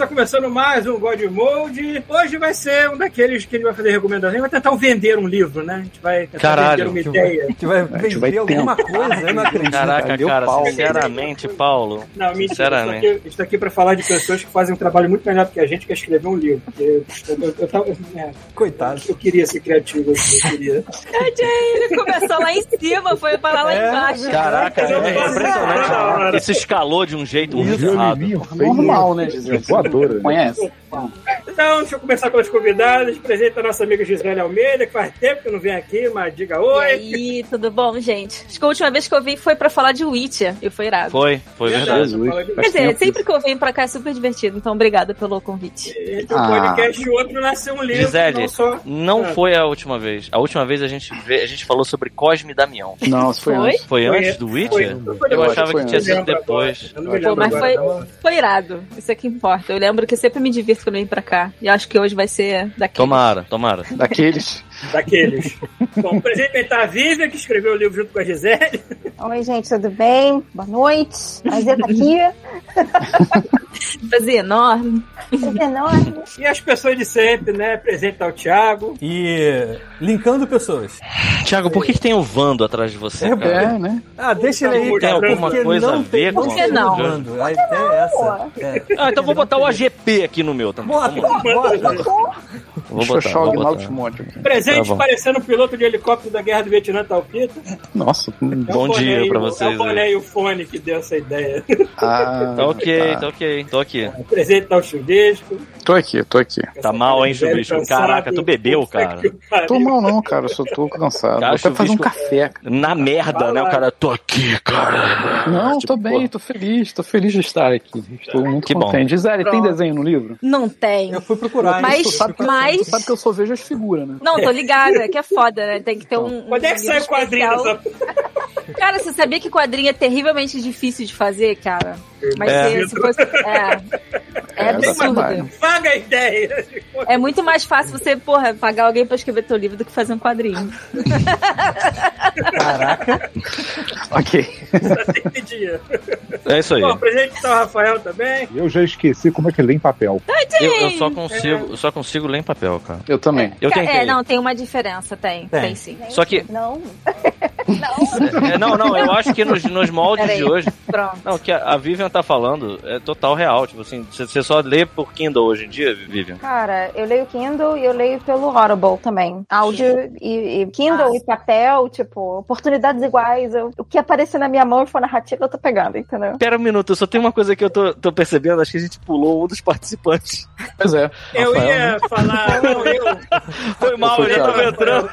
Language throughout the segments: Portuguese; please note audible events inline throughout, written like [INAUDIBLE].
Está começando mais um God Mode. Hoje vai ser um daqueles que a gente vai fazer recomendação. A gente vai tentar vender um livro, né? A gente vai tentar Caralho. vender uma ideia. A gente vai vender vai alguma coisa, eu não acredito. Caraca, cara, pau. sinceramente, Paulo. Não, mentira. Sinceramente. A gente está aqui para falar de pessoas que fazem um trabalho muito melhor do que a gente, que é escrever um livro. Porque eu, eu, eu, tava- é, Coitado. eu queria ser criativo, eu queria. Ele começou lá em cima, foi parar lá É, embaixo. Caraca, é faço impressionante. Isso escalou de um jeito muito errado. Normal, né, Gisele? Né? Então, deixa eu começar pelas convidadas. Apresenta a nossa amiga Gisele Almeida, que faz tempo que não vem aqui, mas diga E oi. aí, tudo bom, gente? Acho que a última vez que eu vim foi pra falar de Witcher, e foi irado. Foi, foi verdade. Verdade, Quer dizer, sempre que eu venho pra cá é super divertido, então obrigada pelo convite. Entre um Ah. podcast e outro nasceu um livro, Gisele, não só... não Ah. foi a última vez. A última vez a gente, vê- a gente falou sobre Cosme e Damião. Não, isso foi, Foi? antes. Foi antes do Witcher? foi- Eu acho achava que tinha sido depois. agora. Eu não me Pô, mas agora. foi, foi irado. Isso é que importa. Eu lembro que eu sempre me divirto quando eu venho pra cá. E acho que hoje vai ser daquele. Tomara, tomara. Daqueles. Daqueles. Bom, apresentar a Vivian, que escreveu o livro junto com a Gisele. Oi, gente, tudo bem? Boa noite. Prazer estar aqui. Prazer enorme. Prazer enorme. E as pessoas de sempre, né? Apresentar o Thiago. E linkando pessoas. Tiago, por que, que tem o Vando atrás de você? É, cara? É, né? Ah, deixa ele aí, Tem alguma coisa a ver com não Por tem que não? mando. Aí tem essa. É. Ah, então vou botar o AGP aqui no meu também. Bota, bota. Vou botar, vou botar. Timóteo. Presente Tá bom. parecendo um piloto de helicóptero da Guerra do Vietnã, Talpita. Nossa. hum. É o Bom boné dia pra vocês É o boné aí. e o fone que deu essa ideia. Ah, Tá ok, tá. tá ok, tô aqui. Apresentar o Chudesco. Tô aqui, tô aqui. Tá mal, hein, Chubisco? Caraca, tu bebeu, cara. Tô mal não, cara. Eu só tô cansado. Cara, Vou até fazer um chuvisco- café. cara. Na merda, né? O cara, tô aqui, cara. Não, Tipo, tô bem, tô feliz. Tô feliz de estar aqui. Estou muito Que bom. contente. Gisele, tem desenho no livro? Não tem. Eu fui procurar. Mas-? Tu sabe, que, mas- tu sabe que eu só vejo as figuras, né? Não, tô ligada, que é foda, né? Tem que ter um. Quando é que um sai o quadrinho dessa [LAUGHS] Cara, você sabia que quadrinho é terrivelmente difícil de fazer, cara? Mas É. se, se fosse. É. É É, absurdo. Vaga a ideia. É muito mais fácil você, porra, pagar alguém pra escrever teu livro do que fazer um quadrinho. Caraca. Ok. Só tem que dia. É isso aí. Bom, presente tá o Rafael também. Eu já esqueci como é que lê em papel. Eu, eu só consigo, eu só consigo ler em papel, cara. Eu também. Eu tentei. É, não, tem uma diferença, tem. Tem. Tem, sim. Só que, Não. [LAUGHS] é, não, não, eu acho que nos, nos moldes Peraí. de hoje, Pronto. não, o que a, a Vivian tá falando é total real. Tipo assim, você você só lê por Kindle hoje em dia, Vivian? Cara, eu leio Kindle e eu leio pelo Audible também. Áudio e, e Kindle Ah. e papel, tipo, oportunidades iguais. Eu- o que aparecer na minha mão e for narrativa, eu tô pegando, entendeu? Pera um minuto, só tem uma coisa que eu tô, tô percebendo, acho que a gente pulou um dos participantes. Pois é. Eu Rafael, ia né? falar. Não, eu. [LAUGHS] Foi mal, ele Thiago. tava entrando.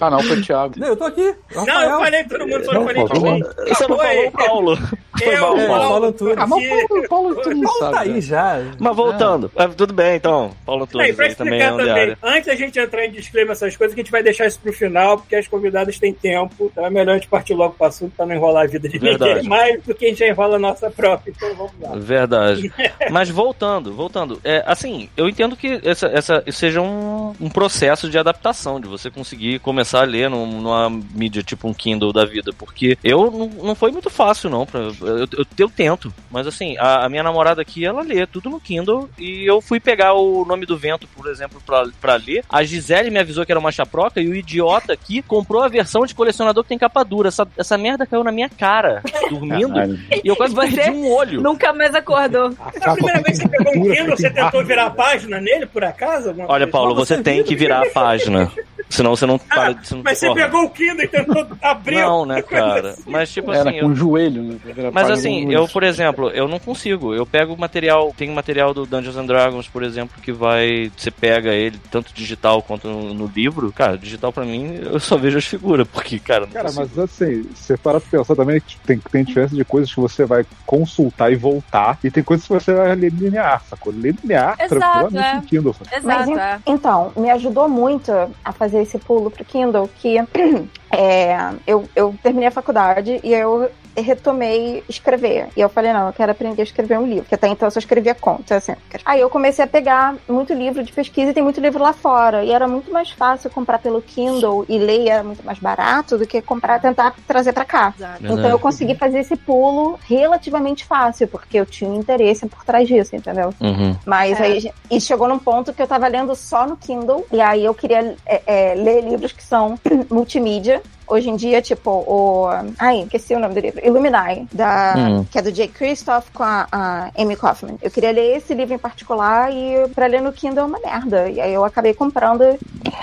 Ah, não, foi o Thiago. Não, eu tô aqui. Não, eu Rafael. falei todo mundo, só não falei faltou ninguém. Você não falou o Paulo. Foi Eu, mal, É, Paulo. falam tudo. Ah, mas o Paulo, Paulo mundo Paulo sabe. tá aí né? já. Mas voltando, ah, tudo bem então. Paulo Aí, Antunes pra aí também é explicar um de também, área. antes da gente entrar em disclaimer essas coisas, que a gente vai deixar isso pro final, porque as convidadas têm tempo, então é melhor a gente partir logo pro assunto pra não enrolar a vida de Verdade. ninguém [LAUGHS] mais do que a gente já enrola a nossa própria. Então vamos lá. Verdade. [LAUGHS] Mas voltando, voltando. É, assim, eu entendo que essa, essa isso seja um, um processo de adaptação, de você conseguir começar a ler num- numa mídia tipo um Kindle da vida. Porque eu não, não foi muito fácil, não. Pra, eu, eu, eu tento. Mas assim, a, a minha namorada aqui, ela lê tudo no Kindle. E eu fui pegar o nome do vento, por exemplo, pra, pra ler. A Gisele me avisou que era uma chaproca e o idiota aqui comprou a versão de colecionador que tem capa dura. Essa, essa merda caiu na minha cara, dormindo. Caralho. E eu quase perdi um olho. Nunca mais acordou. A primeira vez que você pegou um Kindle, você tentou virar a página nele, por acaso? Olha? Paulo, você tem que virar a página. know. Senão você não para de. Você não Mas você pegou o Kindle e tentou abrir. Não, né, cara? Mas tipo Era assim. com eu- o joelho, né? Era Mas assim, eu, por exemplo, eu não consigo. Eu pego material, tem material do Dungeons and Dragons, por exemplo, que vai. Você pega ele, tanto digital quanto no, no livro. Cara, digital pra mim, eu só vejo as figuras, porque, cara, não Cara, consigo. mas assim, você para pra pensar também que tem, tem diferença de coisas que você vai consultar e voltar, e tem coisas que você vai ler linear, sacou? Ler linear, Exato, tranquilamente é. no Kindle. Mas Exato, en- é. então, me ajudou muito a fazer fazer esse pulo pro Kindle, que [CLEARS THROAT] é, eu, eu terminei a faculdade e eu retomei escrever. E eu falei, não, eu quero aprender a escrever um livro. Porque até então eu só escrevia contos, assim. Aí eu comecei a pegar muito livro de pesquisa e tem muito livro lá fora. E era muito mais fácil comprar pelo Kindle e ler era muito mais barato do que comprar, tentar trazer pra cá. Então eu consegui fazer esse pulo relativamente fácil, porque eu tinha um interesse por trás disso, entendeu? Uhum. Mas É. aí e chegou num ponto que eu tava lendo só no Kindle, e aí eu queria é, é, ler livros que são [CLEARS THROAT] multimídia. Hoje em dia, tipo, o. Ai, esqueci o nome do livro. Illuminai, da, Hum. que é do Jake Christoph com a, a Amy Kaufman. Eu queria ler esse livro em particular e pra ler no Kindle é uma merda. E aí eu acabei comprando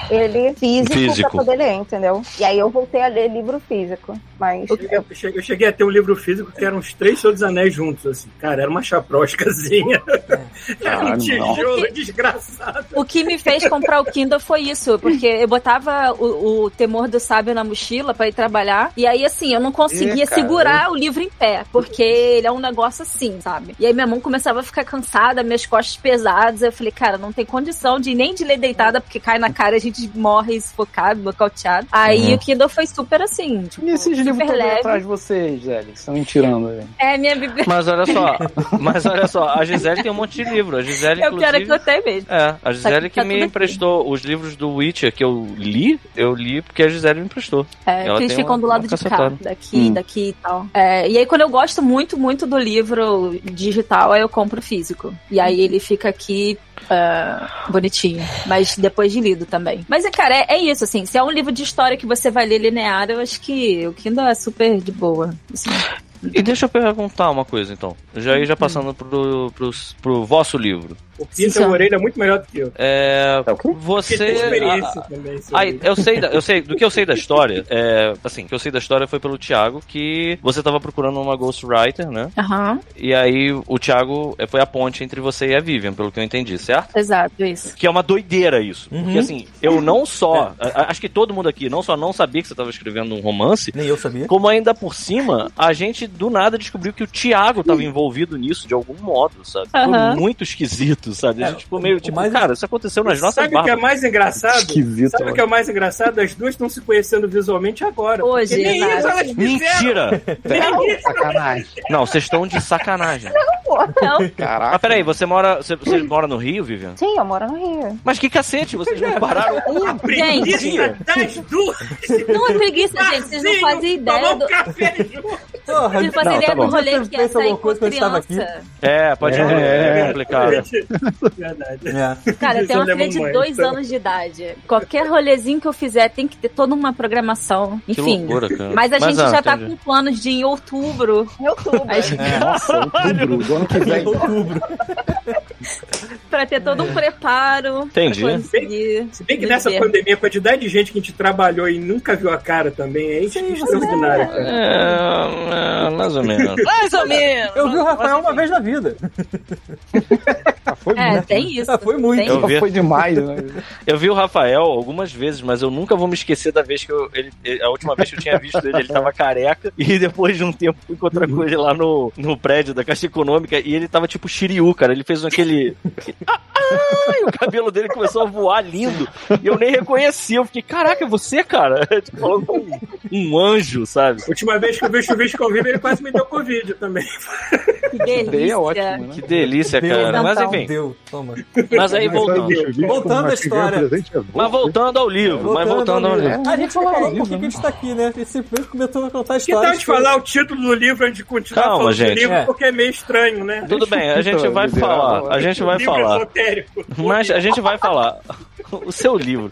ele físico, Físico. pra poder ler, entendeu? E aí eu voltei a ler livro físico. Mas. Eu cheguei, eu cheguei a ter um livro físico que eram os três Senhor dos Anéis juntos, assim. Cara, era uma chaproscazinha. [LAUGHS] Era Ah, um não. tijolo desgraçado. O que me fez comprar o Kindle foi isso, porque eu botava o, o temor do sábio na mochila pra ir trabalhar, e aí assim, eu não conseguia Ih, segurar o livro em pé, porque ele é um negócio assim, sabe? E aí minha mão começava a ficar cansada, minhas costas pesadas, eu falei, cara, não tem condição de nem de ler deitada, porque cai na cara e a gente morre sufocado, nocauteado. Aí Uhum. o Kindle foi super assim, tipo, E esses livros aí leve. atrás de vocês, que Estão me tirando aí. É, minha bíblia. Mas olha só, [LAUGHS] mas olha só, a Gisele tem um monte de livro. A Gisele, Eu quero que inclusive. eu tenho mesmo. É, a Gisele que que tá me tudo aqui. emprestou os livros do Witcher que eu li, eu li porque a Gisele me emprestou. É, Ela eles ficam uma- do lado de cá, daqui, Hum. daqui e tal. É, e aí, quando eu gosto muito, muito do livro digital, aí eu compro físico. E aí ele fica aqui ah, bonitinho. Mas depois de lido também. Mas, é, cara, é, é isso, assim. Se é um livro de história que você vai ler linear, eu acho que o Kindle é super de boa. assim. E deixa eu perguntar uma coisa então. Já já passando pro, pro, pro vosso livro. O Sim, Peter só. Orelha é muito melhor do que eu. É. É o quê? Porque Você. tem experiência também. eu sei, da- eu sei, do que eu sei da história, é, assim, o que eu sei da história foi pelo Thiago, que você tava procurando uma Ghostwriter, né? Aham, E aí o Thiago é, foi a ponte entre você e a Vivian, pelo que eu entendi, certo? exato, isso. Que é uma doideira isso. Uhum. Porque assim, eu não só. a- acho que todo mundo aqui não só não sabia que você tava escrevendo um romance, Nem eu sabia. como ainda por cima, a gente do nada descobriu que o Thiago tava envolvido nisso de algum modo, sabe? Aham. Foi muito esquisito, sabe? A É, gente ficou meio tipo, mais- cara, isso aconteceu nas nossas Sabe o que é mais engraçado? Esquisito, Sabe o que é mais engraçado? As duas estão se conhecendo visualmente agora. Hoje, nem exato. [LAUGHS] isso elas. Mentira! Nem isso. Sacanagem. Não, vocês estão de sacanagem. [LAUGHS] Não, Caraca. Mas peraí, você mora. Você, você mora no Rio, Vivian? Sim, eu moro no Rio. Mas que cacete, vocês não [LAUGHS] pararam um Preguiça dia. das duas. não é preguiça, gente. Vocês não fazem ideia do. um café junto. Porra, Vocês não fazem Não, ideia tá do rolê que é fez sair com criança. É, pode É, é, é. complicado. Verdade. É. Cara, eu tenho uma filha de dois então. anos de idade. Qualquer rolezinho que eu fizer tem que ter toda uma programação. Que Enfim. loucura, cara. Mas a gente ah, já tá entendi. com planos de em outubro. Em outubro. gente- Nossa, outubro do ano que vem. Em outubro. [LAUGHS] pra ter todo um preparo. Entendi. Pra conseguir Se bem que nessa pandemia, a quantidade de gente que a gente trabalhou e nunca viu a cara também é extraordinária. É, é, mais ou menos. [LAUGHS] Mais ou menos. Eu vi o Rafael uma vez na vida. [LAUGHS] Ah, foi É, muito. tem isso. Ah, foi muito. Eu vi- Foi demais, né? Eu vi o Rafael algumas vezes, mas eu nunca vou me esquecer da vez que eu. Ele, ele- a última vez que eu tinha visto ele, ele tava careca. E depois de um tempo fui encontrar com ele lá no, no prédio da Caixa Econômica. E ele tava tipo Shiryu, cara. Ele fez aquele. Ah, ah, e o cabelo dele começou a voar lindo. E eu nem reconheci. Eu fiquei, caraca, é você, cara? [LAUGHS] Tipo, falando com um, um anjo, sabe? Última vez que eu vi o Chuvisco ao vivo, ele quase me deu Covid também. Que Ideia delícia. ótima, né? Que delícia, Deu, cara. Mas Natal, enfim. Deu, toma. Mas aí voltando. Voltando à história. Mas voltando ao livro. Mas voltando ao livro. A gente falou por que que a gente tá aqui, né? Gente simplesmente começou a contar a Que tal de falar o título do livro antes de continuar Calma, falando gente. do livro, É. porque é meio estranho, né? Tudo bem, a gente vai falar. A gente vai livro falar. Mas a gente vai falar. [LAUGHS] O seu livro.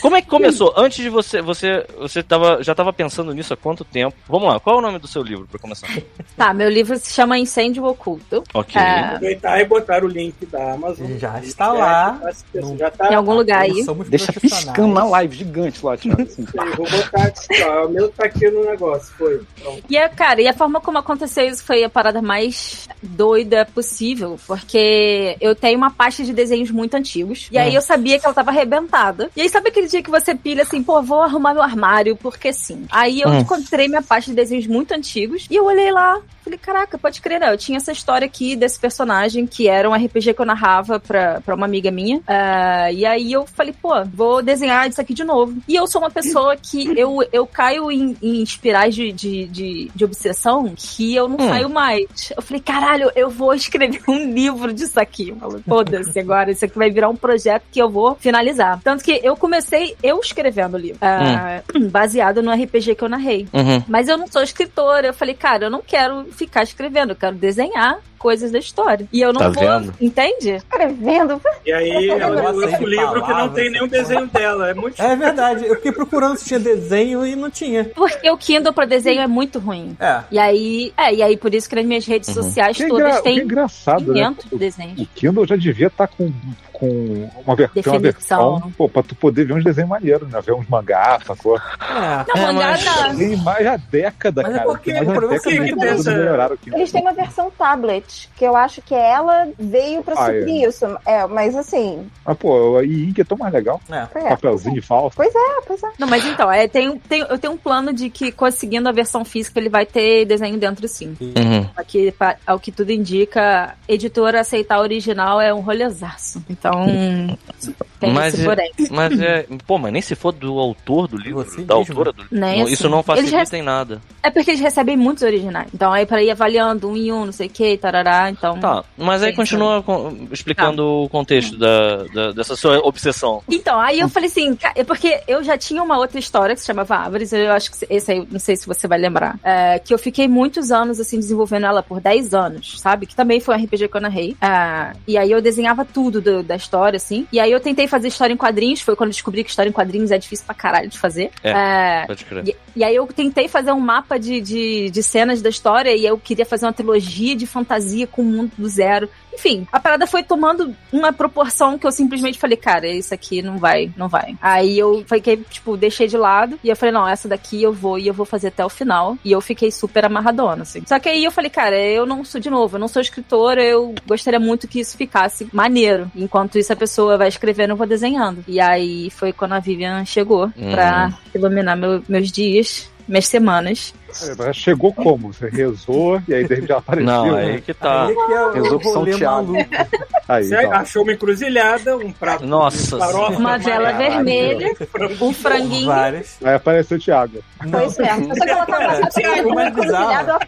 Como é que começou? Antes de você. Você, você tava, já estava pensando nisso há quanto tempo? Vamos lá, qual é o nome do seu livro, para começar? Tá, meu livro se chama Incêndio Oculto. Ok. É, Aproveitar e botar o link da Amazon. Já está lá. Já, já tá. em algum lugar aí. Deixa piscando na live gigante lá, Thiago. assim. Vou botar aqui, ó. O meu tá aqui no negócio. Foi. Pronto. E, é, cara, e a forma como aconteceu isso foi a parada mais doida possível, porque eu tenho uma pasta de desenhos muito antigos, e aí eu sabia que ela tava arrebentada. E aí sabe aquele dia que você pilha assim, pô, vou arrumar meu armário, porque sim. Aí eu Hum. encontrei minha pasta de desenhos muito antigos e eu olhei lá, falei, caraca, pode crer, né? Eu tinha essa história aqui desse personagem que era um RPG que eu narrava pra, pra uma amiga minha. Ah, e aí eu falei, pô, vou desenhar isso aqui de novo. E eu sou uma pessoa que eu, eu caio em, em espirais de, de, de, de obsessão que eu não Hum. saio mais. Eu falei, caralho, eu vou escrever um livro disso aqui. Foda-se agora, isso aqui vai virar um projeto que eu vou finalizar. Tanto que eu comecei eu escrevendo o livro, ah, [CLEARS THROAT] baseado no RPG que eu narrei. Uhum. Mas eu não sou escritora. Eu falei, cara, eu não quero ficar escrevendo, eu quero desenhar coisas da história. E eu não Tá vou. vendo? Entende? Escrevendo. E aí ela lança um livro que não tem nenhum desenho dela. É muito É verdade, eu fiquei procurando se tinha desenho e não tinha. Porque o Kindle pra desenho é muito ruim. É. E aí, é, e aí por isso que nas minhas redes sociais Que, é todas engra... que é têm engraçado, né? 500 O, desenhos. o Kindle já devia estar com, com uma, ver... uma Definição. versão, pô, pra tu poder ver uns desenhos maneiros, né? Ver uns mangá, sacou? É. Não, É, mangá mas- não. Tem mais a década, Mas é cara. porque tem mais o a problema é década que que Kindle. Eles têm uma versão tablet, que eu acho que ela veio pra Ah, suprir isso. É, mas assim, Mas, pô, e Ink é tão mais legal. É. é. Papelzinho falso. Pois é, pois é. Não, mas então, é, tem, tem, eu tenho um plano de que conseguindo a versão física ele vai ter desenho dentro sim. Uhum. Aqui, ao que tudo indica, editora aceitar original é um rolezaço. Então, tem Mas esse é- porém. Mas é. Pô, mas nem se for do autor do livro, Você da mesmo. autora do livro. Nem não- assim. Isso não facilita rece- em nada. É porque eles recebem muitos originais. Então, aí pra ir avaliando um em um, não sei o que, tarará, então... Tá, mas aí Sim, continua com- explicando o contexto da, da- dessa sua obsessão. Então, aí eu falei assim, é porque eu já tinha uma outra história que se chamava Árvores, eu acho que esse aí, não sei se você vai lembrar, é, que eu fiquei muitos anos, assim, desenvolvendo ela por 10 anos, sabe? Que também foi um RPG que eu narrei. É, e aí eu desenhava tudo do- da história, assim. E aí eu tentei fazer história em quadrinhos, foi quando eu descobri que história em quadrinhos é difícil pra caralho de fazer. É, Pode crer. e, e aí eu tentei fazer um mapa de, de, de cenas da história e eu queria fazer uma trilogia de fantasia com o mundo do zero. Enfim, a parada foi tomando uma proporção que eu simplesmente falei, cara, isso aqui não vai, não vai. Aí eu fiquei, tipo, deixei de lado e eu falei, não, essa daqui eu vou e eu vou fazer até o final. E eu fiquei super amarradona, assim. Só que aí eu falei, cara, eu não sou, de novo, eu não sou escritora, eu gostaria muito que isso ficasse maneiro. Enquanto isso a pessoa vai escrevendo, eu vou desenhando. E aí foi quando a Vivian chegou Hum. pra iluminar meu- meus dias, minhas semanas. É, chegou como? Você rezou e aí de repente já apareceu. Não, né? aí que tá. Aí que é o Resolve São Tiago. Aí, Você então. achou uma encruzilhada, um prato Nossa de farofa, Uma vela vermelha, um franguinho. Várias. Aí apareceu o Thiago. Pois é. Colocar Cara, uma Thiago, mais bizarro.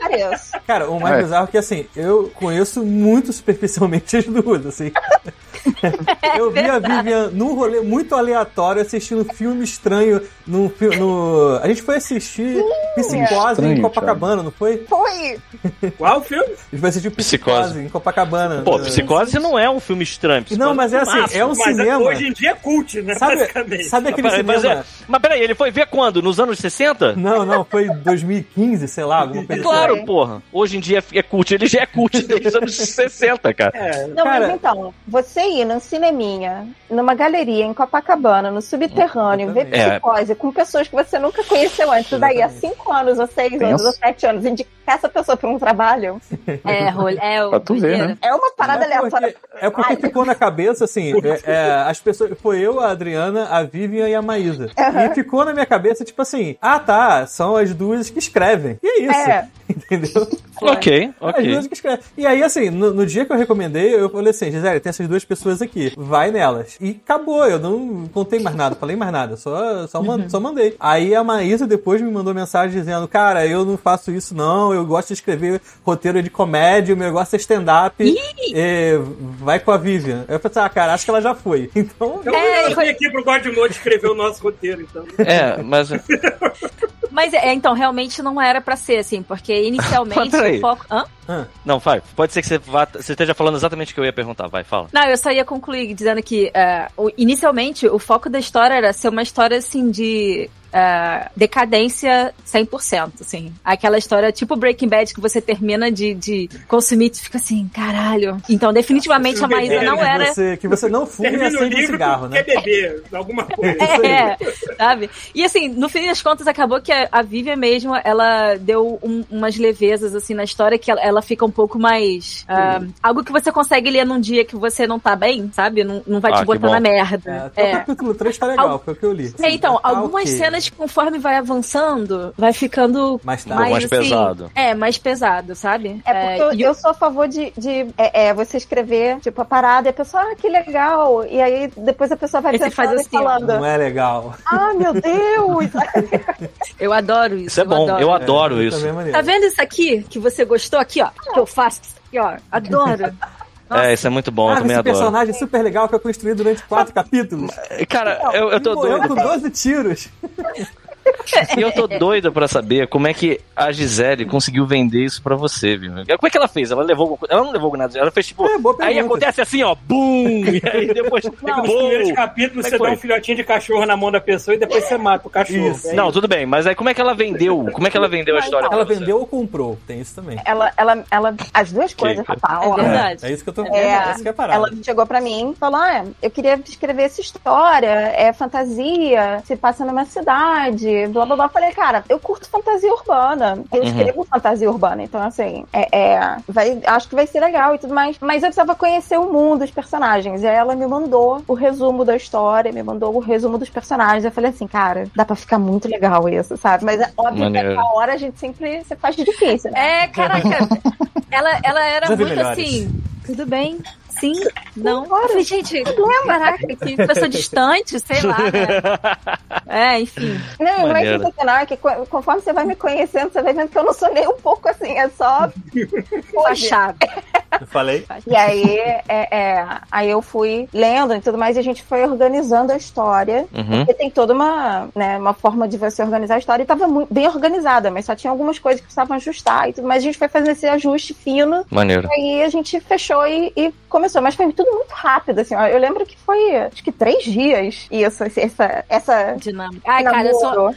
Cara, o mais É. bizarro é que assim, eu conheço muito superficialmente as duas, assim. [LAUGHS] eu vi a Vivian num rolê muito aleatório, assistindo um filme estranho num, no. A gente foi assistir Psicose Estranho, em Copacabana, não foi? Foi. Qual filme? Foi assistir Psicose, Psicose. em Copacabana. Pô, É. Psicose não é um filme estranho. Não, mas é assim, é um Mas cinema. hoje em dia é cult, né? Sabe, sabe aquele Mas, mas, cinema? é- mas peraí, ele foi ver quando? Nos anos 60? Não, não, foi 2015, sei lá, alguma É coisa claro, Sim. porra. Hoje em dia é cult. Ele já é cult desde os anos [LAUGHS] 60, cara. É, Não, Cara- mas então, você ir num cineminha, numa galeria em Copacabana, no subterrâneo, ver É. psicose com pessoas que você nunca conheceu antes, daí há cinco anos, ou seis anos, Tenso. ou sete anos, indicar essa pessoa pra um trabalho, É, rolê, é o Pra tu ver, né? é uma parada É porque, aleatória. é porque ficou na cabeça, assim, [LAUGHS] é, é, as pessoas. Foi eu, a Adriana, a Vivian e a Maísa. E ficou na minha cabeça, tipo assim, ah tá, são as duas que escrevem. E é isso. É. [LAUGHS] Entendeu? Ok, As ok. duas que escrevem. E aí, assim, no, no dia que eu recomendei, eu falei assim, Gisele, tem essas duas pessoas aqui. Vai nelas. E acabou, eu não contei mais nada, falei mais nada, só, só, man- só mandei. Aí a Maísa depois me mandou mensagem dizendo, cara, eu não faço isso não, eu gosto de escrever roteiro de comédia, o meu negócio é stand-up. É, vai com a Vivian. Eu falei, ah, cara, acho que ela já foi. [LAUGHS] Então, Eu, É, eu vim aqui pro God Mode escrever o nosso roteiro, então. É, mas. [LAUGHS] Mas é, então, realmente não era pra ser assim, porque [LAUGHS] inicialmente o foco. Hã? Não, vai. Pode ser que você, vá, você esteja falando exatamente o que eu ia perguntar. Vai, fala. Não, eu só ia concluir dizendo que o- inicialmente o foco da história era ser uma história assim de é, decadência 100%, assim. Aquela história tipo Breaking Bad que você termina de, de consumir e fica assim, caralho. Então, definitivamente a Maísa não que era... Você, que você não fume e acende um livro cigarro, que né? quer beber alguma coisa. [LAUGHS] É, sabe? E assim, no fim das contas, acabou que a, a Vivian mesmo, ela deu um- umas levezas, assim, na história, que ela, ela fica um pouco mais... ah, algo que você consegue ler num dia que você não tá bem, sabe? Não, não vai Ah, te botar bom. na É, merda. até o É. capítulo 3 tá legal, Al- foi o que eu li. É, então, Tá algumas ok. cenas, conforme vai avançando, vai ficando Mais tarde. mais, mais assim, pesado. É, mais pesado, sabe? É porque e eu, eu sou a favor de, de é, é, você escrever, tipo, a parada e a pessoa, ah, que legal. E aí depois a pessoa vai pensando faz assim, falando, Não é legal. ah, meu Deus. [LAUGHS] eu adoro isso. Isso é bom, eu adoro É, isso. também é maneiro. Tá vendo isso aqui que você gostou? Aqui, ó. Que eu faço isso aqui, ó. Adoro. [LAUGHS] É, isso é muito bom, eu Ah, também esse adoro. personagem super legal que eu construí durante quatro capítulos. Cara, eu, eu tô doido. com 12 tiros. [LAUGHS] [LAUGHS] E eu tô doido pra saber como é que a Gisele conseguiu vender isso pra você, viu? Como é que ela fez? Ela levou? Ela não levou nada. Ela fez tipo. É, aí acontece assim, ó, bum! E aí depois. Nos [LAUGHS] primeiros capítulos Como é você dá um filhotinho de cachorro na mão da pessoa e depois você mata o cachorro. Isso. É Não, tudo bem, mas aí como é que ela vendeu? Como é que ela vendeu a história? Ela pra você? vendeu ou comprou? Tem isso também. ela, ela, ela, as duas coisas, rapaz. É ó. verdade. É isso que eu tô É, essa que é a parada. ela chegou pra mim e falou: ah, eu queria escrever essa história, é fantasia, se passa numa cidade, blá blá blá. Eu falei, cara, eu curto fantasia urbana. Eu Uhum. escrevo fantasia urbana, então assim, é, é, vai, acho que vai ser legal e tudo mais. Mas eu precisava conhecer o mundo, os personagens. E aí ela me mandou o resumo da história, me mandou o resumo dos personagens. Eu falei assim, cara, dá pra ficar muito legal isso, sabe? Mas é óbvio Maneiro. que na hora a gente sempre se faz de difícil, né? É, caraca. [LAUGHS] ela, ela era muito melhores. assim. Tudo bem? Sim? Não? Claro. Eu falei, gente, caraca, que pessoa distante, sei lá, né? [LAUGHS] É, enfim. Não, não é sensacional, é que co- conforme você vai me conhecendo, você vai vendo que eu não sou nem um pouco assim, é só. [LAUGHS] Fachada. Eu falei. E aí, é, é, aí eu fui lendo e tudo mais, e a gente foi organizando a história. Uhum. Porque tem toda uma, né, uma forma de você organizar a história, e tava muito, bem organizada, mas só tinha algumas coisas que precisavam ajustar e tudo mais. A gente foi fazendo esse ajuste fino, Maneiro. e aí a gente fechou e, e começou. Mas foi tudo muito rápido, assim. ó. Eu lembro que foi, acho que três dias isso, essa. essa Dinâmica. Ai, cara, eu sou, namoro.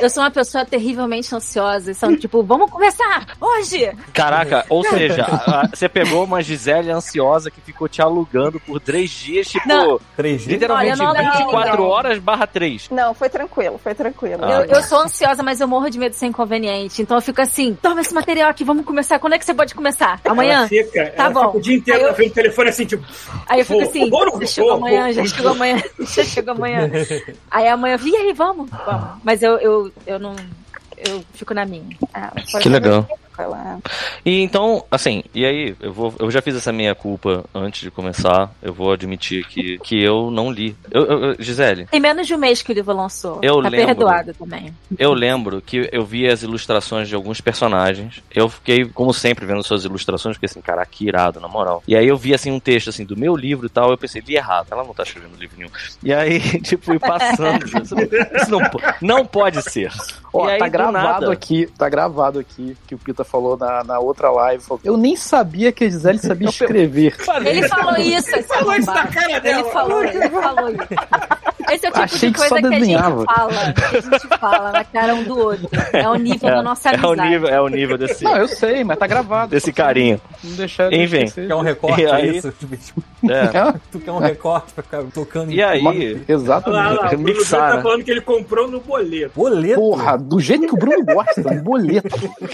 eu sou uma pessoa terrivelmente ansiosa. São [LAUGHS] tipo, vamos começar hoje! Caraca, ou seja, você pegou uma Gisele ansiosa que ficou te alugando por três dias, tipo, Não. 3G. literalmente Olha, não, não, 24 não. horas barra 3. Não, foi tranquilo, foi tranquilo. Ah, Eu, eu sou ansiosa, mas eu morro de medo de ser inconveniente. Então eu fico assim, toma esse material aqui, vamos começar. Quando é que você pode começar? Amanhã? Ela fica, Tá ela bom. fica o dia inteiro na frente do telefone assim, tipo. Aí eu fico assim, vou, já chegou amanhã, já chegou amanhã, já chegou amanhã. Aí amanhã, vi aí, vamos? Vamos. Mas eu, eu, eu não. Eu fico na minha. Ah, Que legal. Tranquilo, é. E então, assim, e aí, eu vou. Eu já fiz essa minha culpa antes de começar. Eu vou admitir que, que eu não li. Eu, eu- Gisele, Tem menos de um mês que o livro lançou. Eu tá lembro. perdoado também. eu lembro que eu vi as ilustrações de alguns personagens. Eu fiquei, como sempre, vendo suas ilustrações, fiquei assim, caraca, que irado, na moral. E aí eu vi assim um texto assim do meu livro e tal, eu pensei, li errado, ela não tá escrevendo livro nenhum. E aí, [LAUGHS] tipo, fui passando. Isso não, isso não, não pode ser. Ó, e aí, tá do gravado nada- aqui, tá gravado aqui, que o Pita falou na, na outra live. falou, eu nem sabia que a Gisele sabia escrever. Ele falou isso, Falou isso na cara Ele dela. falou, ele falou isso. Esse é o tipo Achei de que só coisa que a desenhava. gente fala. Que a gente fala na cara um do outro. É o nível da nossa É o amizade. nível, é o nível desse, Não, eu sei, mas tá gravado. desse carinho. Não deixar Enfim. esquecer. Quer um recorte aí- isso? É. É, Tu quer um recorte pra ficar tocando E aí, uma- Exatamente. olha lá, o Bruno tá né? falando que ele comprou no boleto. boleto? Porra, do jeito que o Bruno gosta, um boleto.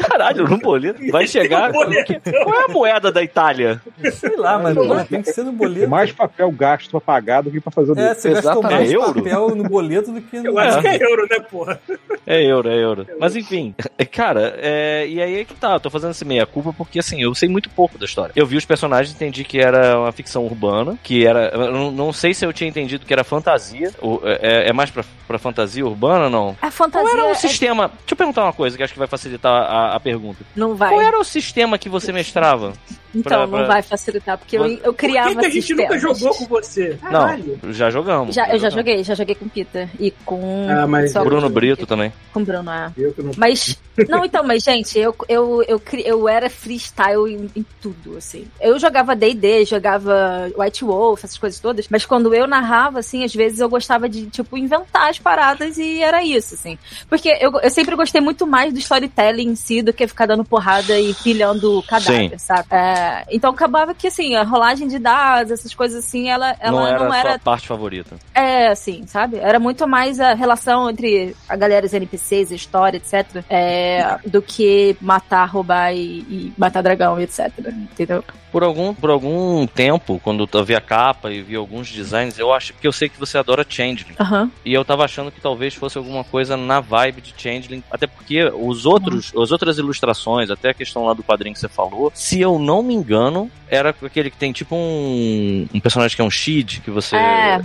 caralho, no boleto. Vai chegar. boleto. Qual é a moeda da Itália? Sei lá, mas tem que ser no boleto. Mais papel gasto pra pagar do que pra fazer o É, você Exatamente. mais É euro? papel no boleto do que no. Eu acho que é euro, né, porra? É euro, é euro. Mas enfim, cara, é, e aí é que tá, eu tô fazendo esse meia-culpa porque assim, eu sei muito pouco da história. Eu vi os personagens, entendi que era uma ficção urbana, que era. Eu não, não sei se eu tinha entendido que era fantasia. ou, é, é mais pra, pra fantasia urbana ou não? A fantasia Qual era o é- sistema? Deixa eu perguntar uma coisa que acho que vai facilitar a, a pergunta. não vai. Qual era o sistema que você mestrava? Então, Pra- não pra- vai facilitar, porque eu, eu Por criava que, que a gente nunca sistemas. jogou com você? Caralho. Não, já jogamos. Já, eu já joguei, já joguei com Peter. E com. Ah, mas- só Bruno com- Brito também. Com o Bruno, é. Eu que não... Mas. [LAUGHS] Não, então, mas, gente, eu, eu, eu, cri- eu era freestyle em, em tudo, assim. Eu jogava DD, jogava White Wolf, essas coisas todas. Mas quando eu narrava, assim, às vezes eu gostava de, tipo, inventar as paradas e era isso, assim. Porque eu, eu sempre gostei muito mais do storytelling em si do que ficar dando porrada e pilhando cadáver, Sim. sabe? É, então acabava que, assim, a rolagem de dados, essas coisas assim, ela, ela não era não a era sua parte favorita. é, assim, sabe? Era muito mais a relação entre a galera, os NPCs, a história, etc. é, do que matar, roubar e, e matar dragão, etc. Entendeu? Por algum, por algum tempo, quando eu vi a capa e vi alguns designs, eu acho que eu sei que você adora Changeling. E eu tava achando que talvez fosse alguma coisa na vibe de Changeling. Até porque os outros, as outras ilustrações, até a questão lá do quadrinho que você falou, se eu não me engano, era aquele que tem tipo um, um personagem que é um Shid que você É.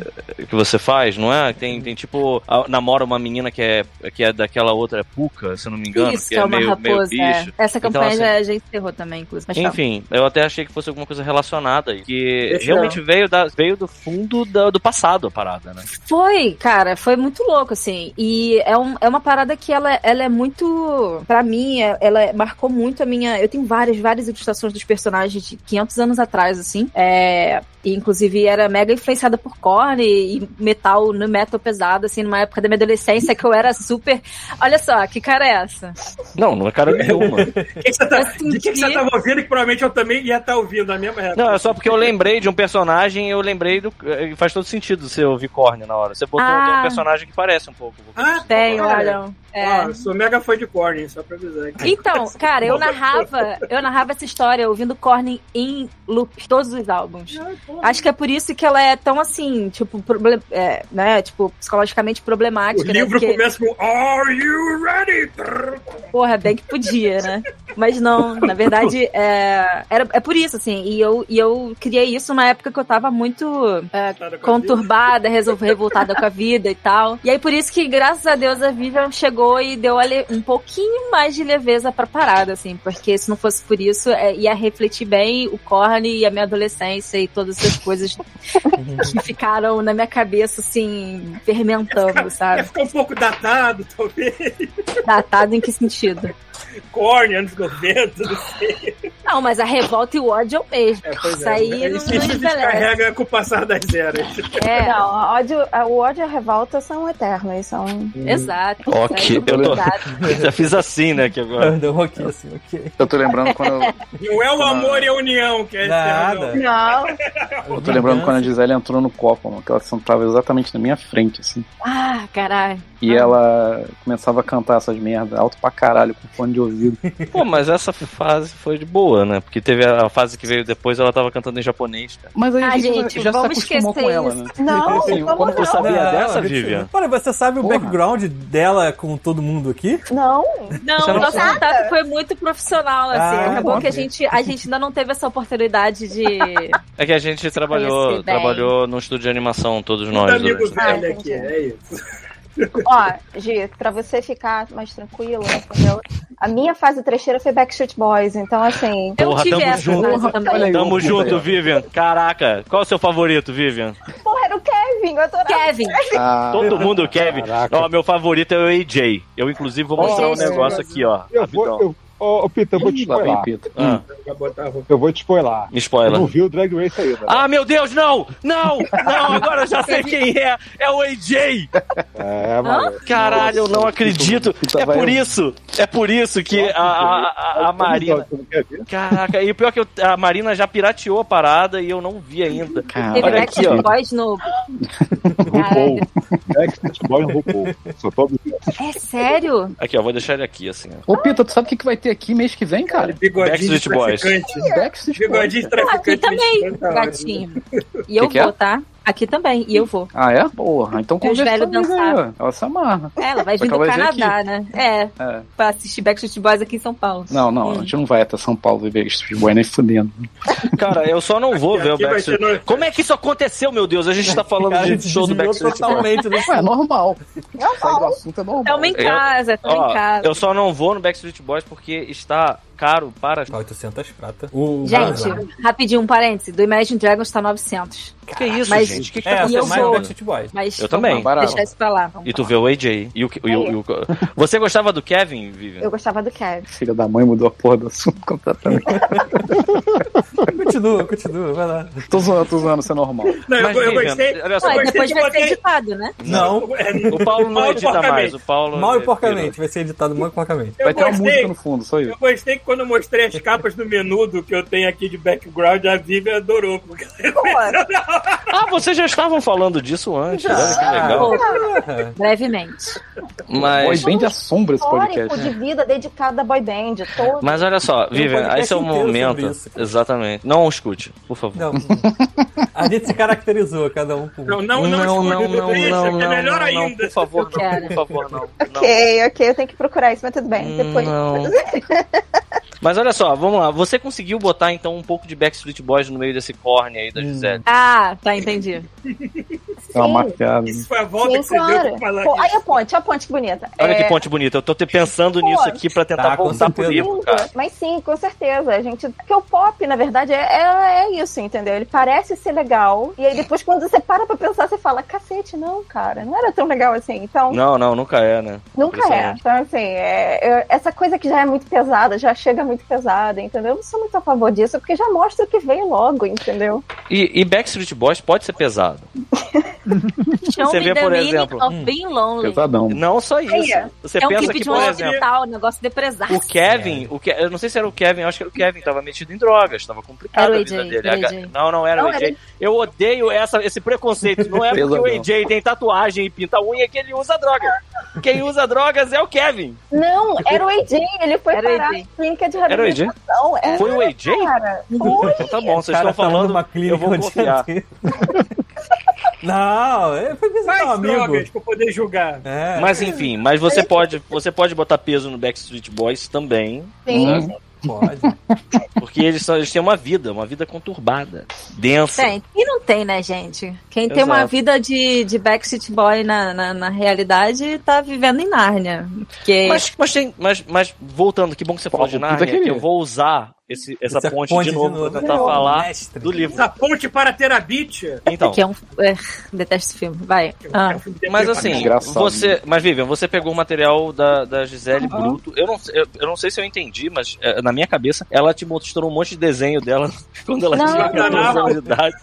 que você faz, não é? Tem, tem tipo a- namora uma menina que é que é daquela outra Puka, se eu não me engano, Isso, que é, uma meio, meio raposa. é. bicho. Essa Então, campanha assim, já a gente encerrou também, inclusive. Mas tá. Enfim, eu até achei que fosse alguma coisa relacionada aí. Que Esse realmente veio, da, veio do fundo da- do passado a parada, né? Foi, cara, foi muito louco, assim. E é, um, é uma parada que ela, ela é muito. Pra mim, é- ela marcou muito a minha. Eu tenho várias, várias ilustrações dos personagens de 500 anos atrás, assim. É. E, inclusive, era mega influenciada por Korn e, e metal, no metal pesado, assim, numa época da minha adolescência que eu era super. Olha só, que cara é essa? Não, não é cara nenhuma. [LAUGHS] Que que você tá- Eu de que, que você senti- tava ouvindo que provavelmente eu também ia estar ouvindo na mesma época? Não, é só porque eu lembrei de um personagem e eu lembrei do. e Faz todo sentido você ouvir Korn na hora. Você botou Ah. um personagem que parece um pouco. Ah, Tem, cara. olha. É. Eu sou mega fã de Korn, só pra avisar aqui. Então, [LAUGHS] cara, eu narrava, eu narrava essa história ouvindo Korn em loop, todos os álbuns. Acho que é por isso que ela é tão assim, tipo, proble- é, né, tipo, psicologicamente O problemática, né? livro Porque, começa com Are you ready? porra, bem que podia, né? Mas não, na verdade, é, era, é por isso, assim, e eu, e eu criei isso na época que eu tava muito é, conturbada, revoltada com a vida e tal. E aí por isso que, graças a Deus, a Vivian chegou e deu um pouquinho mais de leveza pra parada, assim, porque se não fosse por isso, é, ia refletir bem o Korn e a minha adolescência e todas essas coisas [LAUGHS] que ficaram na minha cabeça, assim, fermentando, Vai sabe? ficar um pouco datado, talvez. Datado em que sentido? Korn, anos 90, não sei. Não, mas a revolta e o ódio é o mesmo. Isso aí não, Isso não descarrega com o passar das eras. É, Não, ódio, o ódio e a revolta são eternos, são... exato. Ok, é eu tô-. [LAUGHS] Já fiz assim, né? Que agora. Um ok, assim, ok. Eu tô lembrando quando eu, Não é o amor e a união que é Nada. eterno, Não, [LAUGHS] eu tô lembrando quando a Gisele entrou no copo, mano, que ela sentava exatamente na minha frente, assim. Ah, caralho. E ela começava a cantar essas merdas alto pra caralho, com fone de ouvido. Pô, mas essa fase foi de boa, né? Porque teve a fase que veio depois, ela tava cantando em japonês, cara. Mas aí Ah, a gente, gente, já se vamos acostumou esquecer com ela, isso. né? não, Assim, vamos como tu não. sabia Não, dessa. Vivian? Olha, você sabe o Porra. background dela com todo mundo aqui? Não, Não, o nosso contato foi muito profissional, assim. Ah, Acabou bom. que a gente, a [LAUGHS] gente ainda não teve essa oportunidade de. [LAUGHS] É que a gente trabalhou, trabalhou num estúdio de animação, todos nós. amigo durante- Ah, velho aqui, é isso. Ó, Gi, pra você ficar mais tranquilo, entendeu? A minha fase trecheira foi Backstreet Boys, então assim... Eu Porra, tive tamo essa junto. também. Tamo junto, Vivian. Caraca, qual é o seu favorito, Vivian? Porra, era o Kevin, eu adorava. Kevin. Ah, Todo mundo, Kevin. Caraca. Ó, meu favorito é o AJ. Eu, inclusive, vou mostrar um Gente, negócio aqui, ó. Eu vou, eu, ô, ô, Pita, eu vou te spoiler. Ah. Eu vou te spoiler. me Eu spoiler. não vi o Drag Race ainda. né? Ah, meu Deus, não! Não! Não, agora eu já sei quem é! É o AJ! É, mano. Caralho, eu não acredito! É por isso! É por isso que a, a, a, a Marina. Caraca, e o pior é que eu- a Marina já pirateou a parada e eu não vi ainda. Teve Olha aqui, ó. Boys no. RuPaul. Backstreet Boys no RuPaul. É sério? Aqui, ó, vou deixar ele aqui, assim, ó. Ô, Pita, tu sabe o que, que vai ter aqui mês que vem, cara? Bigodinho Backstreet Boys. traficante. Backstreet Boys. Bigodinho de Aqui traficante. também, tá gatinho. E eu Que que é? vou, tá? Aqui também, e eu vou. Ah, é? Porra, então conversa velhos comigo aí, dançaram. ó. Ela se amarra. É, ela vai vir do Canadá, né? É, É. pra assistir Backstreet Boys aqui em São Paulo. Não, não, a gente não vai até São Paulo e ver Backstreet Boys nem fudendo. Cara, eu só não vou ver o Aqui Backstreet. ser no- Como é que isso aconteceu, meu Deus? A gente tá falando Cara, de show do Backstreet Boys. totalmente é normal. Sair do assunto é normal. Tamo em casa, tamo em casa. eu só não vou no Backstreet Boys porque está caro para. 800 prata. O Gente, rapidinho, um parêntese. Do Imagine Dragons tá 900. Que isso, Mas- gente? Que que É, tá você é eu mais vou- Backstreet Boys. Mas Eu também. vamos deixar isso pra lá. E tu vê o AJ. E o, e o- e o- Você gostava do Kevin, Vivian? Eu gostava do Kevin. Filha da mãe mudou a porra do assunto [LAUGHS] completamente. Continua, continua, vai lá. tô zoando, tô zoando, isso é normal. Não, eu, Mas, eu Vivian, gostei. olha só, Ué, depois de vai ser editado, né? Não, O Paulo não mal edita mais. O Paulo. mal e é- porcamente. Vai ser editado mal e porcamente. Eu Vai ter uma música no fundo, só isso. Eu gostei que quando eu mostrei as capas do menudo que eu tenho aqui de background, a Vivian adorou. Porque... Pô, Ah, vocês já estavam falando disso antes. Olha que legal. [LAUGHS] Brevemente. Boy Mas. band assombra esse histórico podcast. de vida dedicado à boy band. Todo. Mas olha só, um Vivian, podcast esse é o momento. Exatamente. Não escute, por favor. Não. A gente se caracterizou, cada um por Não, não, não, não, escuta, não, deixa, não, que é não, melhor não, não, ainda. por favor, não, por favor, não. não. Ok, ok, eu tenho que procurar isso, mas tudo bem. Depois. Não. Mas olha só, vamos lá. Você conseguiu botar então um pouco de Backstreet Boys no meio desse corne aí da Gisele? Ah, tá, entendi. [LAUGHS] É uma Sim. maquiada. Isso foi a volta que Sim, você deu pra falar Pô, olha a ponte, olha a ponte que bonita. Olha É, que ponte bonita. Eu tô te pensando Pô, nisso aqui pra tentar tá, com voltar pro certeza. livro, cara. Mas sim, com certeza. A gente. Porque o pop, na verdade, é, é, é isso, entendeu? Ele parece ser legal. E aí depois, quando você para pra pensar, você fala, cacete, não, cara, não era tão legal assim. Então, Não, não, nunca é, né? nunca é. Então, assim, é, é- essa coisa que já é muito pesada, já chega muito pesada, entendeu? Eu não sou muito a favor disso, porque já mostra o que veio logo, entendeu? E, e Backstreet Boys pode ser pesado. [LAUGHS] Show Você vê, the por exemplo, lonely. Pesadão. Não só isso. Aí, Você É um pensa clipe que, de por um exemplo, hospital, um negócio depresaço. o Kevin, o Ke... eu não sei se era o Kevin, eu acho que era o Kevin, tava metido em drogas, tava complicado Era o a vida AJ, dele. A. Não, não era Não, o AJ. era- Eu odeio essa, esse preconceito. Não é porque o. AJ tem tatuagem e pinta unha que ele usa droga. Quem usa drogas é o Kevin. Não, era o AJ, ele foi Era parar AJ. clínica de Era o AJ? Era, Foi o AJ? cara. Foi. Então tá bom, vocês cara estão tá falando, numa eu clínica vou o dia confiar. Não, é- foi visitar Mais um amigo. drogas pra eu poder julgar. É. Mas enfim, mas você pode, você pode botar peso no Backstreet Boys também, Sim. Pode. [LAUGHS] porque eles, são, eles têm uma vida, uma vida conturbada, densa. Tem. E não tem, né, gente? Quem tem uma Exato. vida de, de Backstreet Boy na, na, na realidade tá vivendo em Nárnia. Porque. Mas, mas, tem, mas, mas voltando, que bom que você falou de Puta Narnia, que eu vou usar esse, essa Essa ponte, de novo pra tentar Meu falar mestre. do livro. Essa ponte para Terabit. Então, que é um. É, detesto esse filme. Vai. Ah. mas assim, Engraçado. você. Mas Vivian, você pegou o material da, da Gisele Bruto. Eu não, eu, eu não sei se eu entendi, mas é, na minha cabeça, ela te mostrou um monte de desenho dela [LAUGHS] quando ela Não, tinha 14 não. anos de idade.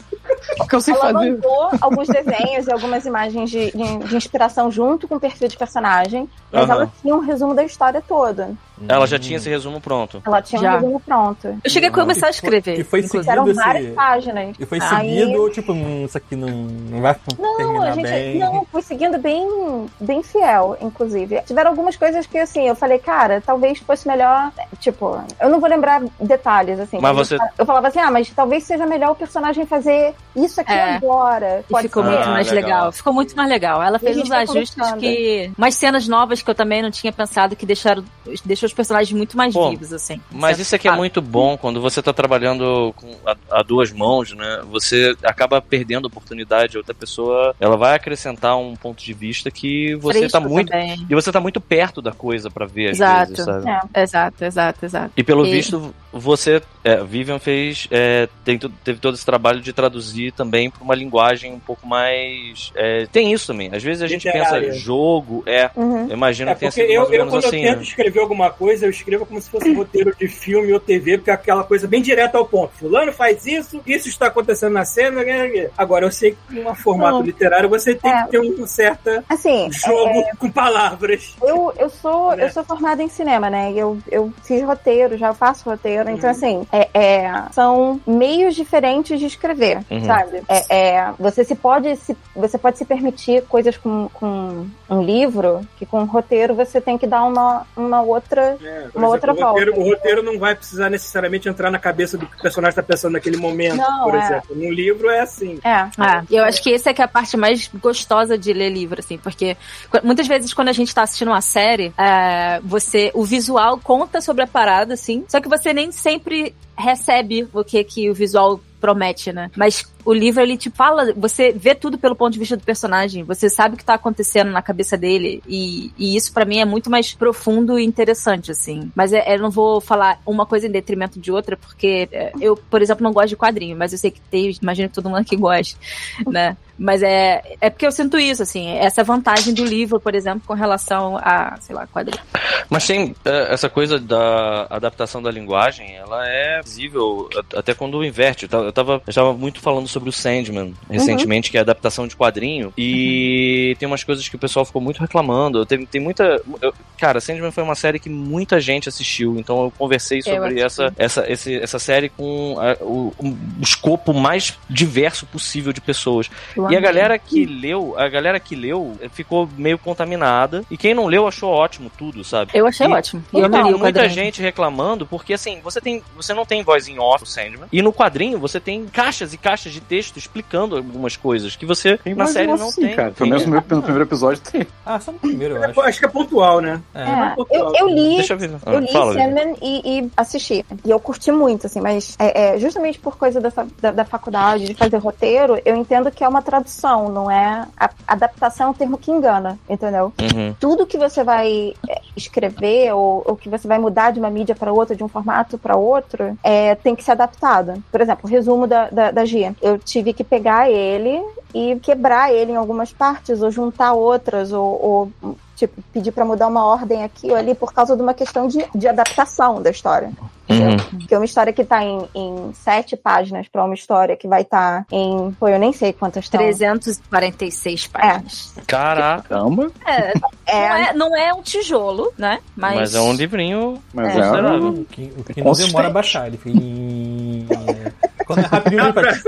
Porque eu sei Ela fazer. mandou alguns desenhos e algumas imagens de, de- de inspiração junto com o perfil de personagem, mas Aham. ela tinha um resumo da história toda. Ela já tinha esse resumo pronto. Ela tinha Já. um resumo pronto. Eu cheguei a começar a escrever. E foi inclusive. Eram seguido várias esse... páginas. E foi Aí- seguido, tipo, hum, isso aqui não, não vai Não, terminar a gente bem. não foi seguindo bem, bem fiel, inclusive. Tiveram algumas coisas que assim, eu falei, cara, talvez fosse melhor, tipo, eu não vou lembrar detalhes assim. Mas você- eu, falava assim, ah, mas talvez seja melhor o personagem fazer isso aqui É. agora. E Pode ficou ser. muito Ah, mais legal. legal. Ficou muito mais legal. Ela E fez uns vai ajustes que. Umas cenas novas que eu também não tinha pensado que deixaram. Deixou os personagens muito mais Pô, vivos, assim. Mas isso aqui é muito bom quando você tá trabalhando com a, a duas mãos, né? Você acaba perdendo a oportunidade, outra pessoa, ela vai acrescentar um ponto de vista que você Fresco tá muito também. e você tá muito perto da coisa pra ver Exato. vezes, sabe? É. Exato, exato, exato. E pelo E- visto, você, é, Vivian fez, é, tem teve todo esse trabalho de traduzir também pra uma linguagem um pouco mais. é, tem isso também. Às vezes a gente Literária. pensa jogo, é. Uhum. Eu imagino É que sido mais eu, ou eu menos quando assim, eu tento né? escrever alguma coisa, eu escrevo como se fosse um roteiro de filme ou TV, porque é aquela coisa bem direta ao ponto. Fulano faz isso, isso está acontecendo na cena. né, né. Agora, eu sei que num formato Não. literário você tem É. que ter um certo Assim, jogo com palavras. Eu, eu sou [LAUGHS] Né? eu sou formada em cinema, né? Eu, eu fiz roteiro, já faço roteiro. Então, Uhum. assim, é, é, são meios diferentes de escrever, Uhum. sabe? É, é, você se pode se você pode se permitir coisas com, com um livro que com um roteiro você tem que dar uma, uma outra. É, Uma outra o roteiro, volta. o roteiro não vai precisar necessariamente entrar na cabeça do que o personagem está pensando naquele momento, Não, por é. exemplo. Num livro é assim. É. Ah, e eu acho que essa é que é a parte mais gostosa de ler livro, assim, porque qu- muitas vezes quando a gente tá assistindo uma série, é, você, o visual conta sobre a parada, assim, só que você nem sempre recebe o que que o visual promete, né? Mas o livro, ele te fala, você vê tudo pelo ponto de vista do personagem, você sabe o que tá acontecendo na cabeça dele, e, e isso para mim é muito mais profundo e interessante, assim. Mas é, eu não vou falar uma coisa em detrimento de outra, porque é, eu, por exemplo, não gosto de quadrinho, mas eu sei que tem, imagino que todo mundo aqui gosta, né? Mas é, é porque eu sinto isso, assim, essa vantagem do livro, por exemplo, com relação a, sei lá, quadrinho. Mas tem é, essa coisa da adaptação da linguagem, ela é visível até quando inverte. Eu tava, eu tava, eu muito falando sobre o Sandman recentemente, que é a adaptação de quadrinho, e tem umas coisas que o pessoal ficou muito reclamando. Tem, tem muita. eu- cara, Sandman foi uma série que muita gente assistiu, então eu conversei sobre assisti. essa, essa, esse- essa série com a- o, o escopo mais diverso possível de pessoas. Eu E a galera que leu, a galera que leu eh, ficou meio contaminada. E quem não leu achou ótimo tudo, sabe? Eu achei E- ótimo. Eu E amei tem o muita gente reclamando, porque assim, você tem. Você não tem voz em off no Sandman. E no quadrinho você tem caixas e caixas de texto explicando algumas coisas que você na Mas série não não assim, tem. cara. Pelo menos no, meu- no primeiro episódio tem. Ah, só no primeiro, eu É, acho. acho que é pontual, né? É. É, pontual. eu, eu li Deixa eu ver. Ah, Eu li fala. Sandman e, e assisti. E eu curti muito, assim, mas é, é, justamente por coisa dessa, da, da faculdade, de fazer roteiro, eu entendo que é uma tradução, não é. A, adaptação é um termo que engana, entendeu? Uhum. Tudo que você vai é, escrever ou, ou que você vai mudar de uma mídia para outra, de um formato para outro, é, tem que ser adaptado. Por exemplo, o resumo da, da, da Gia. Eu tive que pegar ele e quebrar ele em algumas partes, ou juntar outras, ou, ou, tipo, pedir para mudar uma ordem aqui ou ali por causa de uma questão de, de adaptação da história. Uhum. Porque uma história que tá em, em sete páginas para uma história que vai estar em. Pô, eu nem sei quantas estão. 346 páginas. Caraca. Caramba. É, Não, É, é, não é um tijolo, né? Mas, Mas é um livrinho Mas É. é. O que, o que não demora a baixar. Ele fica. [LAUGHS] Quando é rapidinho, ele faz.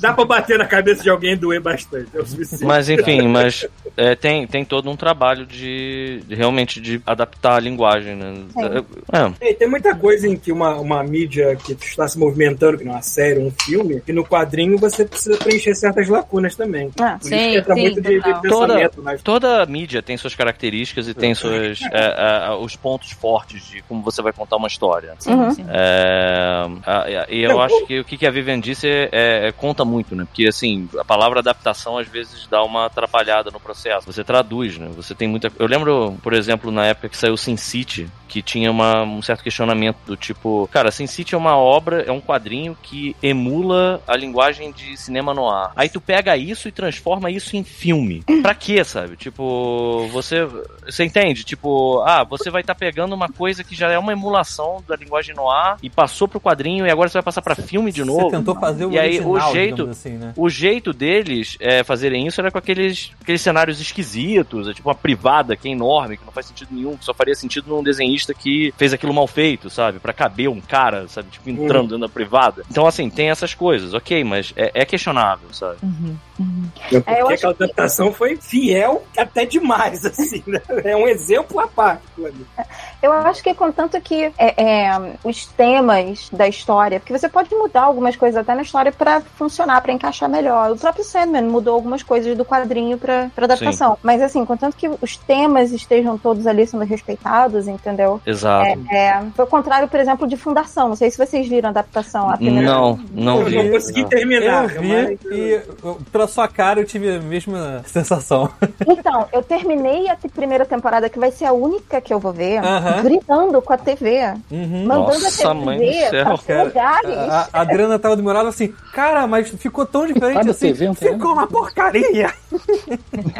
Dá pra bater na cabeça de alguém e doer bastante. É o suficiente. Mas enfim, mas é, tem, tem todo um trabalho de, de realmente de adaptar a linguagem, né? É, É, tem muita coisa em que uma, uma mídia que está se movimentando, que não é uma série, um filme, que no quadrinho você precisa preencher certas lacunas também. Ah, Por sim, isso que entra sim, muito de, de pensamento. Mas... Toda mídia tem suas características e tem suas, [LAUGHS] é, é, os pontos fortes de como você vai contar uma história. Sim, Uhum. sim. É, e eu acho que o que a Vivian disse é, é- conta muito, né? Porque assim, a palavra adaptação às vezes dá uma atrapalhada no processo. Você traduz, né? Você tem muita. Eu lembro, por exemplo, na época que saiu Sin City, que tinha uma- um certo questionamento do tipo, cara, Sin City é uma obra, é um quadrinho que emula a linguagem de cinema no ar. Aí tu pega isso e transforma isso em filme. Pra quê, sabe? Tipo, você. Você entende? Tipo, ah, você vai estar pegando uma coisa que já é uma emulação da linguagem no ar e passou pro quadrinho e agora você vai passar pra filme de novo. Você tentou fazer o E aí, o original, jeito- assim, né? O jeito deles é, fazerem isso era com aqueles, aqueles cenários esquisitos, é tipo uma privada que é enorme, que não faz sentido nenhum, que só faria sentido num desenhista que fez aquilo mal feito, sabe? Pra caber um cara, sabe? Tipo, entrando dentro da privada. Então, assim, tem essas coisas, ok, mas é, é questionável, sabe? Porque É, eu acho aquela adaptação foi fiel até demais, [LAUGHS] assim, né? É um exemplo à parte. Eu acho que contanto que é, é, os temas da história, porque você pode mudar algumas coisas até na história pra funcionar, pra encaixar melhor. O próprio Sandman mudou algumas coisas do quadrinho pra pra adaptação. Mas assim, contanto que os temas estejam todos ali sendo respeitados, entendeu? Exato. É, foi o contrário, por exemplo, de Fundação. Não sei se vocês viram a adaptação. A primeira Não, não Eu vi. não consegui Não. terminar. Eu vi mas- e eu- pela sua cara eu tive a mesma [LAUGHS] sensação. Então, eu terminei a primeira temporada, que vai ser a única que eu vou ver, Aham. gritando com a TV, Uhum. mandando Nossa, a TV pra lugares. A, a Adriana tava demorada assim, cara, mas ficou tão diferente assim. Tem ficou uma porcaria.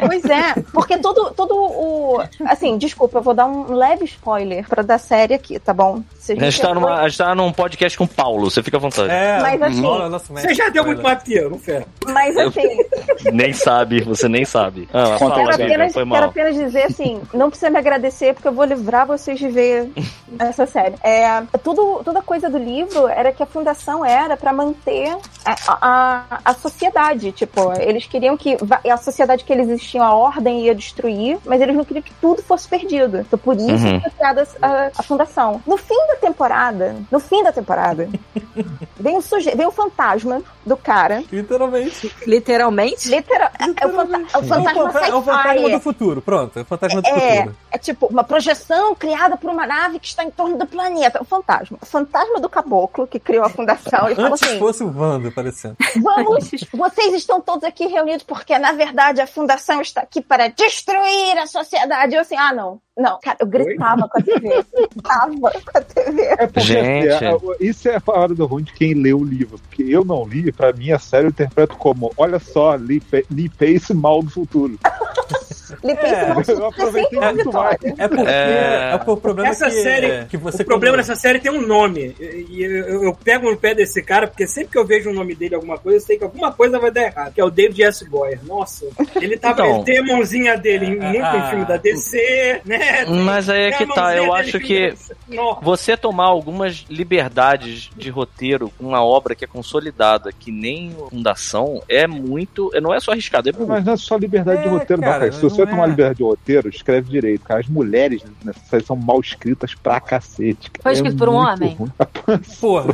Pois é, porque todo, todo o. Assim, desculpa, eu vou dar um leve spoiler pra da série aqui, tá bom? Se A gente, tá numa, a gente tá num podcast com o Paulo, você fica à vontade. É, Mas assim, nosso Você já deu muito eu, não ferro. Mas assim, [LAUGHS] Nem sabe, você nem sabe. Ah, Conta fala, quero apenas, foi quero mal. apenas dizer assim, não precisa me agradecer porque eu vou livrar vocês de ver [LAUGHS] essa série. É, tudo, toda coisa do livro era que a fundação era pra manter a, a, a sociedade. Tipo, eles queriam que a sociedade que eles existiam, a ordem ia destruir, mas eles não queriam que tudo fosse perdido. Então, por isso Uhum. foi criada a, a fundação. No fim da temporada, no fim da temporada, [LAUGHS] vem o suje... vem o fantasma do cara. Literalmente. Literalmente? Literal, é, o, fanta- é o fantasma é o fa- é o fantasma do futuro. Pronto, é o fantasma do É, futuro. é tipo uma projeção criada por uma nave que está em torno do planeta. O fantasma. O fantasma do caboclo que criou a fundação. Ele falou Antes assim: fosse o Wando aparecendo. Vamos, vocês estão todos aqui reunidos porque, na verdade, a fundação está aqui para destruir a sociedade. Eu assim, ah, não. Não, cara, eu gritava com a TV. Eu gritava com a TV. É porque Gente. assim, é- isso é a parada do ruim de quem lê o livro. Porque eu não li, pra mim a série eu interpreto como: olha só, Lee, Lee Pace mal do futuro. [LAUGHS] Ele pensa É, eu aproveitei muito vitória. É porque É. é, o problema Essa que, série- que você o problema dessa série tem um nome. E e eu, eu pego no pé desse cara, porque sempre que eu vejo o nome dele, alguma coisa, eu sei que alguma coisa vai dar errado. Que é o David S. Goyer. Nossa, ele tava. Então. ele tem a mãozinha dele em muito Ah. filme da DC, né? Mas aí é que tá, eu acho que Nossa. você tomar algumas liberdades de roteiro com uma obra que é consolidada, que nem Fundação, é muito. Não é só arriscado, é burro. Mas não é só liberdade de É, roteiro, não, cara, cara. Se você tomar é. liberdade de roteiro, escreve direito. Cara, as mulheres nessa série são mal escritas pra cacete. cara. Foi É escrito por um homem? [LAUGHS] Porra.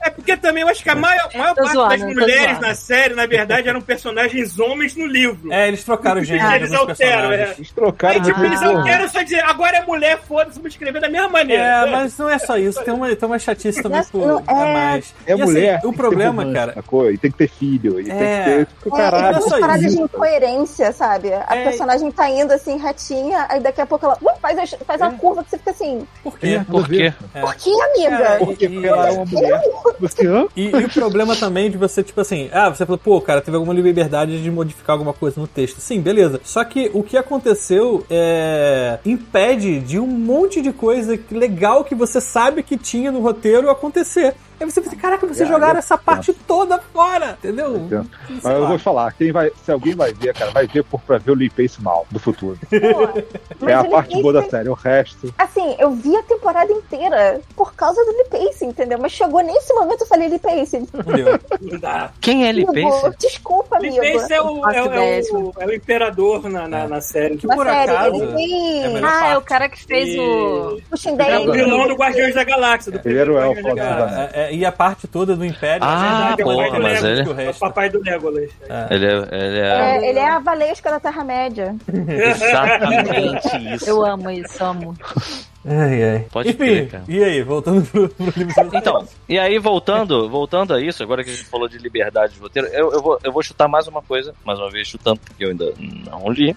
É porque também eu acho que a maior, maior parte zoando, das mulheres na série, na verdade, eram personagens homens no livro. É, eles trocaram o gênero Eles alteram, personagens. Eles trocaram Aí, tipo, de eles alteram só dizer, agora é mulher, foda-se, vamos escrever da mesma maneira. É, mas não é só isso. Tem uma, tem uma chatice também Mas por é- mais. É E, assim, mulher. o tem que ter problema, romance, cara. sacou? E tem que ter filho. E É. tem que ter. É, Caralho. é só Essas paradas de incoerência, sabe? A É. personagem tá indo assim, retinha, aí daqui a pouco ela uh, faz, a- faz uma curva que você fica assim, Por quê? É. Por quê? por que, amiga? É, Porque e- ela é uma mulher. E, e o problema também de você, tipo assim, ah, você falou, pô, cara, teve alguma liberdade de modificar alguma coisa no texto. Sim, beleza. Só que o que aconteceu é. impede de um monte de coisa que- legal que você sabe que tinha no roteiro acontecer. Aí você pensa, caraca, vocês É, jogaram eu essa parte toda fora, entendeu? Mas eu vou te falar, quem vai, se alguém vai ver, cara, vai ver por, pra ver o Lee Pace mal do futuro. Pô, É a parte boa da série. O resto. Assim, eu vi a temporada inteira por causa do Lee Pace, entendeu? Mas chegou nesse momento eu falei, Lee Pace. [LAUGHS] Quem é Lee Pace? desculpa, Lee amigo. Pace é o, é, o- é o, é o imperador na, na, na série. Que Na por série, acaso. ele é Ah, é o cara que fez o. E- Puxa É o vilão do Guardiões da Galáxia. Do Ele era o primeiro elfo. É, é, e a parte toda do Império. Ah, é o porra, papai do mas ele- É o papai do Legolas. Ele é, ele é É, ele é a Valesca da Terra-média. [LAUGHS] exatamente isso. Eu amo isso, amo. Ai, ai. Pode Enfim, crer, cara. e aí, voltando pro, pro livro de [LAUGHS] Então, e aí voltando, voltando a isso, agora que a gente falou de liberdade de roteiro, eu, eu, vou, eu vou chutar mais uma coisa, mais uma vez chutando, porque eu ainda não li.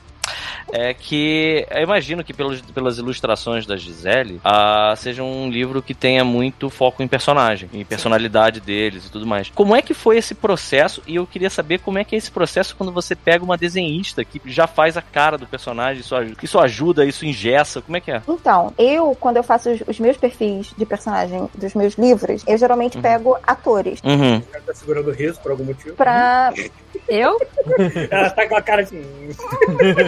É que eu imagino que pelos, pelas ilustrações da Gisele, ah, seja um livro que tenha muito foco em personagem, em personalidade deles e tudo mais. Como é que foi esse processo? E eu queria saber como é que é esse processo quando você pega uma desenhista que já faz a cara do personagem, isso, isso ajuda, isso ingessa, como é que é? Então, eu, quando eu faço os, os meus perfis de personagem dos meus livros, eu geralmente pego atores. Uhum. O cara tá segurando o riso por algum motivo. Pra. Eu? [LAUGHS] Ela tá com a cara assim.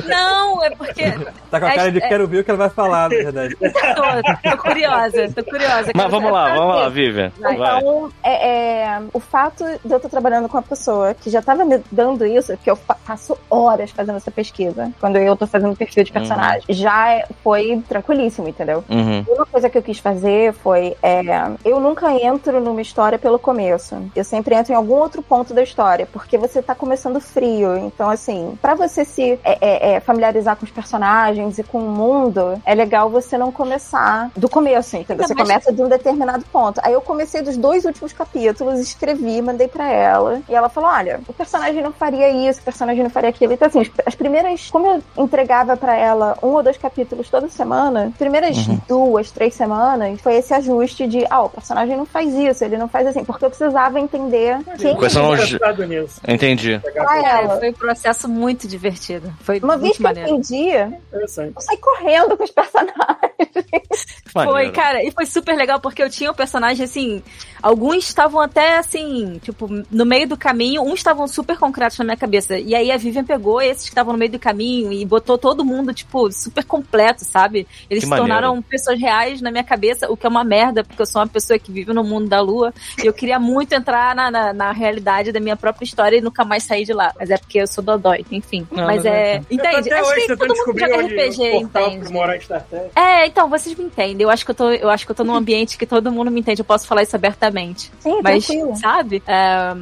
Não, é porque. Tá com a cara de É- quero ver o que ela vai falar, na verdade. Tô, tô curiosa, tô curiosa. Mas vamos lá, vamos lá, Vivian. Vai. Então, é, é, o fato de eu estar trabalhando com uma pessoa que já estava me dando isso, porque eu passo horas fazendo essa pesquisa, quando eu tô fazendo perfil de personagem, já é- foi tranquilíssimo, entendeu? Uhum. Uma coisa que eu quis fazer foi. é, eu nunca entro numa história pelo começo. Eu sempre entro em algum outro ponto da história, porque você tá começando frio. Então, assim, pra você se é, é, é, familiarizar com os personagens e com o mundo, é legal você não começar do começo, entendeu? Você começa de um determinado ponto. Aí eu comecei dos dois últimos capítulos, escrevi, mandei pra ela. E ela falou: olha, o personagem não faria isso, o personagem não faria aquilo. Então, assim, as- as primeiras. Como eu entregava pra ela um ou dois capítulos toda semana, as primeiras duas, três semanas, foi esse ajuste de, ah, o personagem não faz isso, ele não faz assim, porque eu precisava entender quem os- Pensado nisso. Entendi. ela. foi um processo muito divertido. Foi Uma vez que eu maneiro. entendi, Interessante. eu saí correndo com os personagens. [LAUGHS] Foi, Maneiro. cara, e foi super legal porque eu tinha um personagem assim. Alguns estavam até assim, tipo, no meio do caminho, uns estavam super concretos na minha cabeça. E aí a Vivian pegou esses que estavam no meio do caminho e botou todo mundo, tipo, super completo, sabe? Eles Que se tornaram maneiro. pessoas reais na minha cabeça, o que é uma merda, porque eu sou uma pessoa que vive no mundo da lua. E eu queria muito entrar na, na, na realidade da minha própria história e nunca mais sair de lá. Mas é porque eu sou dodói, enfim. Não, mas mas é. Eu tô Entende? até Acho hoje que todo mundo joga RPG entende. Trek. É, então, vocês me entendem. Eu acho que eu tô, eu acho que eu tô num ambiente que todo mundo me entende. Eu posso falar isso abertamente. Sim, Mas, tranquilo. sabe? É,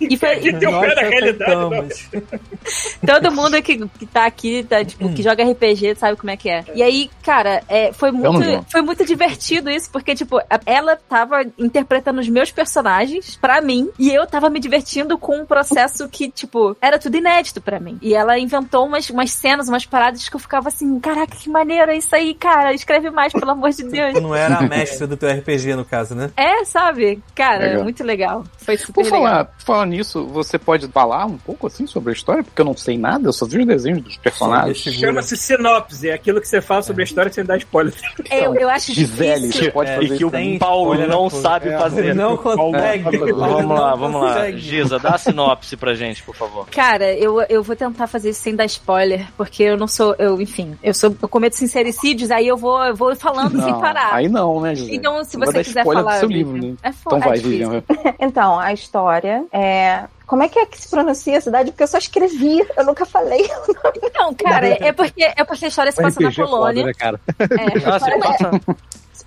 e foi, e pé da realidade, todo mundo que, que tá aqui, tá, tipo, que joga RPG, sabe como é que é. E aí, cara, é, foi, não muito, foi muito divertido isso, porque, tipo, ela tava interpretando os meus personagens pra mim, e eu tava me divertindo com um processo que, tipo, era tudo inédito pra mim. E ela inventou umas, umas cenas, umas paradas que eu ficava assim, caraca, que maneiro é isso aí, cara, escreve mais, pelo amor de Deus. Tu não era a [LAUGHS] mestra do teu RPG, no caso, né? É, sabe? Cara, Legal. muito legal. Foi super Por legal. falar, por falar nisso, você pode falar um pouco assim sobre a história? Porque eu não sei nada, eu só vi os desenhos dos personagens. Chama-se sinopse, é aquilo que você fala sobre a história sem dar spoiler. Eu, eu acho Gisele, difícil. você pode É, fazer E que o isso. Paulo não sabe É, fazer. Não consegue. É, Vamos lá, vamos lá. Giza, dá a sinopse pra gente, por favor. Cara, eu, eu vou tentar fazer isso sem dar spoiler, porque eu não sou, eu, enfim, eu sou, eu cometo sincericídios, aí eu vou, eu vou falando sem Não, parar. Aí não, né, Gisele? Então, se Não você quiser falar, do seu livro, né? é Então é vai. Vivian. [LAUGHS] Então, a história é. Como é que é que se pronuncia a cidade? Porque eu só escrevi, eu nunca falei. Não, cara, é porque, é porque a história se passa na é foda, Polônia. né, cara? É, Ah, se passa,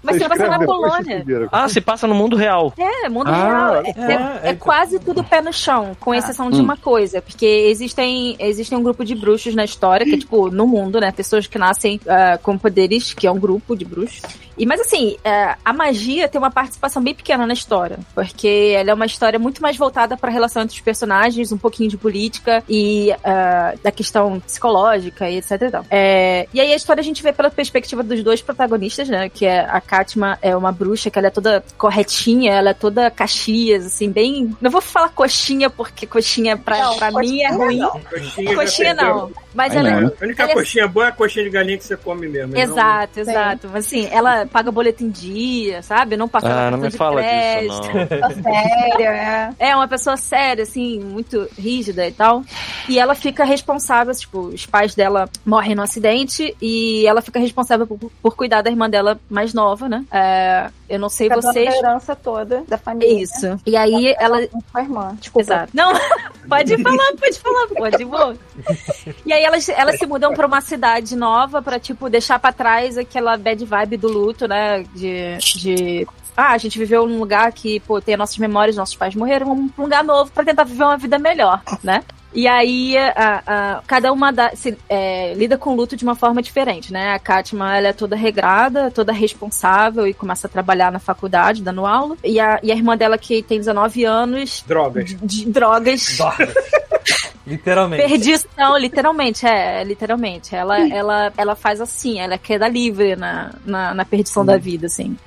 mas se passa escreve na depois vocês Polônia. ah, se passa no mundo real. É, mundo Ah, real. É, é, é- é é- quase tudo pé no chão, com exceção de Hum. uma coisa. Porque existem, existem um grupo de bruxos na história, que é tipo, no mundo, né? Pessoas que nascem ah, com poderes, que é um grupo de bruxos. E, mas assim, ah, a magia tem uma participação bem pequena na história. Porque ela é uma história muito mais voltada pra relação entre os personagens, um pouquinho de política e ah, da questão psicológica e etc e tal. É, e aí a história a gente vê pela perspectiva dos dois protagonistas, né? Que é a Katma é uma bruxa que ela é toda corretinha, ela é toda caxias, assim, bem. Não vou falar coxinha, porque coxinha pra, Não, pra mim é ruim. não. Coxinha, Coxinha não. Mas ela não, é. A única Ela é- coxinha boa é a coxinha de galinha que você come mesmo. não- Exato, exato. Mas assim, ela paga boleto em dia, sabe? Não passa Ah, não me de fala crédito. disso, não. Sério, é. É uma pessoa séria, assim, muito rígida e tal. E ela fica responsável, tipo, os pais dela morrem no acidente e ela fica responsável por, por cuidar da irmã dela mais nova, né? É, eu não sei dando vocês. a herança toda da família. Isso. E aí ela. Com a irmã. Desculpa. Exato. Não, [LAUGHS] pode falar, pode falar, pode, boa. [LAUGHS] E aí elas, elas se mudam pra uma [LAUGHS] cidade nova pra, tipo, deixar pra trás aquela bad vibe do luto, né? De. de ah, a gente viveu num lugar que, pô, tem as nossas memórias, nossos pais morreram, vamos pra um lugar novo pra tentar viver uma vida melhor, né? E aí, a- a- cada uma da- se- é, lida com o luto de uma forma diferente, né? A Katma, ela é toda regrada, toda responsável e começa a trabalhar na faculdade, dando aula. E a, e a irmã dela, que tem 19 anos, Drogas. de drogas, [LAUGHS] Literalmente. perdição, literalmente, é, literalmente. Ela, ela, ela faz assim, ela queda livre na, na, na perdição da vida, assim.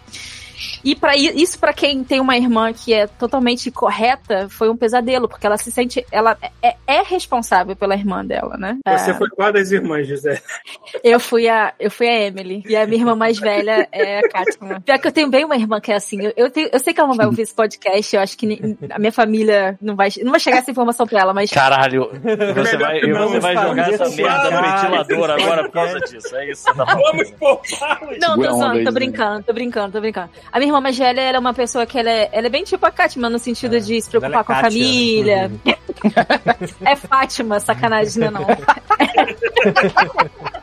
E para isso, pra quem tem uma irmã que é totalmente correta, foi um pesadelo, porque ela se sente. Ela é, é responsável pela irmã dela, né? Você É, foi qual das irmãs, José? eu fui a eu fui a Emily. E a minha irmã mais velha é a Kátia. Pior que eu tenho bem uma irmã que é assim. Eu, eu, tenho- eu sei que ela não vai ouvir esse podcast, eu acho que a minha família não vai, não vai chegar essa informação pra ela, mas. Caralho, você vai, não, você vai jogar essa merda no ventilador agora por causa podcast. disso. É isso falando. Vamos poupá-los. Não, tô zoando, tô brincando, tô brincando, tô brincando. A minha irmã mais velha, ela é uma pessoa que ela é, ela é bem tipo a Kátima, no sentido de se preocupar Ela é com a Kátia, família. inclusive. [LAUGHS] É Fátima, sacanagem, não [LAUGHS]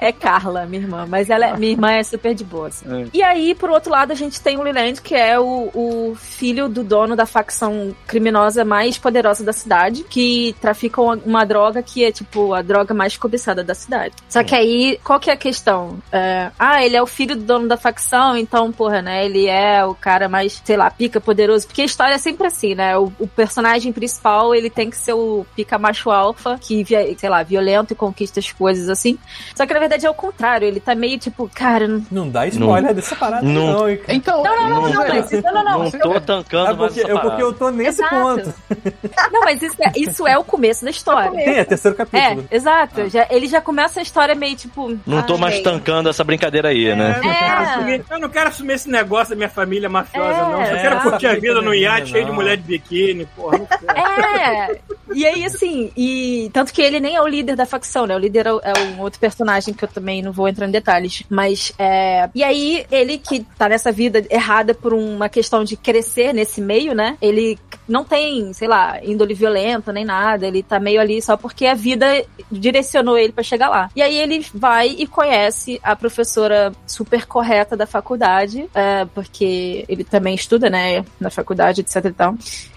é. É Carla, minha irmã. Mas ela é- minha irmã é super de boa. assim. É. E aí, por outro lado, a gente tem o Leland, que é o, o filho do dono da facção criminosa mais poderosa da cidade, que trafica uma, uma droga que é, tipo, a droga mais cobiçada da cidade. Só que aí, qual que é a questão? É, ah, ele é o filho do dono da facção, então, porra, né? Ele é o cara mais, sei lá, pica poderoso. Porque a história é sempre assim, né? O, o personagem principal, ele tem que ser o pica macho alfa, que, sei lá, violento e conquista as coisas assim. Só que, na verdade, verdade é o contrário. Ele tá meio tipo, cara. Não, Não dá spoiler dessa parada, não- não. Então, não, não, não, não, mas, não, não, não. Não tô tancando É mais porque, essa é porque eu tô nesse Exato. ponto. [LAUGHS] Não, mas isso é, isso é o começo da história. Tem, é terceiro É, capítulo. exato. Já, ele já começa a história meio tipo. Não tô ah, mais tancando essa brincadeira aí, né? Eu não, quero É. assumir, eu não quero assumir esse negócio da minha família mafiosa, É, não. Eu é. quero curtir a vida no iate Não. cheio de mulher de biquíni, porra. Não. É, e aí assim, e tanto que ele nem é o líder da facção, né? O líder é, o- é um outro personagem que eu também não vou entrar em detalhes. Mas é. E aí, ele que tá nessa vida errada por uma questão de crescer nesse meio, né? Ele não tem, sei lá, índole violenta nem nada. Ele tá meio ali só porque a vida direcionou ele pra chegar lá. E aí ele vai e conhece a professora super correta da faculdade, é, porque ele também estuda, né, na faculdade, etc e tal.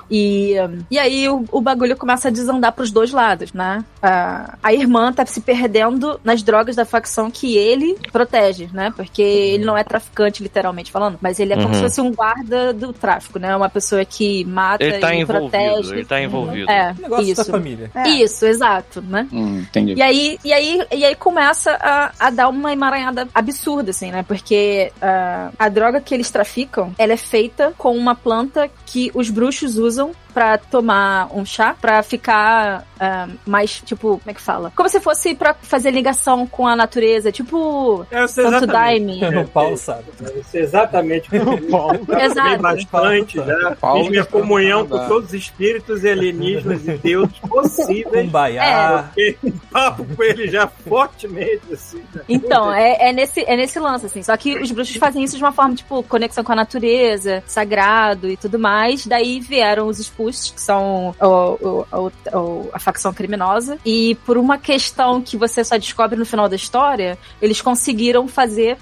E, e aí o, o bagulho começa a desandar pros dois lados, né? A, a irmã tá se perdendo nas drogas da facção que ele protege, né? Porque ele não é traficante, literalmente falando, mas ele é como Uhum. se fosse um guarda do tráfico, né? Uma pessoa que mata Ele tá e envolvido, protege. ele tá envolvido. É, Negócio isso. da família. É. Isso, exato, né? Hum, entendi. E aí, e aí, e aí começa a, a dar uma emaranhada absurda, assim, né? Porque ah, a droga que eles traficam, ela é feita com uma planta que os bruxos usam pra tomar um chá, pra ficar ah, mais, tipo, como é que fala? Como se fosse pra fazer ligação com a natureza, tipo sei Santo exatamente. Daime. [LAUGHS] O Paulo sabe. Sei exatamente [LAUGHS] o que eu digo. Exato. Falei bastante, já. Paulo Fiz minha comunhão com todos os espíritos alienígenas e deuses possíveis. Kumbaya. Fiquei em papo com ele já fortemente, assim. né? Então, é, é nesse, é nesse lance, assim. Só que os bruxos fazem isso de uma forma, tipo, conexão com a natureza, sagrado e tudo mais. Daí vieram os que são o- o- o- o- a facção criminosa. E por uma questão que você só descobre no final da história, eles conseguiram fazer.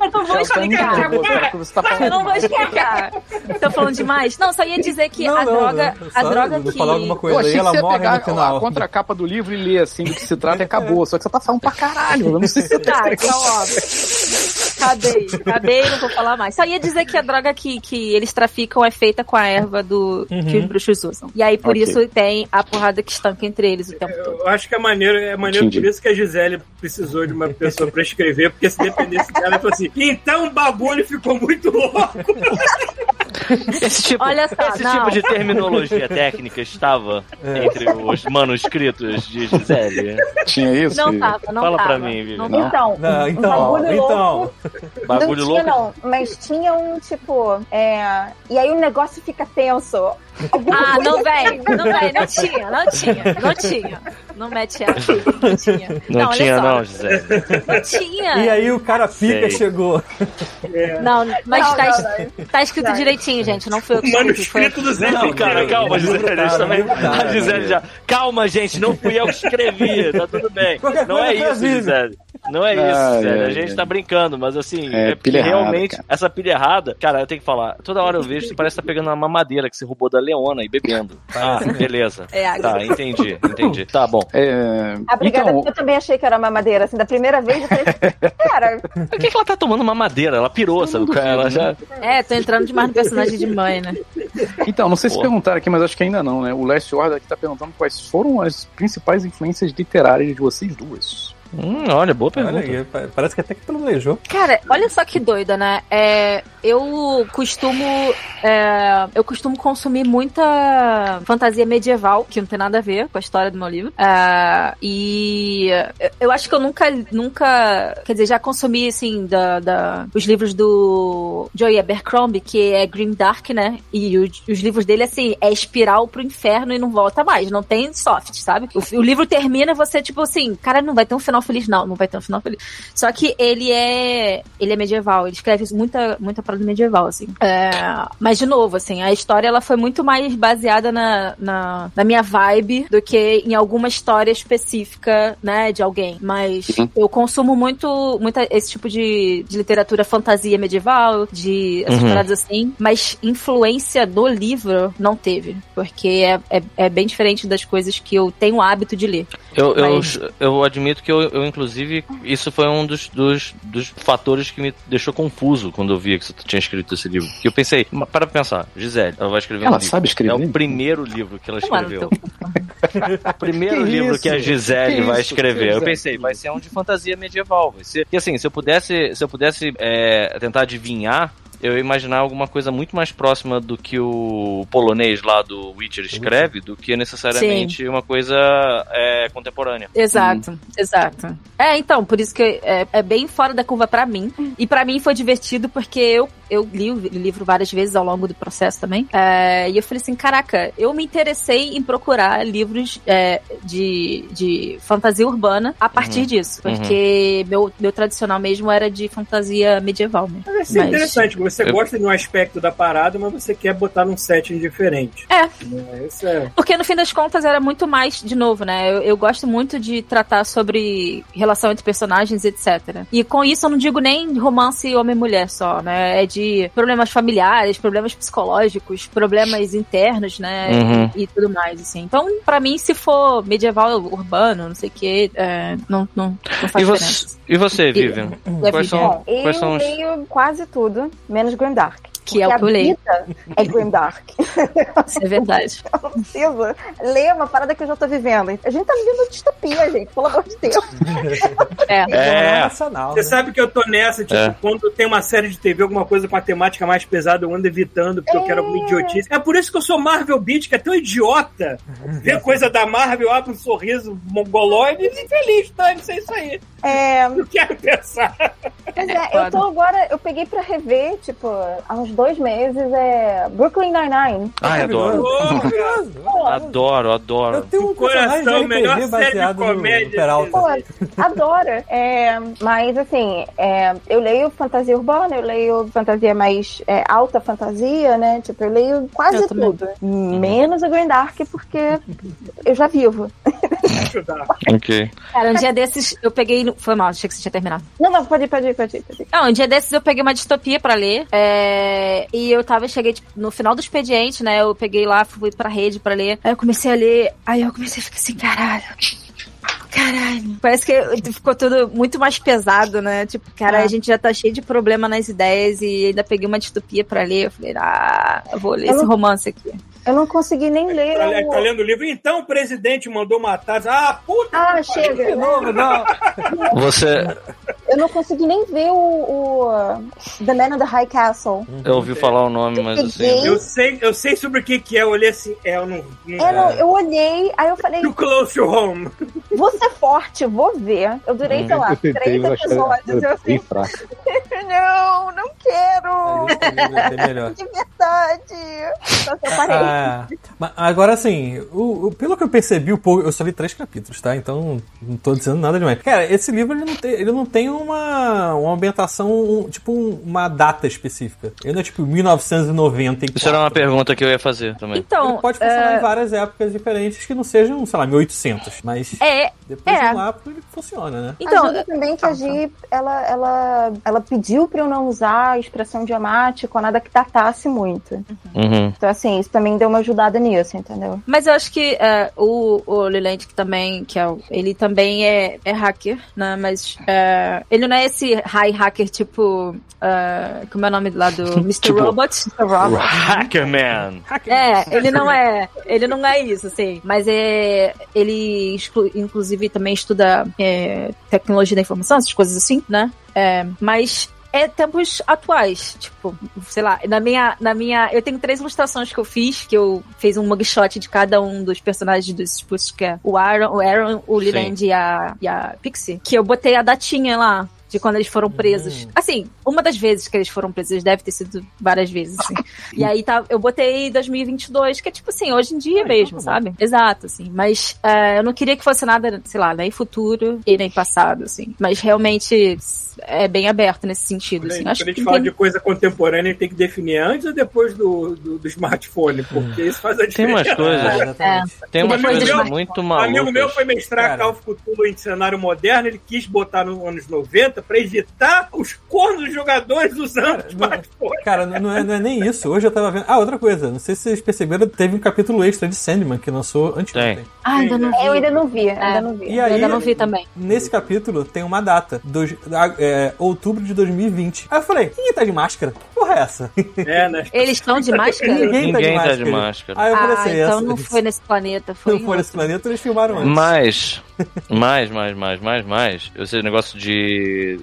Eu não vou explicar. Tá Eu não vou explicar. Tô falando demais? Não, só ia dizer que Não, a não, droga. não. A droga que. falar alguma Eu coisa aí, ela morre pegar no final. a contracapa do livro e ler assim do que se trata e acabou. Só que você tá falando pra caralho. Eu não sei se você tá. Tá, então, ó. Acabei, acabei, não vou falar mais. Só ia dizer que a droga que, que eles traficam é feita com a erva do que os bruxos usam. E aí, por Ok. isso, tem a porrada que estanca entre eles o tempo todo. Eu acho que é maneiro, é maneiro Entendi. por isso que a Gisele precisou de uma pessoa pra escrever, porque se dependesse dela, ela falou assim: então o bagulho ficou muito louco. [LAUGHS] [LAUGHS] Esse tipo, Olha só, esse não. tipo de terminologia técnica estava [LAUGHS] É. entre os manuscritos de Gisele. Tinha isso? Não tava, não Fala tava. pra mim, Vivi. Não Não? Então, Não, um então, bagulho então. louco. Bagulho não louco. tinha, não. Mas tinha um, tipo, é... E aí o negócio fica tenso. Alguma Ah, coisa não vem, não vem, não tinha, não tinha, não tinha. Não mete essa, não tinha. Não, olha tinha, só, não, Gisele. Não tinha. E aí o cara pica Sei. chegou. Não, mas Não, tá, não, es- tá escrito direitinho, gente. Não foi eu que escrevi. Foi... manuscrito do Zé Não, cara, calma, a gente também- A Gisele já. Calma, gente, não fui eu que escrevi, tá tudo bem. Qualquer Não é isso. Gisele. Não é isso, Gisele. A gente tá brincando, mas assim, É, é, pilha errada, realmente, cara. essa pilha errada, cara, eu tenho que falar. Toda hora eu vejo, você parece que tá pegando uma mamadeira que você roubou da Leona e bebendo. Ah, beleza. É, água. Tá, entendi, entendi. Tá bom. É, A brigada, então, eu também achei que era mamadeira, assim, da primeira vez eu falei, cara, Por que, que ela tá tomando mamadeira? Ela pirou, sabe? Ela já. É, tô entrando demais no personagem de mãe, né? então, não sei se Pô. perguntaram aqui, mas acho que ainda não, né? O Last Order aqui tá perguntando quais foram as principais influências literárias de vocês duas. Hum, olha, boa Olha pergunta. aí, pa- parece que até que planejou. Cara, olha só que doida, né? É, eu costumo. é, eu costumo consumir muita fantasia medieval, que não tem nada a ver com a história do meu livro. É, e eu- eu acho que eu nunca, nunca. Quer dizer, já consumi, assim, da, da- os livros do Joey Abercrombie, que é Grim Dark, né? E os, os livros dele, assim, é espiral pro inferno e não volta mais. Não tem soft, sabe? O, o livro termina, você, tipo assim, cara, não vai ter um final feliz, não. Não vai ter um final feliz. Só que ele é. Ele é medieval, ele escreve muita, muita parada medieval, assim. É, mas, de novo, assim, a história ela foi muito mais baseada na, na, na minha vibe do que em alguma história específica, né, de alguém. Mas eu consumo muito, muita esse tipo de, de literatura fantasia medieval, de essas Uhum. paradas assim. Mas influência do livro não teve. Porque é, é, é bem diferente das coisas que eu tenho o hábito de ler. Eu, eu, Mas- eu admito que eu, eu, inclusive, isso foi um dos, dos, dos fatores que me deixou confuso quando eu vi que você tinha escrito esse livro. Que eu pensei, "Ma- para pra pensar, Gisele, ela vai escrever Ela um livro. sabe escrever? É o primeiro livro que ela escreveu. o [LAUGHS] primeiro Que livro isso? que a Gisele Que vai isso? escrever. Eu pensei, vai ser um de fantasia medieval. Vai ser. E assim, se eu pudesse, se eu pudesse é, tentar adivinhar. Eu ia imaginar alguma coisa muito mais próxima do que o polonês lá do Witcher escreve, do que necessariamente uma coisa é, contemporânea. Exato, exato. É, então, por isso que é, é bem fora da curva pra mim. E pra mim foi divertido porque eu, eu li o livro várias vezes ao longo do processo também. É, e eu falei assim: caraca, eu me interessei em procurar livros é, de, de fantasia urbana a partir Uhum. disso. Porque meu, meu tradicional mesmo era de fantasia medieval, né? Mas isso é Mas- interessante, você Eu- gosta de um aspecto da parada, mas você quer botar num setting diferente. É. É, Isso é. Porque no fim das contas era muito mais, de novo, né? Eu, eu gosto muito de tratar sobre relação entre personagens, etc. E com isso eu não digo nem romance homem-mulher só, né? É de problemas familiares, problemas psicológicos, problemas internos, né? Uhum. E, e tudo mais, assim. Então, pra mim, se for medieval, urbano, não sei o quê, é, não, não, não faz E diferença. você, e você Vivian? E a Quais Vivian? são, Bom, eu quais são os... leio quase tudo, menos Grimdark. Que é o que eu a leio. vida é Grimdark. Isso é verdade. [LAUGHS] Eu não preciso ler uma parada que eu já tô vivendo. A gente tá vivendo distopia, gente, pelo amor de Deus. É. É. nacional. Você né? sabe que eu tô nessa, tipo, É. quando tem uma série de TV, alguma coisa com a temática mais pesada, eu ando evitando, porque eu quero alguma idiotice. É por isso que eu sou Marvel Beat, que é tão idiota. Ver coisa da Marvel, abre um sorriso mongoloide e feliz, tá? Não sei isso aí. É, Não quero pensar. Pois é, eu tô agora, eu peguei pra rever, tipo, há uns dois meses, é Brooklyn Nine-Nine. Ai, adoro. Ô, cara, Adoro, adoro. Eu tenho um Coração, de melhor RPG série de baseado no, comédia no Peralta. Pô, adoro. É, mas, assim, é, eu leio fantasia urbana, eu leio fantasia mais é, alta fantasia, né? Tipo, eu leio quase Eu tudo. Menos o Grindark, porque eu já vivo. Ajudar. Ok. Cara, um dia desses eu peguei. Foi mal, achei que você tinha terminado. Não, não, pode ir, pode ir, pode ir. Pode ir. Não, um dia desses eu peguei uma distopia pra ler. é, E eu tava, cheguei tipo, no final do expediente, né? Eu peguei lá, fui pra rede pra ler. Aí eu comecei a ler. Aí eu comecei a ficar assim, caralho. Caralho. Parece que ficou tudo muito mais pesado, né? Tipo, cara, Ah. a gente já tá cheio de problema nas ideias e ainda peguei uma distopia pra ler. Eu falei, ah, eu vou ler Eu esse não- romance aqui. Eu não consegui nem ler. Tá, o- tá lendo o livro? Então o presidente mandou matar. Ah, puta! Ah, que pariu. chega. Não. [LAUGHS] Você Eu não consegui nem ver o, o The Man in the High Castle. eu ouvi falar o nome, mas assim. Eu sei, eu sei sobre o que, que é. Eu olhei assim. É, eu não. não É, não, eu olhei, aí eu falei, Too close to home. vou ser forte, vou ver. Eu durei, sei lá, Eu tentei, três mas achei episódios. Eu assim, [LAUGHS] não, não quero. Deve ser melhor. [LAUGHS] De verdade. Só que eu parei. Ah, mas agora assim, o, o- pelo que eu percebi, o pouco, eu só li três capítulos, tá? Então não tô dizendo nada demais. Cara, esse livro ele não tem, ele não tem uma, uma ambientação, um- tipo um- uma data específica. Ele não é tipo 1990. Isso era uma pergunta que eu ia fazer também. Então, Ele pode funcionar é, em várias épocas diferentes que não sejam, sei lá, 1800. Mas é, depois é. de lá ele funciona, né? então, Ajuda também que a Gi, ela, ela, ela pediu pra eu não usar a expressão idiomática ou nada que datasse muito. Uhum. Então, assim, isso também deu uma ajudada nisso, entendeu? Mas eu acho que é, o, o Leland, que também, que é, o- ele também é, é hacker, né? Mas é, ele não é esse high hacker tipo. é, como é o nome lá do [LAUGHS] Mr. Tipo- Robot? Mr. Robot. Hackerman. É, ele não é, ele não é isso, assim. Mas é, ele inclusive também estuda é, tecnologia da informação, essas coisas assim, né? É, mas é tempos atuais, tipo, sei lá, na minha, na minha, eu tenho três ilustrações que eu fiz, que eu fiz um mugshot de cada um dos personagens dos Spooks, que é o Aaron, o Aaron, o Leland e a, e a Pixie, que eu botei a datinha lá. De quando eles foram presos. Assim, uma das vezes que eles foram presos, deve ter sido várias vezes, assim. [LAUGHS] E aí tá, eu botei 2022, que é tipo assim, hoje em dia mesmo, sabe? Exato, assim. Mas é, eu não queria que fosse nada, sei lá, nem futuro e nem passado, assim. Mas realmente é bem aberto nesse sentido, Quando assim. a Acho gente que fala tem- de coisa contemporânea, a gente tem que definir antes ou depois do, do, do smartphone, porque isso faz a Tem diferença. umas coisas. É. Tem umas coisas dos- muito Um amigo meu malucas. foi mestrar Cara. Call of Cthulhu em cenário moderno, ele quis botar nos anos 90 pra evitar os cornos dos jogadores usando smartphone. Cara, não é, não é nem isso. Hoje eu tava vendo. Ah, outra coisa. Não sei se vocês perceberam, teve um capítulo extra de Sandman que lançou antes Tem. ontem. Ah, ainda não vi. Eu ainda não vi, ainda É. não vi. E Eu aí, ainda não vi também. nesse capítulo tem uma data, dois, a- é, outubro de 2020. Aí eu falei, quem tá de máscara? Porra é essa? [LAUGHS] É, né? Eles estão de máscara? Ninguém, Ninguém tá tá de de máscara. máscara. Aí eu falei Ah, assim, então essa- não foi nesse planeta, foi não em for nesse planeta, eles filmaram antes. Mas, [LAUGHS] mais, mais, mais, mais, mais, esse negócio de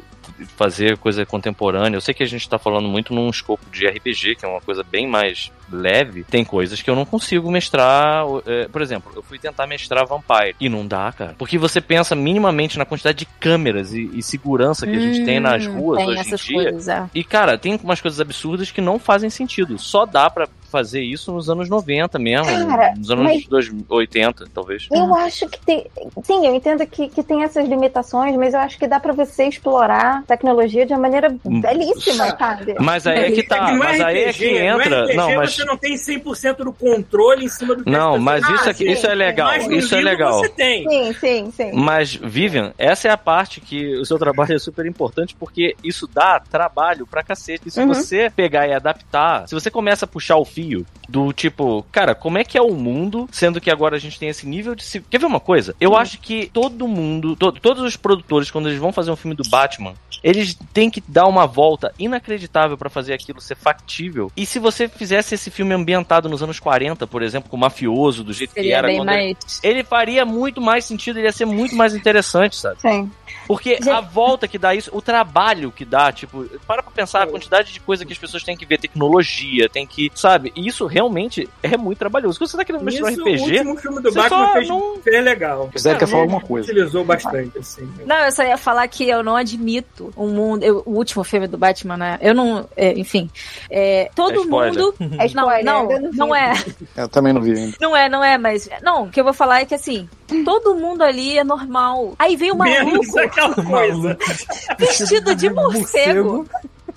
fazer coisa contemporânea, eu sei que a gente tá falando muito num escopo de RPG, que é uma coisa bem mais leve, tem coisas que eu não consigo mestrar, é, por exemplo, eu fui tentar mestrar Vampire, e não dá, cara, porque você pensa minimamente na quantidade de câmeras e, e segurança que a gente tem nas Hum, ruas tem hoje essas em dia, coisas, é. e, cara, tem umas coisas absurdas que não fazem sentido. Só dá pra fazer isso nos anos 90 mesmo. Cara, nos anos mas- 2080, talvez. Eu acho que tem. Sim, eu entendo que, que tem essas limitações, mas eu acho que dá pra você explorar tecnologia de uma maneira Hum, belíssima, sabe? Mas aí é que tá. no Mas aí é que entra. Não, mas. Você não tem 100% do controle em cima do que Não, as mas isso, aqui, fazem. isso é legal. Isso é legal. Você tem. Sim, sim, sim. Mas, Vivian, essa é a parte que o seu trabalho é super importante porque isso dá trabalho pra cacete. E se Uhum. você pegar e adaptar, se você começa a puxar o fio do tipo, cara, como é que é o mundo, sendo que agora a gente tem esse nível de. se- Quer ver uma coisa? Eu acho que todo mundo, to- todos os produtores, quando eles vão fazer um filme do Batman, eles têm que dar uma volta inacreditável pra fazer aquilo ser factível. E se você fizesse esse filme ambientado nos anos 40, por exemplo, com o mafioso, do jeito que Seria era bem quando ele mais. ele faria muito mais sentido, ele ia ser muito mais interessante, sabe? Sim. Porque Gente- a volta que dá isso, o trabalho que dá, tipo, para pra pensar a quantidade de coisa que as pessoas têm que ver, tecnologia, tem que, sabe? E isso realmente é muito trabalhoso. Quando você tá querendo mexer no Isso, o RPG, último filme do você Batman fez, não- fez legal. Zé quer falar alguma coisa. Utilizou bastante, assim. Não, eu só ia falar que eu não admito um mundo. eu- o último filme do Batman, né? Eu não. é, enfim. é, todo É mundo. [LAUGHS] É spoiler, não, não, não é. Eu também não vi ainda. Não é, não é, mas. Não, o que eu vou falar é que assim, todo mundo ali é normal. Aí vem um Menos maluco aquela coisa. [LAUGHS] vestido de morcego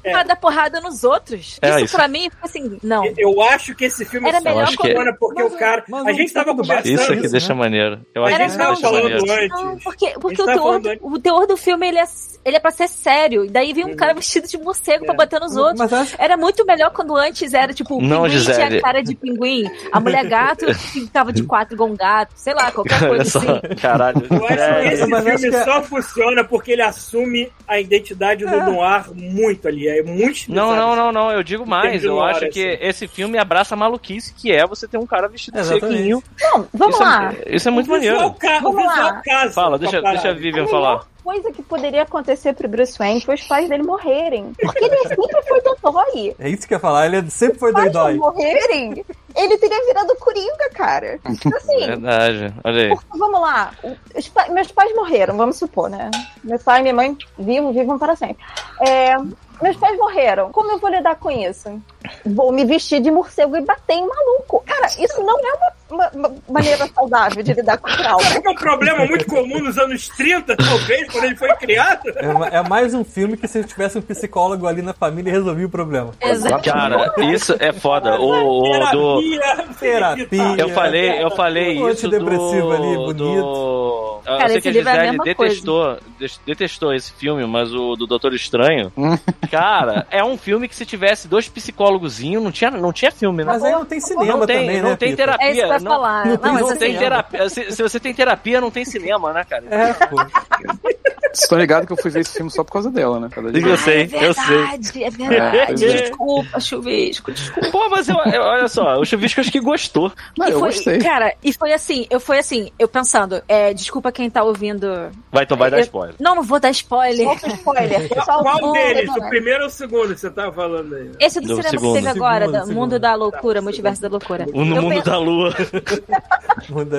pra dar porrada nos outros. É isso, isso. pra mim, assim, não. Eu acho que esse filme Era só melhor funciona porque Mas o cara. mas a o gente tava conversando. isso aqui deixa né? maneiro. Eu A acho que gente isso tava deixa falando maneiro. antes. Não, porque, porque A gente o, tava teor, falando do- antes. o teor do filme ele é, ele é pra ser sério. E daí vem um cara vestido de morcego pra bater nos outros. Mas Era muito melhor quando antes era tipo o Não, pinguim Gisele. tinha cara de pinguim, a mulher gato [LAUGHS] ficava de quatro igual um gato, sei lá, qualquer coisa só, assim. caralho. Eu acho que É, esse mas filme que é- só funciona porque ele assume a identidade do Noir muito ali. É muito Não, não, não, não, eu digo mais. Eu acho que assim. esse filme abraça a maluquice que é você ter um cara vestido de ceguinho. Não, vamos Isso lá. é, isso é muito maneiro. ca... Vamos lá. casa. Fala, com deixa, deixa a Vivian A falar. Coisa que poderia acontecer pro Bruce Wayne foi os pais dele morrerem. Porque ele sempre foi dodói. É isso que eu ia falar, ele sempre foi Os pais doidói. morrerem, ele teria virado Coringa, cara. Assim, Verdade. Olha aí. Porque, vamos lá, pa- meus pais morreram, vamos supor, né? Meu pai e minha mãe vivam, vivam para sempre. É, meus pais morreram. Como eu vou lidar com isso? Vou me vestir de morcego e bater em maluco. Cara, isso não é uma maneira saudável de lidar com trauma. Será que é um problema muito comum nos anos 30, talvez, quando ele foi criado? É, é mais um filme que se tivesse um psicólogo ali na família resolvia o problema. Exato. Cara, isso é foda. O, o do. Terapia. Terapia. Eu falei, eu falei Um isso do... antidepressivo ali, bonito. Do... Ah, Cara, eu sei que a livro é a Gisele detestou, detestou esse filme, mas o do Doutor Estranho, [LAUGHS] cara, é um filme que se tivesse dois psicólogozinhos, não tinha, não tinha filme, né? Mas aí não tem cinema não tem, também, não né? tem terapia. É não, falar. não Não, tem não assim, tem terapia. Se, se você tem terapia, não tem cinema, né, cara? É, pô. [LAUGHS] Vocês estão ligados que eu fui ver esse filme só por causa dela, né? De- Eu sei, é eu sei. é verdade. É, é. Desculpa, chuvisco, desculpa. Pô, mas eu, eu- olha só, o Chuvisco acho que gostou. Não, eu foi, gostei. cara, e foi assim, eu fui assim, eu pensando, é, desculpa quem tá ouvindo. Vai, então vai dar spoiler. Não, não vou dar spoiler. Solta spoiler. [LAUGHS] Só Qual deles? O primeiro ou o segundo que você tava falando aí? Esse do, Do cinema segundo. que teve agora, Segundo, do segundo. Mundo da Loucura, Multiverso da Loucura. O No Eu Mundo penso- da Lua. [LAUGHS]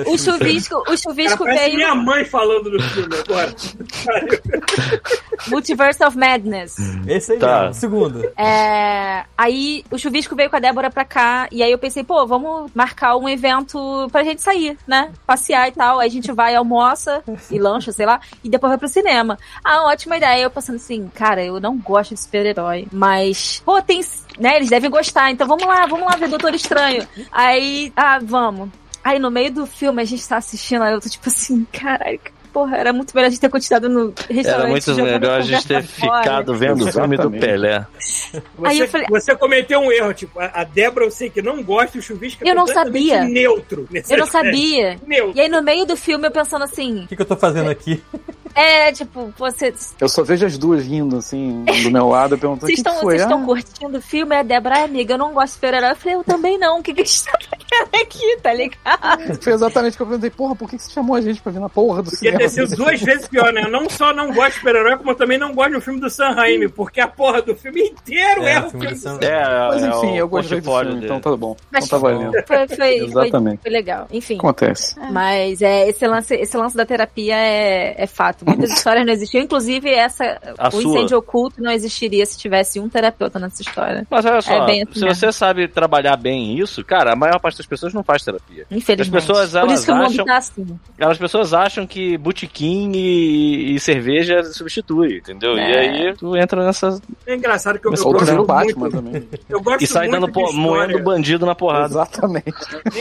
O chuvisco, o Cara, chuvisco parece veio minha mãe falando no filme agora. [LAUGHS] [LAUGHS] Multiverse of Madness. Esse aí Tá. mesmo, segundo. É, aí o chuvisco veio com a Débora pra cá, e aí eu pensei, pô, vamos marcar um evento pra gente sair, né? Passear e tal. Aí a gente vai, almoça e lancha, sei lá, e depois vai pro cinema. Ah, ótima ideia. Eu pensando assim, cara, eu não gosto de super-herói, mas, pô, tem. Né, eles devem gostar, então vamos lá, vamos lá ver Doutor Estranho. Aí, ah, vamos. Aí no meio do filme a gente tá assistindo, aí eu tô tipo assim, caralho. Porra, era muito melhor a gente ter continuado no restaurante. Era muito melhor a gente ter fora. ficado vendo o filme do. Pelé. Você, Aí eu falei- você cometeu um erro, tipo, a Débora eu sei que não gosta, o chuvisco é Eu não sabia. neutro. Eu não aspecto. [LAUGHS] sabia. Neutro. E aí no meio do filme eu pensando assim, O que, que eu tô fazendo aqui? É, tipo, você. Eu só vejo as duas rindo, assim, do meu lado, perguntando [LAUGHS] o Vocês que, que estão foi. vocês estão Ah, curtindo o filme? A Débora, "Ai, amiga, eu não gosto de super-herói. Eu falei, eu também não. O que que a gente tá fazendo aqui, tá ligado? [LAUGHS] foi exatamente o que eu perguntei. Porra, por que que você chamou a gente pra vir na porra do Ia cinema? ter sido duas vezes pior, né? Eu não só não gosto de super-herói, como eu também não gosto do filme do Sam Raimi, porque a porra do filme inteiro é, É, o filme do Sam Sam É, Mas é enfim, o eu gostei do filme, dele. então tá bom. Mas Então tá valendo. Foi, foi, foi, Exatamente. foi legal. Enfim. Acontece. Mas é, esse, lance, esse lance da terapia é, é fato. [LAUGHS] Muitas histórias não existiam. Inclusive, essa, A o sua. incêndio oculto não existiria se tivesse um terapeuta nessa história. Mas olha só, É bem assim se mesmo. você sabe trabalhar bem isso, cara, a maior parte das pessoas não faz terapia. Infelizmente. As pessoas, Por elas isso que o mundo acham- tá assim. As pessoas acham que botequim e, e cerveja substitui, entendeu? E É. aí tu entra nessa. É engraçado que eu, eu gosto muito, Batman também. eu gosto E sai muito dando po- moendo bandido na porrada. Exatamente.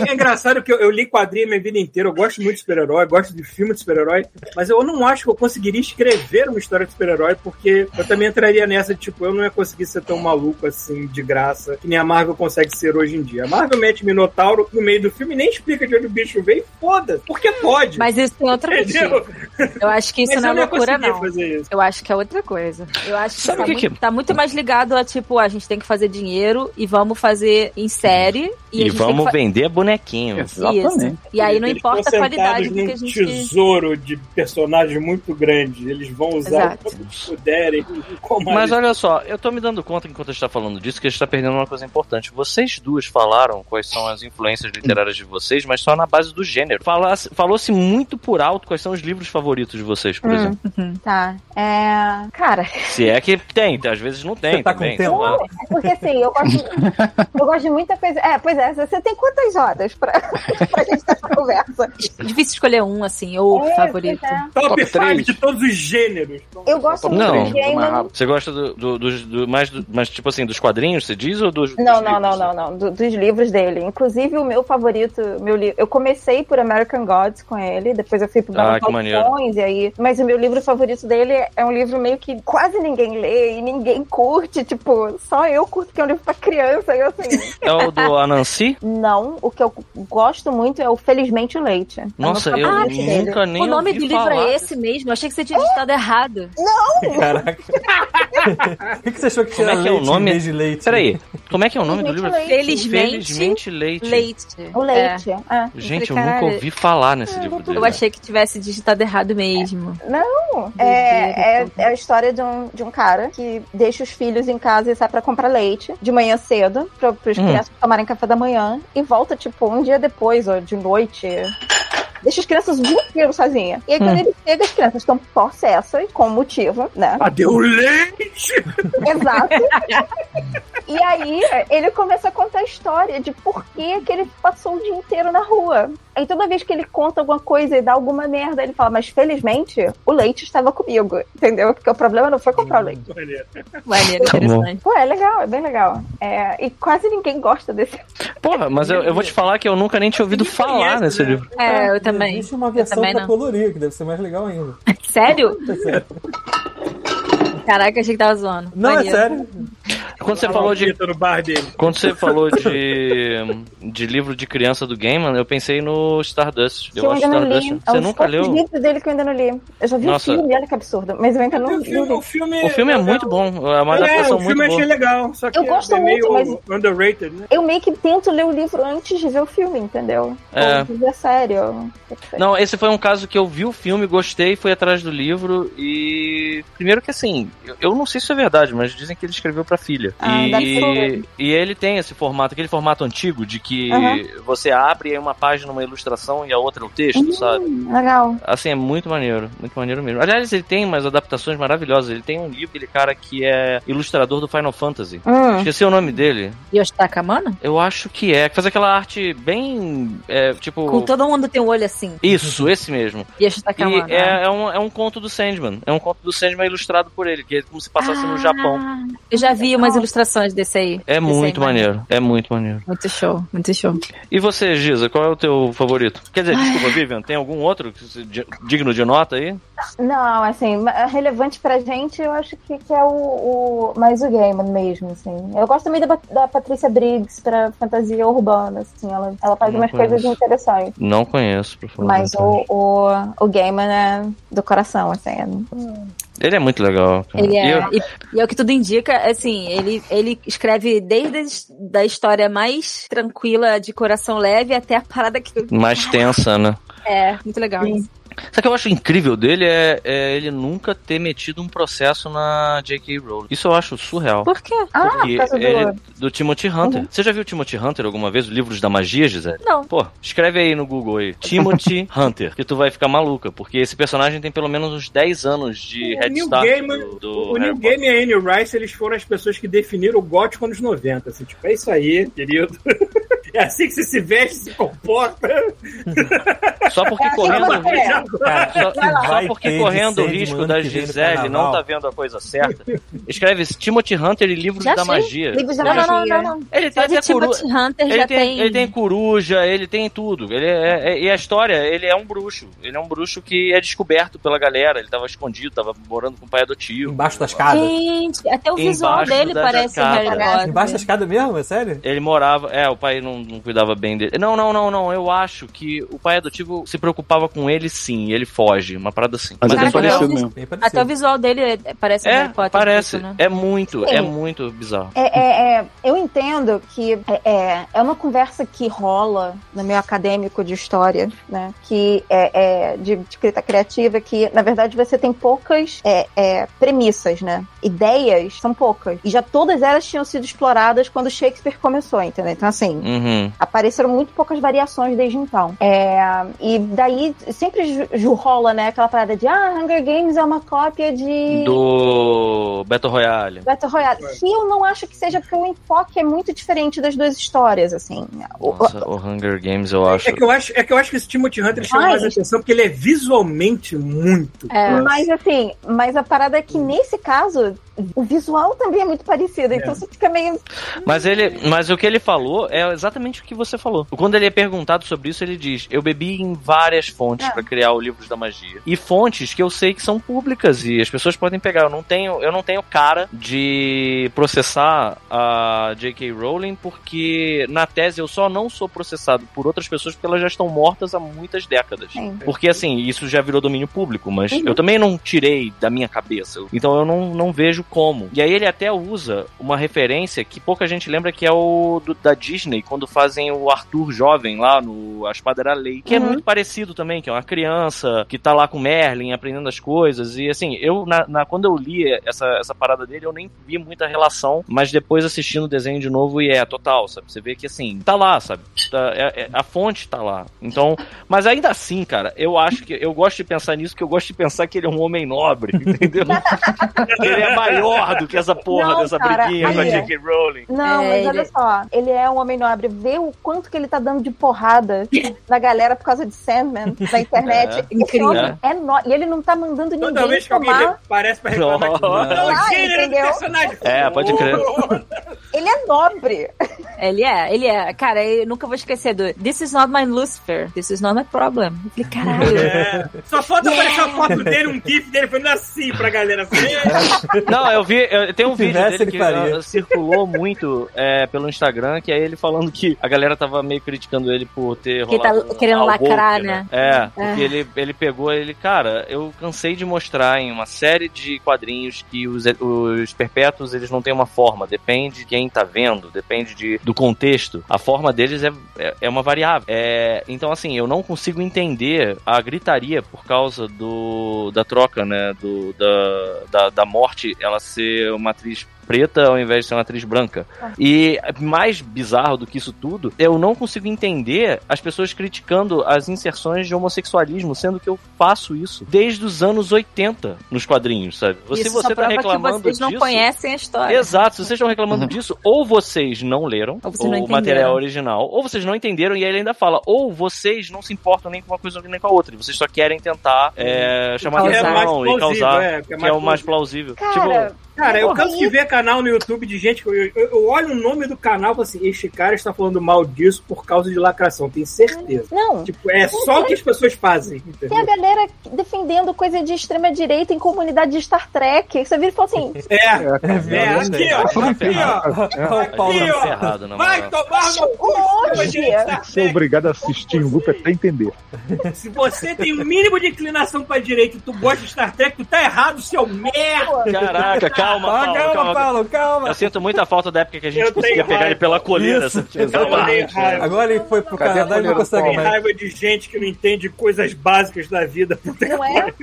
É engraçado que eu, eu li quadrinho a minha vida inteira, eu gosto muito de super-herói, gosto de filme de super-herói, mas eu não acho que eu conseguiria escrever uma história de super-herói, porque eu também entraria nessa, tipo, eu não ia conseguir ser tão maluco assim, de graça, que nem a Marvel consegue ser hoje em dia. A Marvel mete Minotauro no meio do filme e nem explica de onde o bicho veio, e foda porque pode. Mas isso tem outro Entendeu? motivo. Eu acho que isso Mas não é loucura, não. fazer isso. Eu acho que é outra coisa. Eu acho que, Sabe tá, o que muito, que- tá muito mais ligado a, tipo, a gente tem que fazer dinheiro e vamos fazer em série. E, E, vamos vender bonequinho. Exatamente. Isso. E aí não Eles importa a qualidade do que a gente. tesouro de personagens muito muito grande. Eles vão usar Exato. o que puderem. Mas eles... olha só, eu tô me dando conta enquanto a gente tá falando disso que a gente tá perdendo uma coisa importante. Vocês duas falaram quais são as influências literárias de vocês, mas só na base do gênero. Falou-se muito por alto quais são os livros favoritos de vocês, por hum, exemplo. Uhum, tá. É... Cara. Se é que tem, às vezes não tem. Você tá também, com tempo? Não, é porque assim, eu gosto, [LAUGHS] eu gosto de muita coisa. É, pois é, você tem quantas horas pra, [LAUGHS] pra gente ter essa conversa? Difícil escolher um, assim, ou é, favorito. É. Top 3, de todos os gêneros. Eu gosto muito não, de gênero. Você gosta do, do, do, do mais, mais, tipo assim, dos quadrinhos, você diz? Ou dos, não, dos não, não, não, não, dos livros dele. Inclusive, o meu favorito, meu livro, eu comecei por American Gods com ele, depois eu fui pro ah, Balcões, e aí. Mas o meu livro favorito dele é um livro meio que quase ninguém lê e ninguém curte, tipo, só eu curto, que é um livro pra criança, eu assim. É o do [LAUGHS] Anansi? Não, o que eu gosto muito é o Felizmente o Leite. Nossa, eu, eu nunca nem. O nome do livro é esse mesmo. Eu achei que você tinha digitado errado. [LAUGHS] Caraca. [LAUGHS] Por que, que você achou que Como tinha é que é o leite nome? em vez de leite? Peraí, como é que é o nome do Felizmente livro? Leite. Felizmente, Felizmente Leite. Leite. O leite. É. Gente, eu falei, nunca caralho, ouvi falar nesse livro dele. Eu achei que tivesse digitado errado mesmo. É, é, é a história de um, de um cara que deixa os filhos em casa e sai pra comprar leite de manhã cedo, pra, pras Hum. crianças tomarem café da manhã, e volta, tipo, um dia depois, ou de noite. Deixa as crianças o dia inteiro sozinha. E aí, quando Hum. ele chega, as crianças estão possessas, com motivo, né? Cadê o leite? Exato. e aí, ele começa a contar a história de por que, que ele passou o dia inteiro na rua. Aí, toda vez que ele conta alguma coisa e dá alguma merda, ele fala, mas felizmente, o leite estava comigo, entendeu? Porque o problema não foi comprar o leite. Maneiro, Tá bom. interessante. Pô, é legal, é bem legal. É, e quase ninguém gosta desse. Porra, mas eu, eu vou te falar que eu nunca nem tinha ouvido falar conhece, nesse né? livro. É, eu também. Existe uma versão também pra colorir, que deve ser mais legal ainda. [LAUGHS] [LAUGHS] Sério? É sério. Caraca, achei que tava zoando. Não, é sério. Quando você falou de no bar dele. quando você falou de de livro de criança do Gaiman, eu pensei no Stardust. Eu eu acho ainda não Stardust. li. É Você dos nunca leu? livros dele que eu ainda não li. Eu já vi Nossa. o filme, olha que absurdo. Mas eu ainda não O li. o filme, O filme é muito bom, é uma É, adaptação o muito filme eu boa. achei legal, só que Eu gosto é meio muito, underrated, né? Eu meio que tento ler o livro antes de ver o filme, entendeu? É. Ou série. ou- Não, esse foi um caso que eu vi o filme, gostei, fui atrás do livro e. Primeiro que assim, eu, eu não sei se é verdade, mas dizem que ele escreveu pra filha. Ah, e, e ele tem esse formato, aquele formato antigo de que Aham. você abre e aí uma página, uma ilustração e a outra é o texto, sabe? Hum, legal. Assim, é muito maneiro, muito maneiro mesmo. Aliás, ele tem umas adaptações maravilhosas. Ele tem um livro, aquele cara que é ilustrador do Final Fantasy. Hum. Esqueci o nome dele. Yoshitaka Amano? Eu acho que é. Que faz aquela arte bem. É, tipo. Com todo mundo tem um olho assim. Isso, esse mesmo. Yoshitaka Amano. E é, é um, é um conto do Sandman. É um conto do Sandman ilustrado por ele, que é como se passasse no Japão. Ah, Eu já vi umas ilustrações desse aí. É Desse aí, muito maneiro. É muito maneiro. Muito show, muito show. E você, Giza, qual é o teu favorito? Quer dizer, desculpa, Vivian, tem algum outro que se- di- digno de nota aí? Não, assim, ma- relevante pra gente, eu acho que, que é o, o mais o Gaiman mesmo, assim. Eu gosto também da, da Patrícia Briggs pra fantasia urbana, assim, ela, ela faz Não umas conheço. coisas interessantes. Não conheço, falar a Mas o, o, o Gaiman é do coração, assim. é- Ele é muito legal. Ele E é, eu- e, e é o que tudo indica, assim, ele, ele escreve desde da história mais tranquila, de coração leve, até a parada que mais [LAUGHS] tensa, né? é muito legal. Sim. Sabe o que eu acho incrível dele é, é ele nunca ter metido um processo na J.K. Rowling. Isso eu acho surreal. Por quê? Ah, por Porque causa do... ele, do Timothy Hunter. Uhum. Você já viu Timothy Hunter alguma vez? Os livros da magia, Gisele? Não. Pô, escreve aí no Google aí. Timothy [LAUGHS] Hunter. Que tu vai ficar maluca. Porque esse personagem tem pelo menos uns 10 anos de O head Neil start Gaiman- do, do O Potter. Gaiman e a Anne Rice, eles foram as pessoas que definiram o gótico nos 90. Assim, tipo, é isso aí, querido. [LAUGHS] É assim que você se veste, se comporta. Só porque É assim correndo o é. [LAUGHS] Cara, Só, só porque correndo o risco da Gisele não tá vendo a coisa certa, escreve Timothy Hunter e livros Já da achei. magia. Livros da Não, não, não, magia. não, não. Ele tem até coru... Hunter Ele já tem, tem... ele tem coruja, ele tem tudo. Ele é, é- e a história, ele é um bruxo. Ele é um bruxo que é descoberto pela galera. Ele tava escondido, tava morando com o pai adotivo. Embaixo da escada. Gente, até o visual Embaixo dele da parece escada. Harry Potter. Embaixo da escada mesmo? É sério? Ele morava. É, o pai não, não cuidava bem dele. Não, não, não, não. Eu acho que o pai adotivo se preocupava com ele sim. E Ele foge. Uma parada assim. Mas é Cara, bem até parecido o- mesmo. Bem Até o parecido. visual dele é- parece É, Harry Potter. parece. tipo, né? É muito, Sim. é muito bizarro. É, é, é, eu entendo que é, é, é uma conversa que rola no meio acadêmico de história, né? Que é, é de, de escrita criativa, que na verdade você tem poucas é, é, premissas, né? Ideias são poucas. E já todas elas tinham sido exploradas quando Shakespeare começou, entendeu? Então, assim, Uhum. apareceram muito poucas variações desde então. É, e daí sempre rola, né, aquela parada de ah, Hunger Games é uma cópia de Do Battle Royale. Battle Royale. Que eu não acho que seja porque o enfoque é muito diferente das duas histórias, assim. O- Nossa, o Hunger Games eu acho. É que eu acho, é que, eu acho que esse Timothy Hunter chama Ai. mais atenção porque ele é visualmente muito. É. Mas assim, mas a parada é que nesse caso, o visual também é muito parecido. Então você fica meio. Mas ele, mas o que ele falou é exatamente o que você falou. Quando ele é perguntado sobre isso, ele diz: "Eu bebi em várias fontes É. pra criar o Livros da Magia e fontes que eu sei que são públicas e as pessoas podem pegar. Eu não tenho, eu não tenho cara de processar a J.K. Rowling porque na tese eu só não sou processado por outras pessoas porque elas já estão mortas há muitas décadas. Sim. Porque assim, isso já virou domínio público, mas Uhum. eu também não tirei da minha cabeça. Então eu não, não vejo como. E aí ele até usa uma referência que pouca gente lembra que é o do- da Disney, quando fazem o Arthur jovem lá no A Espada Era Lei, que é Uhum. muito parecido também, que é uma criança que tá lá com Merlin aprendendo as coisas. E assim, eu na, na- quando eu li essa, essa parada dele, eu nem vi muita relação, mas depois assistindo o desenho de novo e é total, sabe? Você vê que assim, tá lá, sabe? Tá- é- é- a fonte tá lá. Então, mas ainda assim, cara, eu acho que eu gosto de pensar nisso, que eu gosto de pensar que ele é um homem nobre, [LAUGHS] entendeu? [LAUGHS] ele é maior do que essa porra Não, dessa cara, briguinha com a é. J.K. Rowling. Não, É, mas ele- olha só, ele é um homem nobre. Vê o quanto que ele tá dando de porrada [LAUGHS] na galera por causa de Sandman na internet. É, Esse incrível. homem é no... E ele não tá mandando Toda ninguém vez que alguém tomar. parece pra reclamar Não. não, Ah, o gênero do entendeu? personagem. É, pode crer. [LAUGHS] Ele é nobre. Ele é, ele é. Cara, eu nunca vou esquecer do This is not my Lucifer. This is not my problem. Eu falei, caralho. É. Só falta [LAUGHS] aparecer a foto dele, um gif dele falando assim pra galera. Assim, Não, eu vi, eu, tem um Se vídeo tivesse, dele ele que faria. circulou [LAUGHS] muito é, pelo Instagram, que é ele falando que a galera tava meio criticando ele por ter Que tá querendo lacrar, woke, né? É, porque ele, ele pegou ele, cara, eu cansei de mostrar em uma série de quadrinhos que os, os perpétuos, eles não têm uma forma, depende de quem tá vendo, depende de, do contexto. A forma deles é, é, é uma variável. É, então, assim, eu não consigo entender a gritaria por causa do, da troca, né, do, da, da, da morte, ela ser uma atriz preta ao invés de ser uma atriz branca. E mais bizarro do que isso tudo, eu não consigo entender as pessoas criticando as inserções de homossexualismo, sendo que eu faço isso desde os anos 80 nos quadrinhos, sabe? Você, Isso você só tá prova reclamando que vocês não disso. conhecem a história. Exato, se vocês estão reclamando disso, ou vocês não leram vocês não o material original, ou vocês não entenderam, e aí ele ainda fala, ou vocês não se importam nem com uma coisa nem com a outra, e vocês só querem tentar é, chamar Causar. atenção é e causar, é, que é que é o mais plausível. Cara, tipo, Cara, eu canso de ver canal no YouTube de gente que eu, eu- eu olho o nome do canal e falo assim: este cara está falando mal disso por causa de lacração, tenho certeza. Não. Tipo, é só o que as pessoas fazem. Tem Entendeu? a galera defendendo coisa de extrema-direita em comunidade de Star Trek. Você vira e fala assim: É, É, é, aqui, ó, aqui, ó. O Paulo Aqui, Tá ó. Vai tomar no cu, Hoje. direita, Ser obrigado a assistir em loop até entender. Se você tem o mínimo de inclinação pra direita e tu gosta de Star Trek, tu tá errado, seu merda! Caraca, calma, Ah, Paulo, calma, calma. Paulo, calma. Eu sinto muita falta da época que a gente Eu conseguia pegar raiva. ele pela coleira. Isso, odeio raiva. Agora ele foi pro Cadê Canadá e não do consegue mais. raiva de gente que não entende coisas básicas da vida. Não é?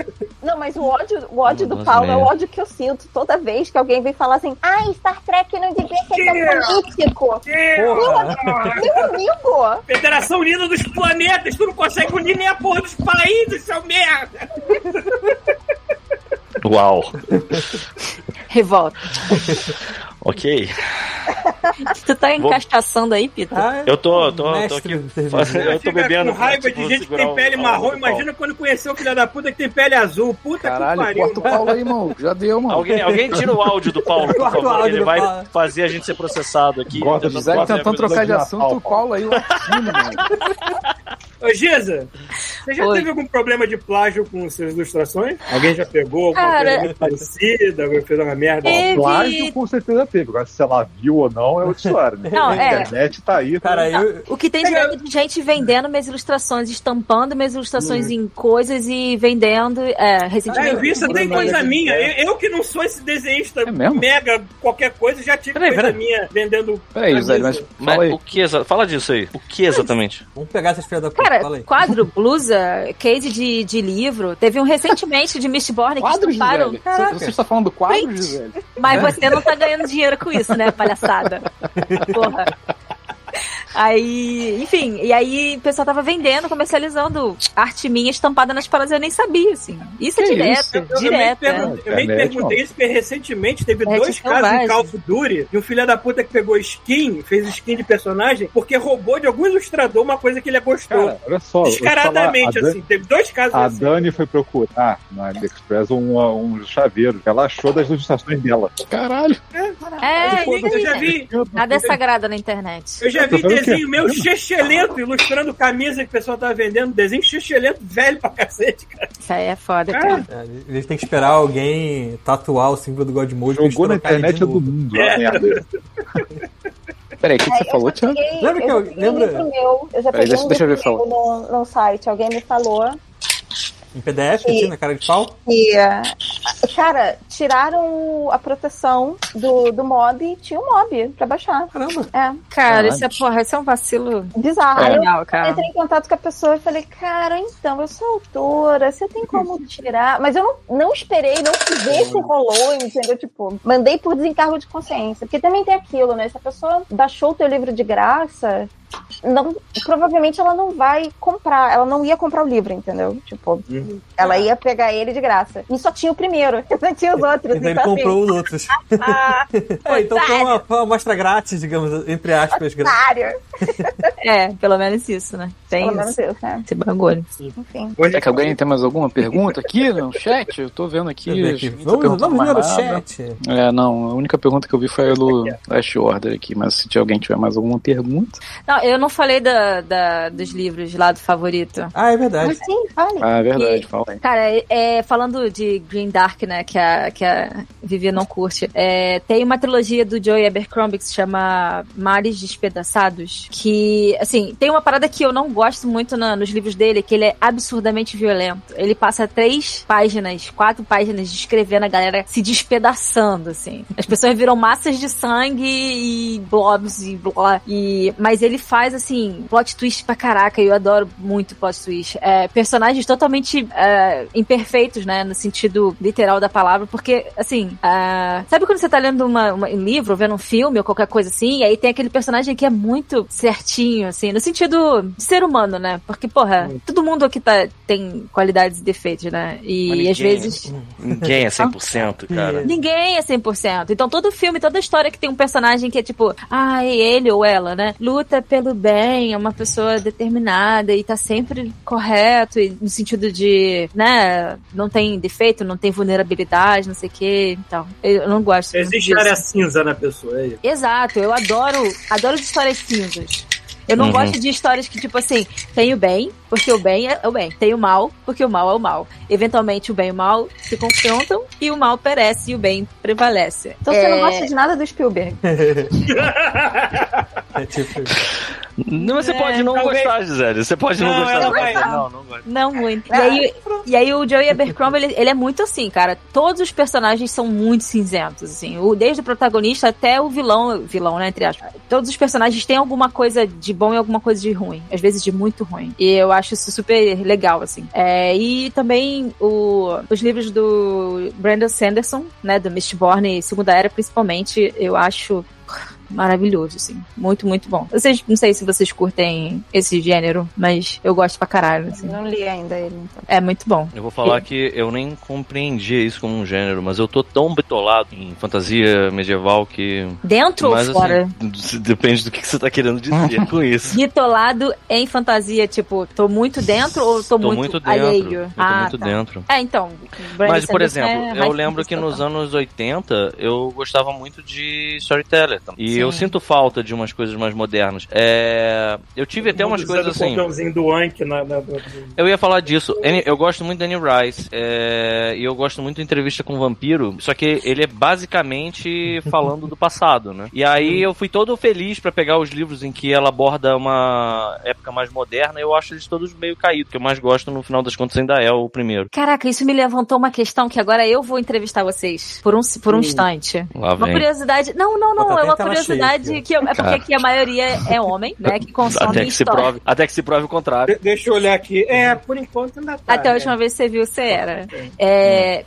Não, mas o ódio, o ódio do Nossa, Paulo é o ódio que eu sinto toda vez que alguém vem falar assim: ai, Star Trek não devia ser tão político. Porra. Meu amigo! Federação Unida dos Planetas, tu não consegue unir nem a porra dos países, seu merda! [LAUGHS] Uau. Revolta. Ok. Tu tá encaixaçando aí, Pita? Ah, Eu tô, tô, tô aqui. Eu tô bebendo. com raiva pra, de tipo, gente que tem o- pele o- marrom. o- Imagina quando conheceu o filho da puta que tem pele azul. Puta Caralho, que pariu. corta o Paulo aí, mano. Já deu, mano. Alguém, alguém tira o áudio do Paulo, por o favor. Ele vai Paulo. fazer a gente ser processado aqui. Corta Tentando do Gisele fazer a tentando trocar de assunto, o Paulo aí latino, mano. Ô, Giza, você já Oi. teve algum problema de plágio com suas ilustrações? Alguém já pegou alguma Cara- coisa muito parecida? Alguém fez uma merda? Teve- Plágio com certeza teve. Agora, se ela viu ou não, é outra história, né? [LAUGHS] Não, a é. internet tá aí. Cara, eu, O que tem de, de gente vendendo minhas ilustrações, estampando minhas ilustrações em coisas e vendendo. É, Ah, recentemente. eu vi, isso tem coisa minha. Eu, eu que não sou esse desenhista É mega qualquer coisa, já tive Peraí, coisa peraí. minha vendendo. Peraí, Gisele, mas. Mas fala aí. o que exa... Fala disso aí. O que exatamente? vamos pegar essas da. Fala Cara, aí. quadro, blusa, case de, de livro. Teve um recentemente de Mistborn que estamparam. Você está falando do quadro, Gisele? Mas você não tá ganhando dinheiro com isso, né, palhaçada? [LAUGHS] Porra. Aí, enfim, e aí o pessoal tava vendendo, comercializando arte minha estampada nas paradas, eu nem sabia, assim. Isso é Que direto, isso? Eu, eu, direto. meio é. perguntei, eu isso porque recentemente teve É, dois casos selvagem. em Call of Duty de um filho da puta que pegou skin, fez skin de personagem, porque roubou de algum ilustrador uma coisa que ele gostou. Cara, olha só. eu falar, Descaradamente, a Dan- assim. Teve dois casos A assim. Dani foi procurar na AliExpress um, um chaveiro que ela achou das ilustrações dela. Caralho. É, Eu e já aí? vi. Nada é sagrado na internet. Eu já Eu vi? Desenho [LAUGHS] meu chechelento, ilustrando camisa que o pessoal tava vendendo. Desenho chechelento velho pra cacete, cara. Isso aí é foda, cara. É, Eles têm que esperar alguém tatuar o símbolo do God Mode pra eles Jogou na internet é do mundo. merda. [LAUGHS] Peraí, o que, que você falou, Tiago? Lembra que eu eu- já peguei lembra- meu, eu já Peraí, peguei deixa- um deixa eu ver, meu no, no site. Alguém me falou Em PDF, assim, na cara de pau? que, eh, cara, tiraram a proteção do, do mob e tinha um mob pra baixar. Caramba. É, Cara, isso é, porra, isso é um vacilo bizarro. Aí eu legal, cara. entrei em contato com a pessoa e falei, cara, então, eu sou autora, você tem como tirar? Mas eu não, não esperei, não fui ver se rolou, entendeu? Tipo, mandei por desencargo de consciência. Porque também tem aquilo, né? Se a pessoa baixou o teu livro de graça, não, provavelmente ela não vai comprar, ela não ia comprar o livro, entendeu? Tipo, ela ia pegar ele de graça. E só tinha o primeiro, [LAUGHS] não tinha os outros. Então ele então, assim, comprou os outros. ah, [LAUGHS] É, então foi uma, foi uma amostra grátis, digamos, entre aspas. otário. [LAUGHS] É, pelo menos isso, né? Tem Pelo menos isso, isso, né? esse bagulho. Enfim. Hoje Será que alguém tem mais alguma pergunta aqui no chat? Eu tô vendo aqui. Vamos, vamos ver nada. chat. É, não, a única pergunta que eu vi foi a do Last Order aqui, mas se alguém tiver mais alguma pergunta. Não, eu não falei da, da- dos livros lá do favorito. Ah, é verdade. Mas sim, fale. Ah, é verdade, fala aí. Cara, é, é, falando de Green Dark, né, que a, que a Vivi não curte, é, tem uma trilogia do Joey Abercrombie que se chama Mares Despedaçados, que, assim, tem uma parada que eu não gosto muito na- nos livros dele, que ele é absurdamente violento. Ele passa três páginas, quatro páginas descrevendo a galera se despedaçando, assim. As pessoas viram massas de sangue e blobs e blá. E, mas ele faz, assim, plot twist pra caraca, e eu adoro muito plot twist. É, personagens totalmente é, imperfeitos, né, no sentido literal da palavra, porque, assim, ah, sabe quando você tá lendo uma, uma- um livro, vendo um filme ou qualquer coisa assim, e aí tem aquele personagem que é muito certinho assim, no sentido de ser humano, né? Porque, porra, todo mundo aqui tá, tem qualidades e defeitos, né? E às ninguém- vezes. Ninguém é 100%, cara. Ninguém é 100%. Então todo filme, toda história que tem um personagem que é tipo, ah, ele ou ela, né? Luta pelo bem, é uma pessoa determinada e tá sempre correto, e no sentido de, né, não tem defeito, não tem vulnerabilidade, não sei o que. Então, eu não gosto Existe área cinza na pessoa. É. Exato, eu adoro, adoro histórias cinzas. Eu não Uhum. gosto de histórias que, tipo assim, tem o bem, porque o bem é o bem. Tem o mal, porque o mal é o mal. Eventualmente, o bem e o mal se confrontam e o mal perece e o bem prevalece. Então você não É. gosta de nada do Spielberg. [LAUGHS] É tipo. Não, você É, pode não talvez- gostar, Gisele. Você pode não, Não, gostar. vai- Não, não gosto. Não muito. E Ah. aí, e aí o Joey Abercrombie, ele, ele é muito assim, cara. Todos os personagens são muito cinzentos, assim. O, desde o protagonista até o vilão, vilão, né, entre aspas. Todos os personagens têm alguma coisa de bom e alguma coisa de ruim. Às vezes de muito ruim. E eu acho isso super legal, assim. É, e também o- os livros do Brandon Sanderson, né, do Mistborn e Segunda Era, principalmente, eu acho maravilhoso, assim. Muito, muito bom. Vocês, não sei se vocês curtem esse gênero, mas eu gosto pra caralho, assim. Não li ainda ele. Então. É muito bom. Eu vou falar que eu nem compreendia isso como um gênero, mas eu tô tão bitolado em fantasia medieval que. Dentro Mas ou fora? assim, depende do que você tá querendo dizer com [LAUGHS] isso. Bitolado em fantasia, tipo, tô muito dentro ou tô, Tô muito, muito dentro. alheio? Eu tô ah, muito tá. dentro. É, então. Mas, por Sanderson exemplo, é eu lembro que nos anos 80 eu gostava muito de storyteller. também. E Sim. Eu sinto falta de umas coisas mais modernas. É, Eu tive até umas coisas o assim. do Anki na, na- na- Eu ia falar disso. Eu gosto muito da Annie Rice. é, E eu gosto muito da entrevista com o vampiro. Só que ele é basicamente [LAUGHS] falando do passado, né? E aí eu fui todo feliz pra pegar os livros em que ela aborda uma época mais moderna. Eu acho eles todos meio caídos. O que eu mais gosto, no final das contas, ainda é o primeiro. Caraca, isso me levantou uma questão que agora eu vou entrevistar vocês por um, por um instante. Lá Uma vem. curiosidade. Não, não, não. Bota É até uma tela curiosidade cheia, que eu- é porque Cara. aqui a maioria é homem, né? Que consome Até que, se história. prove, até que se prove o contrário. De- Deixa eu olhar aqui. É, por enquanto ainda tá. Até a né? última vez que você viu, você era. É,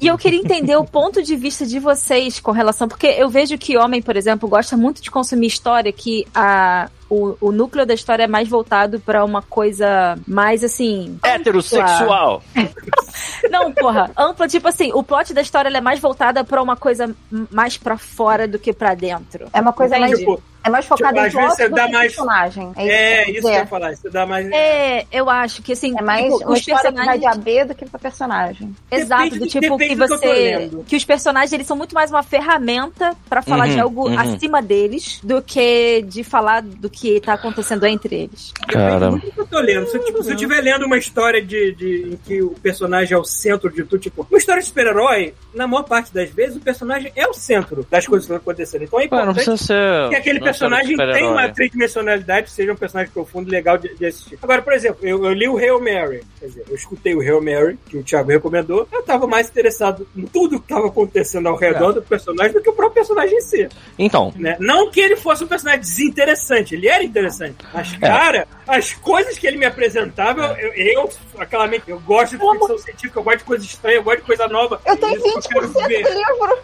E eu queria entender o ponto de vista de vocês com relação. Porque eu vejo que homem, por exemplo, gosta muito de consumir história que a. O, o núcleo da história é mais voltado pra uma coisa mais assim. Heterossexual. [LAUGHS] Não, porra. Ampla, tipo assim, o plot da história ela é mais voltada pra uma coisa mais pra fora do que pra dentro. É uma coisa mais, Tipo, é mais tipo, em às vezes plot você do dá que mais- personagem. é, que isso eu que eu ia falar. Isso dá mais. É, eu acho que assim, É mais tipo, uma os que personagens. de A B do que pra personagem. Exato, Depende do do- tipo que que você. lendo. Que os personagens eles são muito mais uma ferramenta pra falar Uhum, de algo uhum. acima deles do que de falar do que tá acontecendo entre eles. Cara. Depende do que eu tô lendo. Se, tipo, se eu estiver lendo uma história de, de- em que o personagem é o centro de tudo, tipo, uma história de super-herói, na maior parte das vezes, o personagem é o centro das coisas que estão acontecendo. Então é Pô, não importante precisa ser. que aquele não ser personagem tem uma tridimensionalidade, seja um personagem profundo e legal de, de assistir. Agora, por exemplo, eu, eu li o Hail Mary, quer dizer, eu escutei o Hail Mary, que o Thiago recomendou, eu tava mais interessado em tudo que tava acontecendo ao redor do personagem do que o próprio personagem em si. Então, Né? Não que ele fosse um personagem desinteressante, ele era interessante. Mas, cara, as coisas que ele me apresentava, eu, eu, aquela mente, eu gosto de ficção científica, eu gosto de coisa estranha, eu gosto de coisa nova. Eu tenho Isso que eu 20% quero do livro.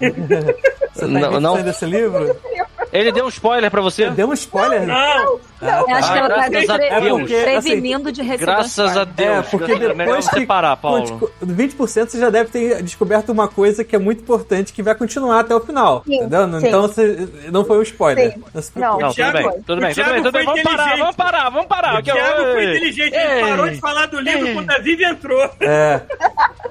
[LAUGHS] Você tá Não, não, não. desse livro? Ele deu um spoiler pra você. Deu um spoiler? Não, Eu acho que ela tá graças a pre- Deus. Porque, assim, prevenindo de receber. Graças a. Deus. É, porque depois você que parar, Paulo. conti- 20% você já deve ter descoberto uma coisa que é muito importante que vai continuar até o final. Sim, entendeu? sim. Então você, não foi um spoiler. Sim. Não Não. Não, tudo Thiago- bem, o tudo bem, tudo Thiago bem, tudo bem. foi Vamos parar, inteligente. vamos parar, vamos parar. o Thiago oi. foi inteligente, ele Ei. parou de falar do livro quando a Vivi entrou. É.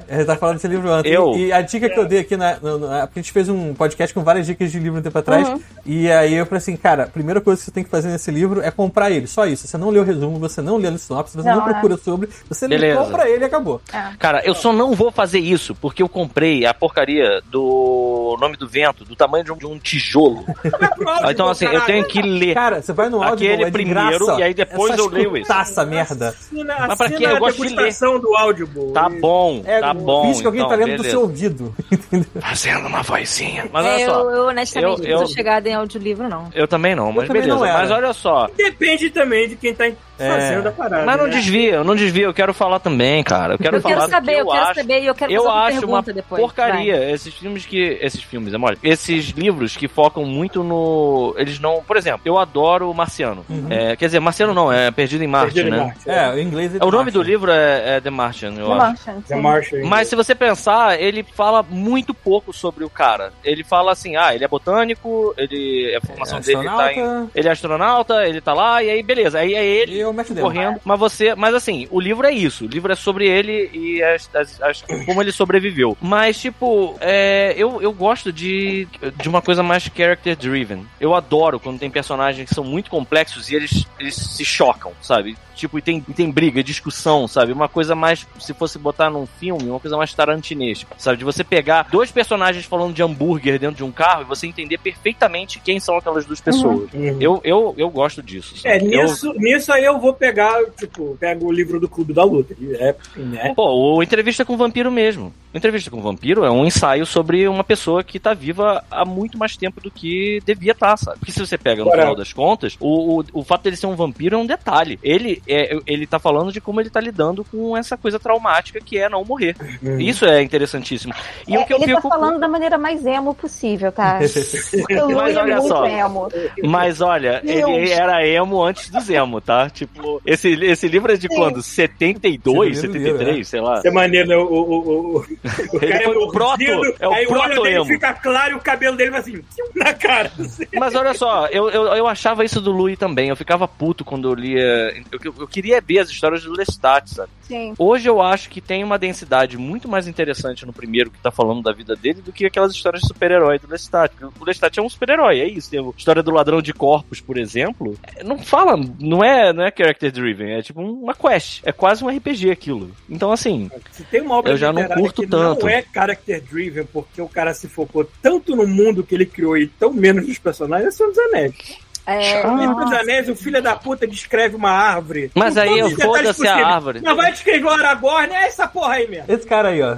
Ele tá falando desse livro antes. Eu? E, e a dica que eu dei aqui na, Porque a gente fez um podcast com várias dicas de livro um tempo atrás. Uhum. E aí eu falei assim, cara, a primeira coisa que você tem que fazer nesse livro é comprar ele. Só isso. Você não lê o resumo, você não lê a sinopse, você não, Não, é. procura sobre. Você Beleza. compra ele e acabou. Cara, eu só não vou fazer isso porque eu comprei a porcaria do Nome do Vento do tamanho de um, de um tijolo. [LAUGHS] Ah, Então, assim, eu tenho que ler. Cara, você vai no áudio, Aquele é de primeiro, graça. e aí depois é eu leio escutar essa merda. Assina, Mas pra quê? Eu a gosto de degustação do áudio. Tá bom, É, tá bom. Finge que alguém então, tá lendo do beleza. seu ouvido. [LAUGHS] Entendeu? Fazendo uma vozinha. Mas olha É, só. eu, eu honestamente eu- não eu- sou chegada em audiolivro, não. Eu também não, mas também beleza. não era. mas olha só. Depende também de quem tá fazendo a parada. Mas não né? desvia, não desvia, eu quero falar também, cara. Eu quero Eu falar quero do saber, que eu quero acho. saber e eu quero Eu fazer uma acho uma depois. porcaria esses filmes que. Esses filmes, é mole. Esses livros que focam muito no. Eles não. Por exemplo, eu adoro o Marciano. É, quer dizer, Marciano não, é Perdido em Marte, Perdido em né? Marte, É, o inglês é O nome do Martian. livro é, é The Martian, eu The acho. Martian, The. Martian. Mas se você pensar, ele fala muito pouco sobre o cara. Ele fala assim, ah, ele é botânico, ele. A formação dele tá em. Ele é astronauta, ele tá lá, e aí beleza. Aí é ele E eu Matt Damon. correndo. Mas você. Mas assim, o livro é isso. O livro é sobre ele e as, as- as- como ele sobreviveu. Mas, tipo, é, eu, eu gosto de, de uma coisa mais character driven. Eu adoro quando tem personagens que são muito complexos e eles, eles se chocam, sabe? Tipo, e tem, e tem briga, discussão, sabe? Uma coisa mais, se fosse botar num filme, uma coisa mais tarantinesca, sabe? De você pegar dois personagens falando de hambúrguer dentro de um carro e você entender perfeitamente quem são aquelas duas pessoas. Uhum. Eu, eu, eu gosto disso. É, sabe? Eu- nisso, nisso aí eu vou pegar, tipo, pego o livro do Clube da Luta. É, né? Pô, o Entrevista com o Vampiro mesmo. Entrevista com o Vampiro é um ensaio sobre uma pessoa que tá viva há muito mais tempo do que devia estar, sabe? Porque se você pega no Ora. final das contas, o, o, o fato dele ser um vampiro é um detalhe. Ele, é, ele tá falando de como ele tá lidando com essa coisa traumática que é não morrer. Isso é interessantíssimo. E É, o que eu ele fico. tá falando da maneira mais emo possível, tá? [LAUGHS] Porque o Mas é olha muito só. emo. Mas olha, Deus. ele era emo antes do Zemo, tá? Tipo, esse, esse livro é de Sim. quando? 72, Esse primeiro 73, livro, sei lá. Isso é maneiro, né? O, o, o, o, Ele cara foi é o proto, é o aí o olho dele fica claro e o cabelo dele vai assim, [LAUGHS] na cara. assim. Mas olha só, eu, eu, eu achava isso do Louis também. Eu ficava puto quando eu lia. Eu, eu queria ver as histórias do Lestat, sabe? Sim. Hoje eu acho que tem uma densidade muito mais interessante no primeiro que tá falando da vida dele do que aquelas histórias de super-herói do Lestat. O Lestat é um super-herói, é isso. Tem a história do ladrão de corpos, por exemplo. é, Não fala, não é, não é character driven, é tipo uma quest. É quase um RPG aquilo. Então, assim, Se tem uma obra Eu já não curto tanto. não é character driven, porque o cara se focou tanto no mundo que ele criou e tão menos nos personagens, é Senhor dos Anéis. É, Senhor dos Anéis, o filho da puta descreve uma árvore. Mas aí, os detalhes foda-se a árvore. Mas vai descrever o Aragorn, é essa porra aí mesmo. Esse cara aí, ó.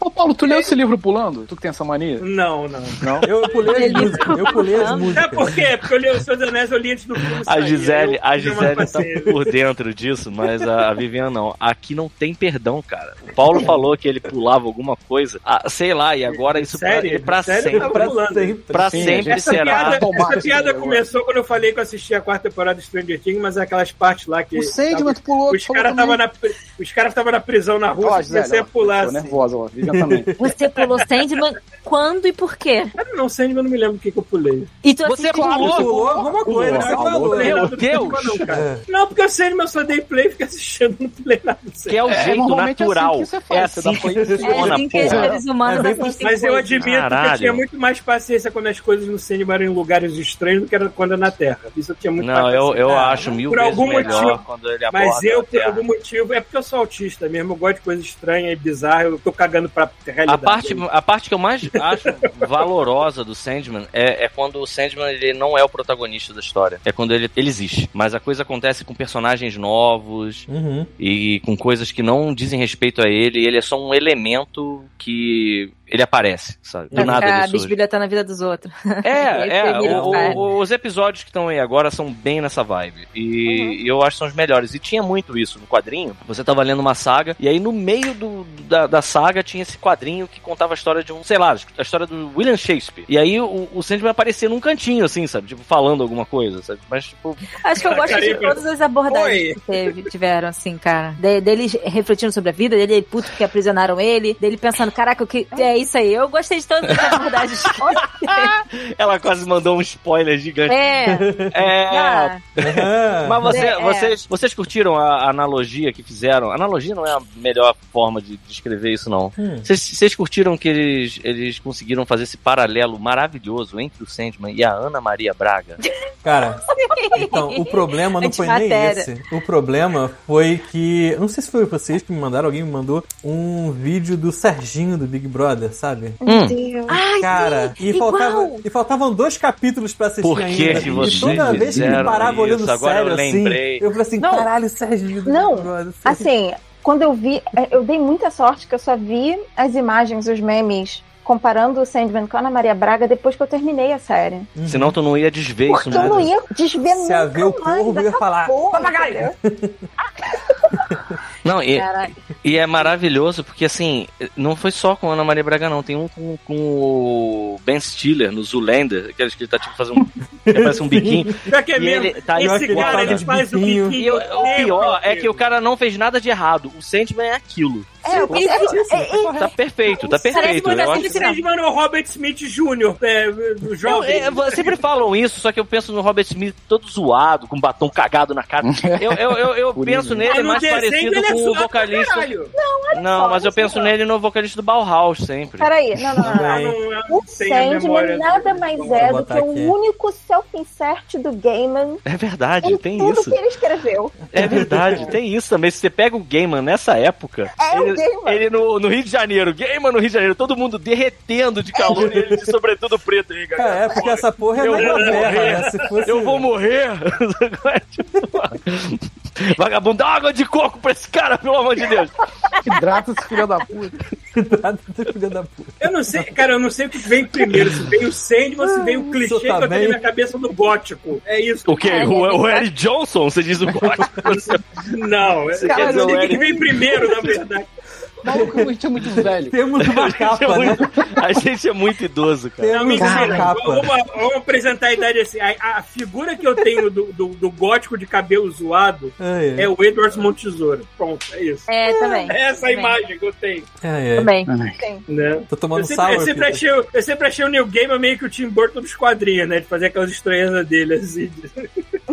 Ô, Paulo, tu leu esse livro pulando? Tu que tem essa mania? Não, não. Não? Eu pulei as músicas. Eu pulei as Sabe músicas. por quê? Porque eu li o Senhor dos Anéis, eu li antes do filme A. Gisele, Eu a Gisele tá por dentro disso, mas a, a Vivian não. Aqui não tem perdão, cara. O Paulo falou que ele pulava alguma coisa, ah, sei lá, e agora isso pra, Sério? ele pra Sério? sempre. Eu Pra sempre. Pra sempre Essa será. piada, essa piada começou quando eu falei que eu assisti a quarta temporada de Stranger Things, mas é aquelas partes lá que. O Sandman, tava- tu pulou. os caras estavam na, os cara tava na prisão na rua, eu comecei a ó, pular Tô assim. nervosa, ó. [LAUGHS] Você pulou Sandman quando e por quê? Ah, Não, Sandman, eu não me lembro o que, que eu pulei. E tu Você assistiu- pulou? Pulou alguma coisa, Pulou. você Falou. falou. Meu Não, Deus! Não, cara. É. [LAUGHS] não, porque o Sandman eu só dei play e fiquei assistindo, não pulei nada. do Sandman. Que é o É, jeito é assim natural. você faz, É você assim dá que play e funciona, É assim que os seres humanos É assistem Mas eu admito que eu tinha muito mais paciência quando as coisas no cinema eram em lugares estranhos do que era quando era na Terra. Isso eu tinha muito Não, mais eu, eu acho mil por vezes algum melhor motivo. quando ele aborda Mas eu, por algum motivo, é porque eu sou autista mesmo, eu gosto de coisa estranha e bizarra, eu tô cagando pra realidade. A parte, a parte que eu mais acho [LAUGHS] valorosa do Sandman é, é quando o Sandman ele não é o protagonista da história. É quando ele, ele existe. Mas a coisa acontece com personagens novos Uhum. e com coisas que não dizem respeito a ele. E ele é só um elemento que ele aparece, sabe? Do Pra nada ficar ele surge. bisbilhotando a vida dos outros. [LAUGHS] É, é. O- o os episódios que estão aí agora são bem nessa vibe. E eu acho que são os melhores. E tinha muito isso no quadrinho. Você tava lendo uma saga, e aí no meio do, da, da saga tinha esse quadrinho que contava a história de um, sei lá, a história do William Shakespeare. E aí o, o Sandman aparecia num cantinho, assim, sabe? Tipo, falando alguma coisa, sabe? Mas, tipo, Acho que eu gosto de todas as abordagens Oi. que teve, tiveram, assim, cara. De, dele refletindo sobre a vida, dele puto que aprisionaram ele, dele pensando, caraca, o que é isso aí? Eu gostei de todas as abordagens. [LAUGHS] ela quase mandou um spoiler gigante. é, É. ah. Mas você- É. vocês, vocês curtiram a analogia que fizeram? Analogia não é a melhor forma de descrever isso, não. Hum. Vocês, vocês curtiram que eles, eles conseguiram fazer esse paralelo maravilhoso entre o Sandman e a Ana Maria Braga? [LAUGHS] Cara, [LAUGHS] então, o problema não foi nem esse. O problema foi que. Não sei se foi vocês que me mandaram, alguém me mandou um vídeo do Serginho do Big Brother, sabe? Hum. Deus. Ai, Cara, sim, e, igual. faltava, e faltavam dois capítulos pra assistir Por que ainda. que e toda vez que me fizeram parava olhando isso? Agora sério eu lembrei. assim, eu falei assim, Não. caralho, Serginho do Não, Brother. Assim, quando eu vi, é, eu dei muita sorte que eu só vi as imagens, os memes comparando o Sandman com a Ana Maria Braga depois que eu terminei a série. Senão tu não ia desver isso Porque eu não ia desver Se nunca haver o corvo, ia falar, acabou, "Papagaio!" [LAUGHS] Não, e, e é maravilhoso porque, assim, não foi só com a Ana Maria Braga, não. Tem um com, com o Ben Stiller, no Zoolander, aqueles que ele tá tipo fazendo um. [LAUGHS] que parece um biquinho. Pior que é mesmo. ele tá Esse igual cara, ele faz o biquinho. biquinho. E o, o pior é que o cara não fez nada de errado. O Sandman é aquilo. É, eu pensei, é, é, Tá perfeito, tá Parece perfeito. muito Eu assim acho de é o Robert Smith Jr., é, do Eu, jovem. é, sempre falam isso, só que eu penso no Robert Smith todo zoado, com batom cagado na cara. Eu, eu, eu, eu [LAUGHS] penso nele Mas mais desenho parecido é com o suave pra vocalista. caralho. Não, só, mas eu penso nele no vocalista do Bauhaus sempre. Peraí, não, não, não. Não, eu O não memória Sandman nada mais é do que o único self-insert do Gaiman É verdade, em tem tudo isso. que ele escreveu. É verdade, tem isso também. Se você pega o Gaiman nessa época, É o ele, Ele no, no Rio de Janeiro, Gaiman no Rio de Janeiro, todo mundo derretendo de calor e ele de sobretudo preto aí, Cara, galera. é porque essa porra é Eu da vou terra, morrer. né? Se fosse... Eu vou morrer. [LAUGHS] Vagabundo, dá água de coco pra esse cara, pelo amor de Deus. Hidrata-se, filha da puta. [LAUGHS] Nada do filho da puta. Eu não sei, cara, eu não sei o que vem primeiro. Se vem o Sandman ou se vem o clichê Só que tá eu tenho na cabeça do gótico. É isso. O quê? O, o Eric Johnson? Você diz o gótico? [LAUGHS] Não, é, quer eu não o sei o que vem primeiro, na verdade. Maluco, a gente é muito velho. Temos [LAUGHS] uma A gente é capa, né? muito- A gente é muito idoso, cara. Não, Temos mentira. uma capa. Vamos, vamos apresentar a idade assim. A, a figura que eu tenho do, do, do gótico de cabelo zoado [LAUGHS] ai. é o Edward Montesouro. Pronto, é isso. é, também. É essa também. imagem que eu tenho. Ai, ai. Também. Né? Tô tomando Eu sempre, eu, sour, sempre Peter. achei, o- eu sempre achei o Neil Gaiman meio que o Tim Burton dos quadrinhos, né? De fazer aquelas estranhezas dele, assim. [LAUGHS]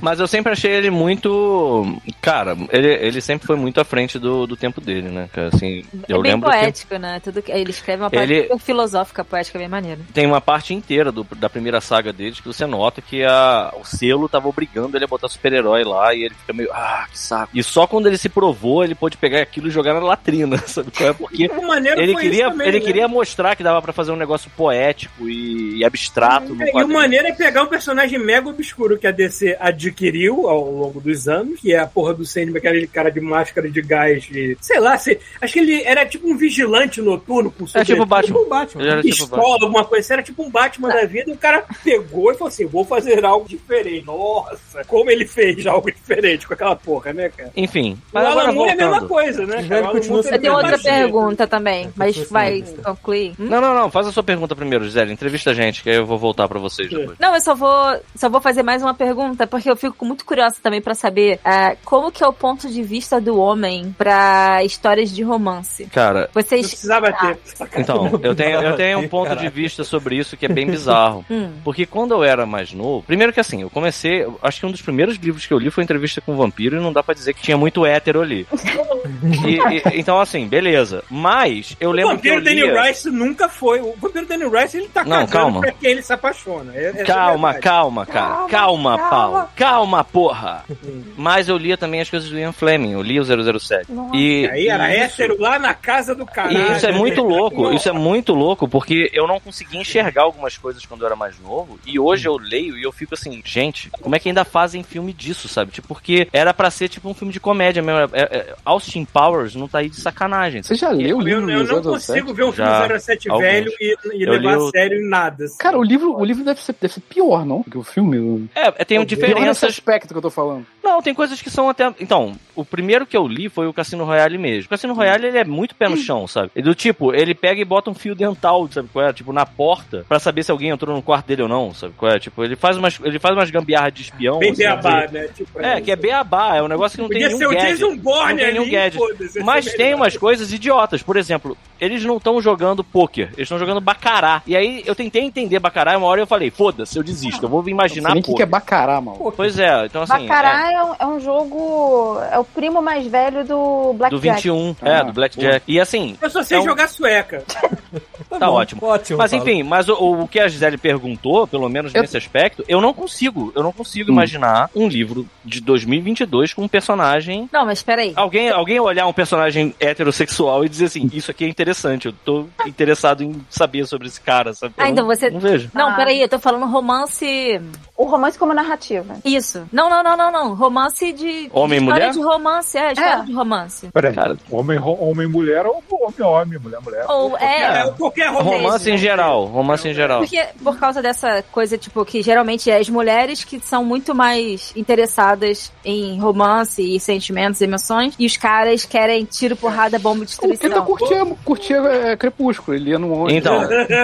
Mas eu sempre achei ele muito. Cara, ele, ele sempre foi muito à frente do, do tempo dele, né, cara? Assim, eu é bem lembro que poético, né? Tudo que... Ele escreve uma parte Ele- filosófica, poética, bem maneira. tem uma parte inteira do- da primeira saga deles que você nota que a, o selo tava obrigando ele a botar super-herói lá e ele fica meio, ah, que saco. E só quando ele se provou, ele pôde pegar aquilo e jogar na latrina, [LAUGHS] sabe qual é? Porque ele queria, também, ele né? queria mostrar que dava pra fazer um negócio poético e, e abstrato no É, E o maneiro é pegar um personagem mega obscuro que a DC adquiriu ao longo dos anos, que é a porra do Sandman, aquele cara de máscara de gás, de, sei lá, sei, acho que ele era tipo um vigilante noturno com É tipo o Batman. Tipo o Batman. Era tipo Batman. pistola, alguma coisa, assim, era tipo um Batman da vida, e o cara pegou e falou assim, vou fazer algo diferente. Nossa, como ele fez algo diferente com aquela porra, né, cara? Enfim, O mas agora Alan Moore é a mesma coisa, né, Eu tenho é outra magia. pergunta também, mas Continua vai concluir. Hum? Não, não, não, faz a sua pergunta primeiro, Gisele. Entrevista a gente, que aí eu vou voltar pra vocês depois. Não, eu só vou, só vou fazer mais uma pergunta, porque eu fico muito curiosa também pra saber ah, como que é o ponto de vista do homem pra histórias de romance. Cara, Não Vocês. precisava ter. então, [LAUGHS] eu tenho, eu tenho um ponto de Caraca. vista sobre isso que é bem bizarro. [LAUGHS] Hum. Porque quando eu era mais novo, primeiro que assim, eu comecei, acho que um dos primeiros livros que eu li foi Entrevista com o Vampiro e não dá pra dizer que tinha muito hétero ali. [LAUGHS] E- e- então assim, beleza. Mas eu O lembro que eu vampiro Daniel lia... Rice nunca foi. O vampiro Daniel Rice, ele tá Não, calma. pra quem ele se apaixona. É- é Calma, calma, cara. Calma, calma. Paulo. Calma, porra. Mas eu lia também as coisas do Ian Fleming, eu li o 007. Nossa. E, Aí era isso- hétero lá na casa do caralho. E isso é muito louco, isso é muito louco, porque eu não conseguia enxergar algumas coisas quando eu era mais novo, e hoje eu leio e eu fico assim, gente, como é que ainda fazem filme disso, sabe? Tipo, porque era pra ser tipo um filme de comédia mesmo. É, é, Austin Powers não tá aí de sacanagem. Você já leu o Eu, livro eu do não 07? consigo ver um filme Já, 07 alguns. velho e, e Eu levar o- a sério em nada. assim. Cara, o livro, o livro deve, ser, deve ser pior, não? Que o filme. É, é, tem Pô, Diferenças. aspecto que eu tô falando. Não, tem coisas que são até. Então, o primeiro que eu li foi o Cassino Royale mesmo. O Cassino Royale ele é muito pé no chão, sabe? E do tipo, ele pega e bota um fio dental, sabe qual é? Tipo, na porta, pra saber se alguém entrou no quarto dele ou não, sabe qual é? Tipo, ele faz umas, ele faz umas gambiarras de espião. Bem assim, beabá, né? Tipo, É, que é beabá, é um negócio que não Podia tem nenhum gadget. Jason Bourne não tem ali, nenhum gadget. foda-se, ia Mas tem melhor. umas coisas idiotas. Por exemplo, eles não estão jogando pôquer, eles estão jogando bacará. E aí eu tentei entender bacará e uma hora eu falei, foda-se, eu desisto, eu vou Não imaginar sei nem o que, que é bacará, mal. Pois é, então assim... Bacará é... um, é um jogo. É o primo mais velho do é, Blackjack. do 21, é, Ah, do Blackjack. E assim, Eu só sei É um- jogar sueca. [LAUGHS] Tá bom, ótimo. Ótimo. Mas Paulo. enfim, mas o, o que a Gisele perguntou, pelo menos Eu- nesse aspecto, eu não consigo, eu não consigo Hum. imaginar um livro de 2022 com um personagem Não, mas peraí. Alguém, alguém olhar um personagem heterossexual e dizer assim, isso aqui é interessante, eu tô [LAUGHS] interessado em saber sobre esse cara, sabe? Ah, então não, você- Não vejo. Não, peraí, eu tô falando romance. O romance como narrativa. Isso. Não, não, não, não, não. Romance de. Homem e história mulher? de romance, é, história É. de romance. Peraí, Cara- homem, homem, mulher ou homem, homem, mulher, mulher. Ou é. É, qualquer romance. Romance em geral, romance em geral. Porque por causa dessa coisa, tipo, que geralmente é as mulheres que são muito mais interessadas em romance e sentimentos e emoções, e os caras querem tiro, porrada, bomba e destruição. curtia, curtia é, Crepúsculo, ele ia no ônibus. Então,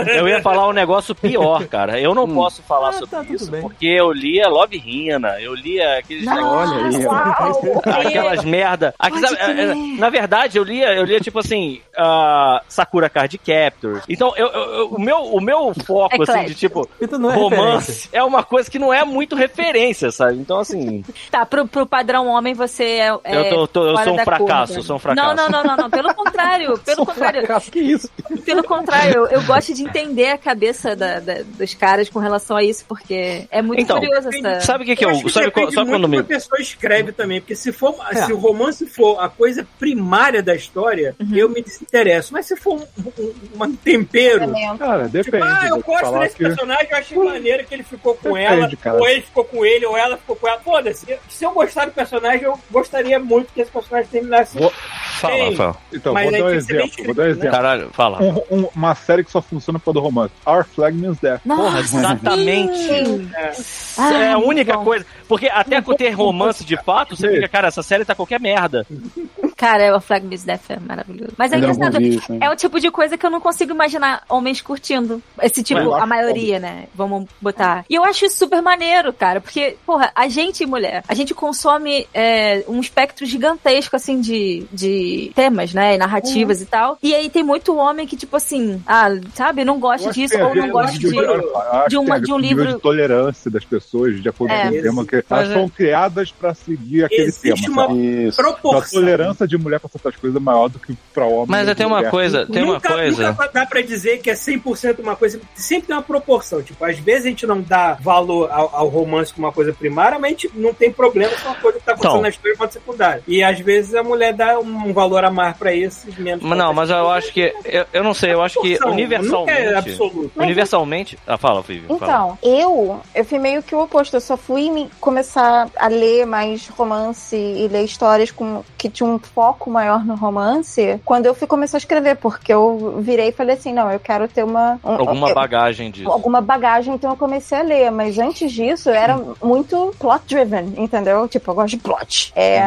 eu ia falar um negócio pior, cara. Eu não Hum. posso falar Ah, sobre tá, tudo isso, bem. porque eu lia Love Hina, eu lia aqueles Olha aí, aquelas merda. Aqui, é, é, na verdade, eu lia, eu lia tipo assim, ah, Sakura Card Captor. Então, eu, eu- eu- o, meu, o meu foco, assim, de tipo, é referência. romance, é uma coisa que não é muito referência, sabe? Então, assim, [LAUGHS] Tá, pro, pro padrão homem você é. é Eu tô- tô- eu sou um fracasso, curva. sou um fracasso. Não, não, não, não, não. Pelo contrário, [LAUGHS] pelo contrário. Fracasso, que isso? Pelo contrário, eu, eu gosto de entender a cabeça da- da- dos caras com relação a isso, porque é muito Então, curioso essa. sabe o que que Eu eu... acho que Sabe, qual- sabe quando me... a pessoa escreve também, porque se for É. se o romance for a coisa primária da história, Uhum. eu me desinteresso. Mas se for um, um, um tempero, Elemento. Cara, tipo, depende. ah, eu gosto desse que- personagem, eu achei maneiro que ele ficou com Depende, ela, cara. ou ele ficou com ele, ou ela ficou com ela. Foda-se. Se eu gostar do personagem, eu gostaria muito que esse personagem terminasse. Vou- Fala. Rafael. Então, Mas vou aí dar um exemplo. Vou dar um né? exemplo. Caralho, fala. Um- um- uma série que só funciona por causa do romance. Our Flag Means Death. Porra, exatamente. Sim. É. Ah, é a única bom. coisa. Porque até com ter romance de fato, você fica, cara, essa série tá qualquer merda. Cara, o Flag Miss Death é maravilhoso. Mas é Ainda não engraçado. isso, hein? É o tipo de coisa que eu não consigo imaginar homens curtindo. Esse tipo, Mas eu a maioria, né? Vamos botar. E eu acho isso super maneiro, cara. Porque, porra, a gente, mulher, a gente consome é, um espectro gigantesco, assim, de, de temas, né? E narrativas e tal. E aí tem muito homem que, tipo assim, ah, sabe, não Eu gosta disso ou ver não gosta de. eu de que uma- ver de um livro- de tolerância das pessoas, de acordo É. com o tema, que elas é- são criadas pra seguir aquele Existe tema. uma sabe? Isso. A proporção. tolerância de mulher pra certas coisas é maior do que pra homem. Mas tem uma coisa, tem uma nunca, coisa. nunca dá pra dizer que é 100% uma coisa. Sempre tem uma proporção. Tipo, às vezes a gente não dá valor ao, ao romance como uma coisa primária, mas a gente não tem problema com uma coisa que tá acontecendo Então. na história enquanto secundária. E às vezes a mulher dá um valor a mais pra isso menos Mas não, mas eu acho que. Eu, eu não sei, eu acho que é universalmente. absoluto. Universalmente. Ah, fala, Vivi. fala. Então, eu, eu fui meio que o oposto. Eu só fui me começar a ler mais romance e ler histórias com, que tinham um foco maior no romance quando eu fui começar a escrever, porque eu virei e falei assim, não, eu quero ter uma... um- Alguma eu- bagagem disso. alguma bagagem, então eu comecei a ler. Mas antes disso, eu era muito plot-driven, entendeu? Tipo, eu gosto de plot. É,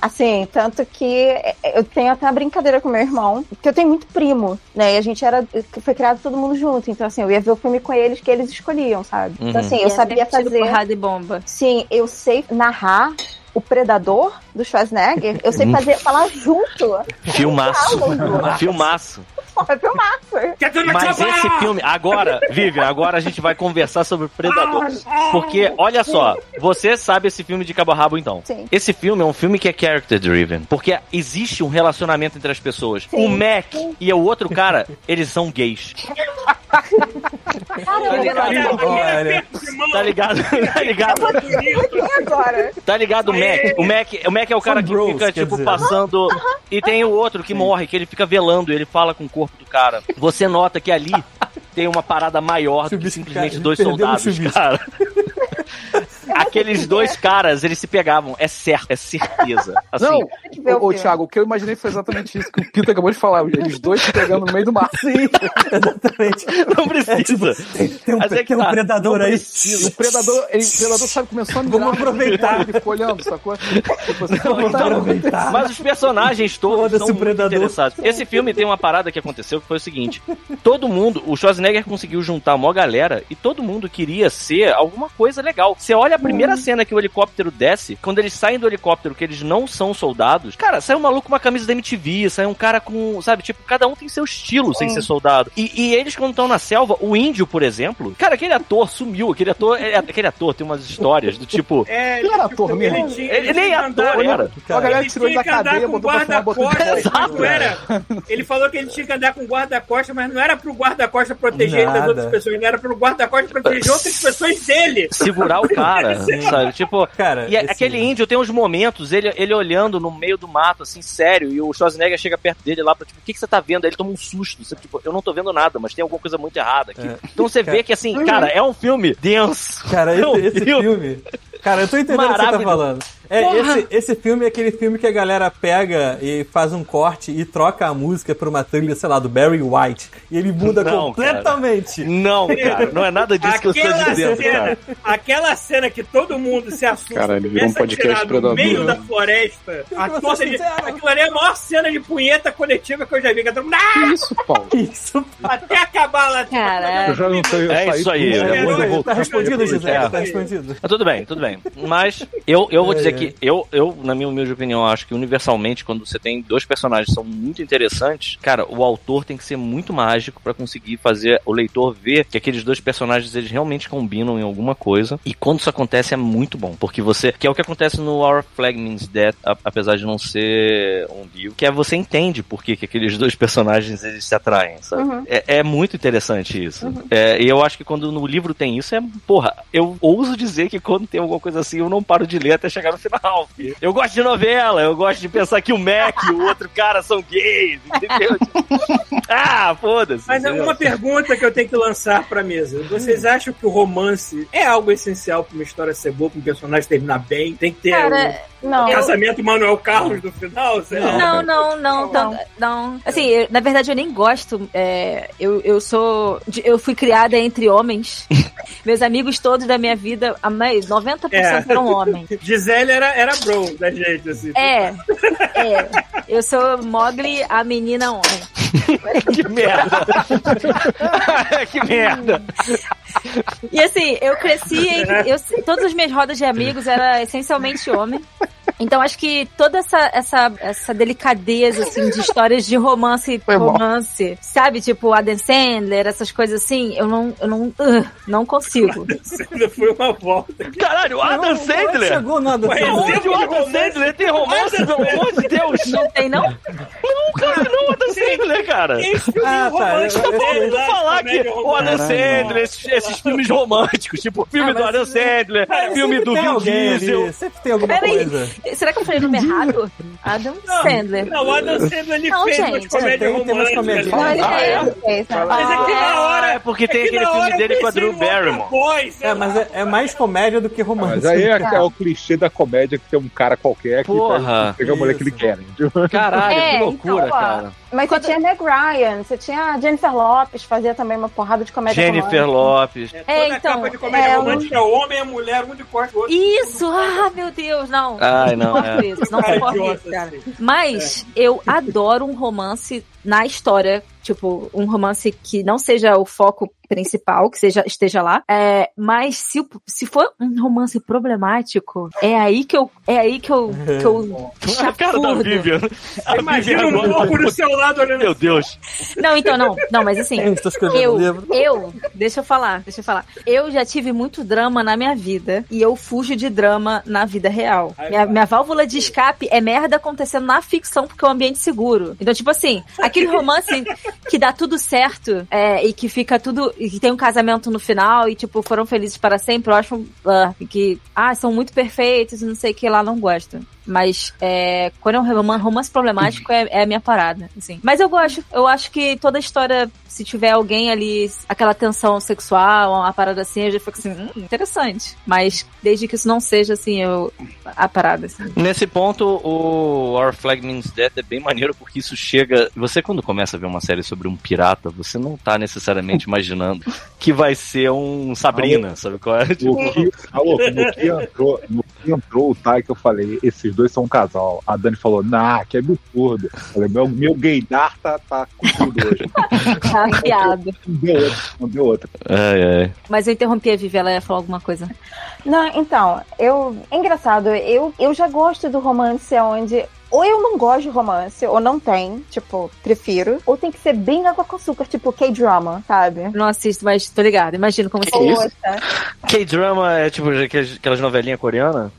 assim, tanto que eu tenho até uma brincadeira com meu irmão, que eu tenho muito primo, né? E a gente era, foi criado todo mundo junto. Então, assim, eu ia ver o filme com eles que eles escolhiam, sabe? Uhum. Então, assim, eu é sabia fazer. porrada e bomba. Sim, eu sei narrar o Predador do Schwarzenegger. Eu sei fazer, falar junto. Filmaço. [LAUGHS] Filmaço. Foi filmaço. Quer dizer, Mas esse filme, agora, Vivian, agora a gente vai conversar sobre Predador. Porque, olha só, você sabe esse filme de cabo a rabo, então. Sim. Esse filme é um filme que é character driven. Porque existe um relacionamento entre as pessoas. O Mac e o outro cara, eles são gays. [LAUGHS] Olha. Tá ligado? Tá ligado? Agora? Tá ligado o Mac? O Mac, o Mac é o cara que bros, fica, tipo, dizer. passando. E tem o outro que morre, que ele fica velando, ele fala com o corpo do cara. Você nota que ali [LAUGHS] tem uma parada maior do que simplesmente dois soldados, cara. [LAUGHS] Aqueles dois caras, eles se pegavam. É certo, é certeza. Assim, Não, ô. Thiago, o que eu imaginei foi exatamente isso que o Pita acabou de falar. Eles dois se pegando no meio do mar. Sim, exatamente. não precisa. Tem um, Mas é que tem um tá. predador aí. O predador, ele, o predador sabe, começou a mirar. Vamos aproveitar. Ele ficou olhando, sacou? Tipo assim, Vamos tá, aproveitar. Mas os personagens todos são interessados. Esse filme tem uma parada que aconteceu que foi o seguinte: todo mundo, o Schwarzenegger conseguiu juntar uma galera e todo mundo queria ser alguma coisa legal. Você olha a primeira cena que o helicóptero desce, quando eles saem do helicóptero, que eles não são soldados, cara, sai um maluco com uma camisa da MTV, sai um cara com, sabe, tipo, cada um tem seu estilo sem ser soldado. E, e eles, quando estão na selva, o índio, por exemplo, cara, aquele ator sumiu, aquele ator, é- aquele ator tem umas histórias do tipo. É, Ele era ator ele mesmo? tinha- Ele nem tinha é que andar- ator, era. a galera Ele tirou ele tinha da que andar cadeia, com botou pra fumar, botou não era. Ele falou que ele tinha que andar com guarda-costas, mas não era pro guarda-costas proteger ele das Nada. outras pessoas, ele era pro guarda-costas proteger outras pessoas dele. segurar o cara, [LAUGHS] [LAUGHS] sabe? Tipo, Cara, e aquele índio tem uns momentos, ele, ele olhando no meio do mato, assim, sério, e o Schwarzenegger chega perto dele lá pra, tipo, o que, que você tá vendo? Aí ele toma um susto. Tipo, eu não tô vendo nada, mas tem alguma coisa muito errada aqui. É. Então você vê que, assim, cara, é um filme denso. Cara, [LAUGHS] esse, esse Deus. filme. Cara, eu tô entendendo o que você tá falando. É, esse, esse filme é aquele filme que a galera pega e faz um corte e troca a música pra uma trilha, sei lá, do Barry White. E ele muda Não, completamente. Não, cara, não é nada disso que eu estou Aquela dizendo, cena, cara. aquela cena que todo mundo se assusta Cara, ele virou um podcast predador, meio né? da floresta. A que torta de, aquilo ali é a maior cena de punheta coletiva que eu já vi. Que é "Ah!" Isso, Paulo. [LAUGHS] Isso. até acabar lá. Caraca. Eu já não sei. É isso aí, tudo, é eu voltei Tá respondido, depois. Gisele, É. tá respondido. Tudo bem, tudo bem. Mas eu, eu vou É, dizer é. Que eu, eu, na minha humilde opinião, acho que universalmente, quando você tem dois personagens que são muito interessantes, cara, o autor tem que ser muito mágico pra conseguir fazer o leitor ver que aqueles dois personagens eles realmente combinam em alguma coisa. E quando isso acontece é muito bom, porque você, que é o que acontece no Our Flag Means Death, a- apesar de não ser um livro, que é você entende por que, que aqueles dois personagens eles se atraem, sabe? Uhum. É, é muito interessante isso. É, e eu acho que quando no livro tem isso, é. Porra, eu ouso dizer que quando tem alguma coisa assim, eu não paro de ler até chegar no [LAUGHS] final. porque Eu gosto de novela, eu gosto de pensar que o Mac e o outro cara são gays, entendeu? [LAUGHS] ah, foda-se. Mas é uma pergunta que eu tenho que lançar pra mesa. Vocês acham que o romance é algo essencial pra uma história ser boa, pra um personagem terminar bem? Tem que ter Cara, o Não. casamento Manuel Carlos no final? Sei lá. Não, não, não, não. não. Assim, eu- na verdade eu nem gosto. é, eu, eu sou. Eu fui criada entre homens. [LAUGHS] Meus amigos todos da minha vida, a maioria, 90% É. eram homens. [LAUGHS] Gisele era, era bro da gente, assim. É, é. Eu sou Mogli, a menina homem. [LAUGHS] Que merda! que merda! E assim, eu cresci. Eu, todas as minhas rodas de amigos eram essencialmente homem. Então acho que toda essa, essa, essa delicadeza, assim, de histórias de romance, Foi bom. romance, sabe? Tipo, Adam Sandler, essas coisas assim, eu não, eu não, uh, não consigo. Ainda foi uma volta. Caralho, o Adam Não, Sandler! Chegou nada. Ué, Sandler. Onde o Adam Romance. Sandler tem romance, pelo amor de Deus? Não tem, não? Não, cara, não, o Adam Sandler, cara. Esse filme Ah, tá, romântico eu- eu- lá, falar que o. Adam Sandler, esses, esses filmes românticos, tipo filme Ah, do Adam Sandler, filme do Vin Diesel. Sempre tem alguma Peraí, coisa. Será que eu falei o nome errado? Adam Sandler. Não, o Adam Sandler ele Não, fez gente. umas comédias românticas. Não, ele Ah, é? fez, né? Mas é que na Ah, hora. é porque tem que aquele filme dele com a Drew Barrymore. Sei É, mas é, é mais comédia do que romance. Mas aí é, é o clichê da comédia que tem um cara qualquer que Porra. pega a mulher que ele quer. entendeu? Caralho, É, que loucura, então, ó, cara. Mas você tinha Meg Ryan, você tinha a Jennifer Lopes, fazia também uma porrada de comédia Jennifer romântica. Lopes. É, É, toda então, capa de comédia é, romântica é homem, é mulher, um de corte, o outro. Isso! Ah, meu Deus, não. Ai, não, suporto é. isso, não Cara, suporto idiota, isso, cara. assim. Mas eu adoro um romance na história, tipo, um romance que não seja o foco principal, que seja, esteja lá. É, mas se, se for um romance problemático, é aí que eu. É aí que eu. Que eu [LAUGHS] A cara da. Vivian. A Imagina Vivian um agora. pouco do seu lado olhando Meu Deus. Não, então não. Não, mas assim. Eu escrevendo Eu, livro. eu, deixa eu falar, deixa eu falar. Eu já tive muito drama na minha vida e eu fujo de drama na vida real. Minha, minha válvula de escape é merda acontecendo na ficção porque é um ambiente seguro. Então, tipo assim, [LAUGHS] aquele romance que dá tudo certo é, e que fica tudo. e que tem um casamento no final e, tipo, foram felizes para sempre, eu acho ah, que, ah, são muito perfeitos não sei o que lá, não gosto. Mas é, quando é um roman- romance problemático é, é a minha parada, assim. Mas eu gosto. Eu acho que toda história, se tiver alguém ali, aquela tensão sexual, uma parada assim, eu já fico assim, hum, interessante. Mas desde que isso não seja, assim, eu, a parada, assim. Nesse ponto, o Our Flag Means Death é bem maneiro porque isso chega. Você, quando começa a ver uma série sobre um pirata, você não tá necessariamente [LAUGHS] imaginando que vai ser um Sabrina, sabe qual é? Tipo, No que, alô, no que entrou, no que entrou o Tai que eu falei, esses dois são um casal. A Dani falou, nah, que absurdo. Eu falei, meu, meu gaydar tá, tá curtido hoje. [LAUGHS] Tá afiado. Não deu outra, não deu ai. Mas eu interrompi a Vivi, ela ia falar alguma coisa. Não, então, eu. É engraçado, eu, eu já gosto do romance onde. Ou eu não gosto de romance, ou não tem, tipo, prefiro. Ou tem que ser bem água com açúcar, tipo K-drama, sabe? Eu não assisto, mas tô ligada. Imagino como Que isso? K-drama é tipo aquelas, novelinhas coreanas?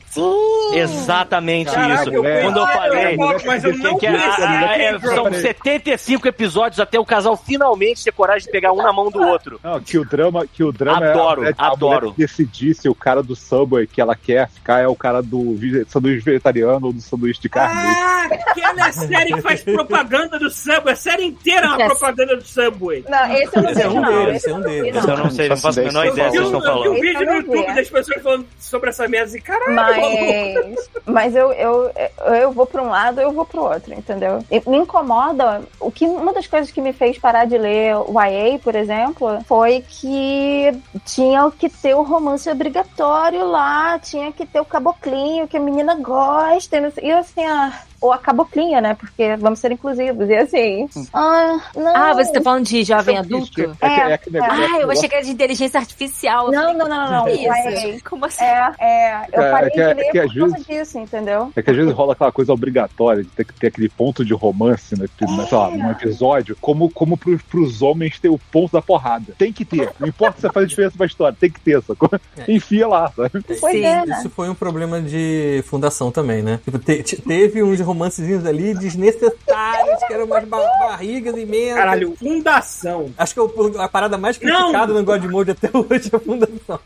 Exatamente Caraca, isso. eu Quando eu falei. mas eu não que é- ah, é, são 75 episódios até o casal finalmente ter coragem de pegar um na mão do outro. Não, que o drama, que o drama Adoro, é a, a adoro. que decidir se o cara do Subway que ela quer ficar é o cara do sanduíche vegetariano ou do sanduíche de carne. Ah, Ah, aquela [LAUGHS] série que faz propaganda do Subway. A série inteira é uma propaganda do Subway. Não, esse eu não Esse é um não. deles, Esse é um eu não vi, deles. não. Esse eu não sei, não faço a menor ideia do que Eu vocês vi, estão eu vi um falando. vídeo no. YouTube das pessoas falando sobre essa mesa e caralho. Mas, mas eu, eu, eu vou pra um lado, eu vou pro outro, entendeu? E me incomoda. O que, uma das coisas que me fez parar de ler o YA, por exemplo, foi que tinha que ter o romance obrigatório lá, tinha que ter o caboclinho que a menina gosta. e E assim, ah, ou a caboclinha, né? Porque vamos ser inclusivos. E assim, ah, não. Ah, você tá falando de jovem É adulto? é é que negócio- Ah, eu achei que era de inteligência artificial. Não, não, não, não, isso? Como assim? É, é, eu É, parei é que- é de ler por causa disso, entendeu? É que às vezes rola aquela coisa obrigatória de ter que ter aquele ponto de romance, né? que, né, sei lá, num episódio, como, como pro, pros homens ter o ponto da porrada. Tem que ter. Não importa se você faz diferença pra história, tem que ter, sacou? Enfia lá, sabe? Pois Sim. é, né? Isso foi um problema de fundação também, né? Tipo, te- te- teve uns romancezinhos ali desnecessários, que eram umas ba- barrigas imensas. Caralho, fundação. Acho que é o- a parada mais Não! criticada no God Mode até [LAUGHS] hoje é a fundação.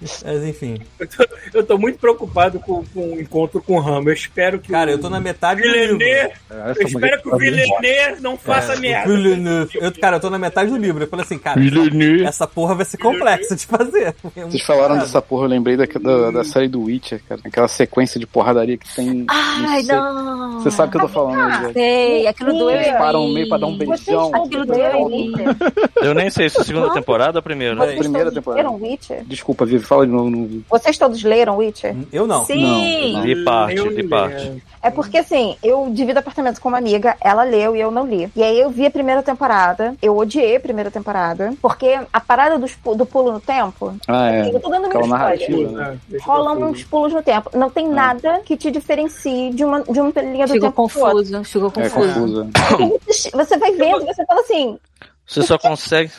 Mas enfim. Eu tô, eu tô muito preocupado com, com o encontro com o Ramo. Eu espero que Cara, o eu tô na metade do livro. Villeneuve, É, eu espero que o mulher- Villeneuve não faça É, merda. Villeneuve. Eu, cara, eu tô na metade do livro. Eu falei assim, cara, Villeneuve. essa porra vai ser complexa de fazer. É Vocês falaram dessa porra, eu lembrei da, da, da série do Witcher, cara. Aquela sequência de porradaria que tem. Ai, sei. não. Você sabe o que eu tô falando, né? Sei, aquilo doeu. Eles param meio pra dar um beijão. Aquilo doeu? Eu nem sei se é a segunda temporada ou a primeira. Vocês Primeira todos temporada. leram Witcher? Desculpa, Vivi, fala de novo. Não... Vocês todos leram Witcher? Eu não. Sim. Não, De parte, Eu não parte. É porque assim, eu divido apartamento com uma amiga, ela leu e eu não li. E aí eu vi a primeira temporada, eu odiei a primeira temporada, porque a parada pu- do pulo no tempo, Ah, é. eu tô dando spoiler. narrativa, né? Ah, ver. uns pulos no tempo. Não tem nada que te diferencie de uma, de uma linha do Ficou tempo confuso, ficou É confuso. confusa. Você- Você vai vendo, você fala assim, Você só consegue.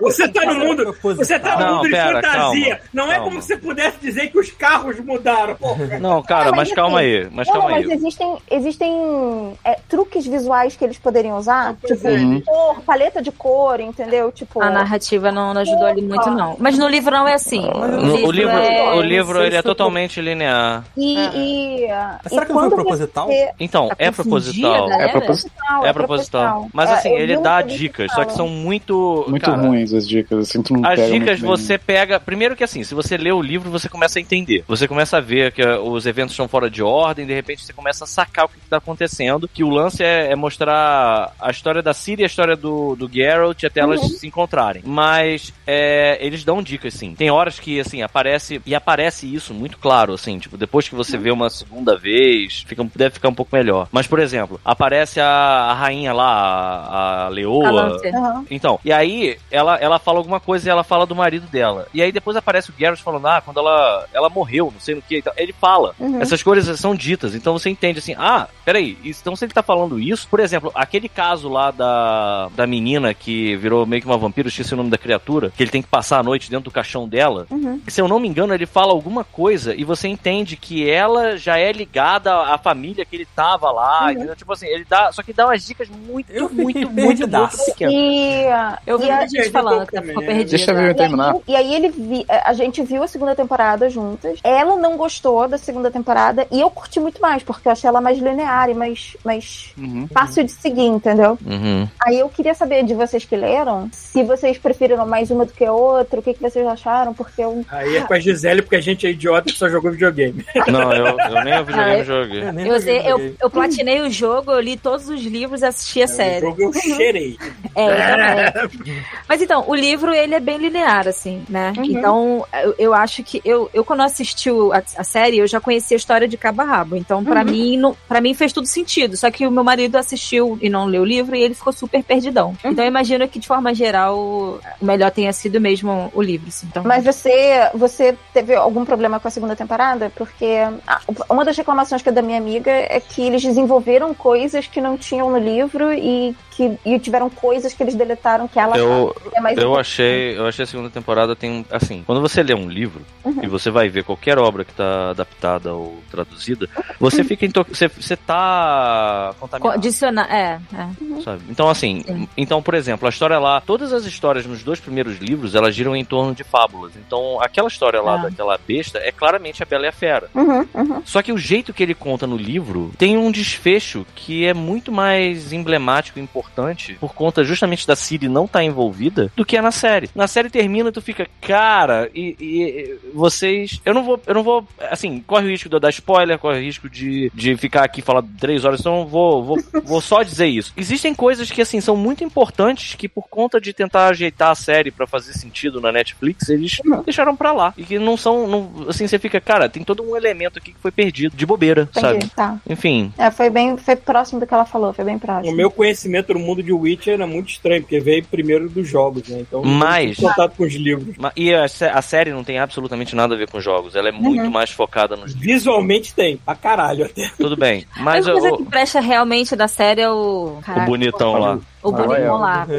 Você tá no mundo. Você tá no Não, mundo de pera, fantasia. calma, não é calma. como se você pudesse dizer que os carros mudaram. Porra. Não, cara, Ah, mas mas calma assim, aí. Mas não, calma mas aí. existem, existem é, truques visuais que eles poderiam usar, Pois tipo é. Uhum. cor, paleta de cor, entendeu? Tipo, A narrativa não, não ajudou ali muito, não. Mas no livro não é assim. No- o livro, é- o livro ele é totalmente linear. e, e, Mas será e que não foi proposital? você- Então, é confundir proposital. É proposital. É proposital. Mas É, assim, ele dá dicas, só que são muito. Muito cara, ruins as dicas, assim, tu não As pega dicas muito bem. você pega. Primeiro que assim, se você lê o livro, você começa a entender. Você começa a ver que uh, os eventos estão fora de ordem, de repente você começa a sacar o que está acontecendo. Que o lance é, é mostrar a história da Ciri e a história do, do Geralt até elas Uhum. se encontrarem. Mas é, eles dão dicas, sim. Tem horas que, assim, aparece. E aparece isso muito claro, assim, tipo, depois que você vê uma segunda vez, fica, deve ficar um pouco melhor. Mas, por exemplo, aparece a, a rainha lá, a, a leoa. A Lancer. Aham. Então, e aí ela, ela fala alguma coisa e ela fala do marido dela. E aí depois aparece o Geralt falando, ah, quando ela, ela morreu, não sei no que. Então, ele fala. Uhum. Essas coisas são ditas. Então você entende assim, ah, peraí, então se ele tá falando isso, por exemplo, aquele caso lá da, da menina que virou meio que uma vampiro, esqueci o nome da criatura, que ele tem que passar a noite dentro do caixão dela. Uhum. Se eu não me engano, ele fala alguma coisa e você entende que ela já é ligada à família que ele tava lá. entendeu? Tipo assim, ele dá. Só que dá umas dicas muito, muito, muito, muito [LAUGHS] perdidaço. pequenas. E, Eu vi a- gente falando que ficou perdida. Deixa eu E aí, terminar. e aí ele vi, a gente viu a segunda temporada juntas. Ela não gostou da segunda temporada e eu curti muito mais, porque eu achei ela mais linear e mais, mais Uhum. fácil de seguir, entendeu? Uhum. Aí eu queria saber de vocês que leram, se vocês preferiram mais uma do que a outra, o que, que vocês acharam, porque eu. Aí é com a Gisele, porque a gente é idiota que só jogou videogame. [LAUGHS] Não, eu, eu nem o videogame Ah, eu- joguei. Eu nem Eu, joguei, eu, eu platinei o jogo, eu li todos os livros e assisti a O série. jogo eu cheirei. [LAUGHS] É, também. Mas então, o livro, ele é bem linear, assim, né? Uhum. Então, eu, eu acho que... Eu, eu quando assisti a, a série, eu já conhecia a história de cabo a rabo. Então, pra, Uhum. mim, não, pra mim fez tudo sentido. Só que o meu marido assistiu e não leu o livro e ele ficou super perdidão. Uhum. Então, eu imagino que, de forma geral, o melhor tenha sido mesmo o livro, assim. Então, Mas você, você teve algum problema com a segunda temporada? Porque a- uma das reclamações que é da minha amiga é que eles desenvolveram coisas que não tinham no livro e que e tiveram coisas que eles deletaram que ela Eu, é mais eu importante. achei, eu achei a segunda temporada tem assim, quando você lê um livro Uhum. e você vai ver qualquer obra que tá adaptada ou traduzida, você fica into... você, você tá contaminado. Condicionar. É, é. sabe? Então, assim, Sim. então, por exemplo, a história lá, todas as histórias nos dois primeiros livros, elas giram em torno de fábulas. Então, aquela história lá Ah. daquela besta é claramente a Bela e a Fera. Uhum, uhum. Só que o jeito que ele conta no livro tem um desfecho que é muito mais emblemático e importante por conta justamente da Siri não estar envolvida do que é na série. Na série termina e tu fica, cara, e, e- e vocês. Eu não vou. Eu não vou. Assim, corre o risco de eu dar spoiler, corre o risco de, de ficar aqui falar três horas, então eu vou, vou, vou só dizer isso. Existem coisas que, assim, são muito importantes que por conta de tentar ajeitar a série pra fazer sentido na Netflix, eles deixaram pra lá. E que não são. Não, assim, você fica, cara, tem todo um elemento aqui que foi perdido, de bobeira, sabe? Entendi, tá. Enfim. É, foi bem, foi próximo do que ela falou, foi bem O próximo. meu conhecimento no mundo de Witcher é muito estranho, porque veio primeiro dos jogos, né? Então, eu Mas- contato com os livros. Ma- E a, a série não tem absolutamente nada a ver com jogos. Ela é muito mais focada nos. Visualmente tem, pra caralho até. Tudo bem. A Mas única coisa o, que presta realmente da série é o. o Caraca, bonitão lá. O bonitão lá. [LAUGHS]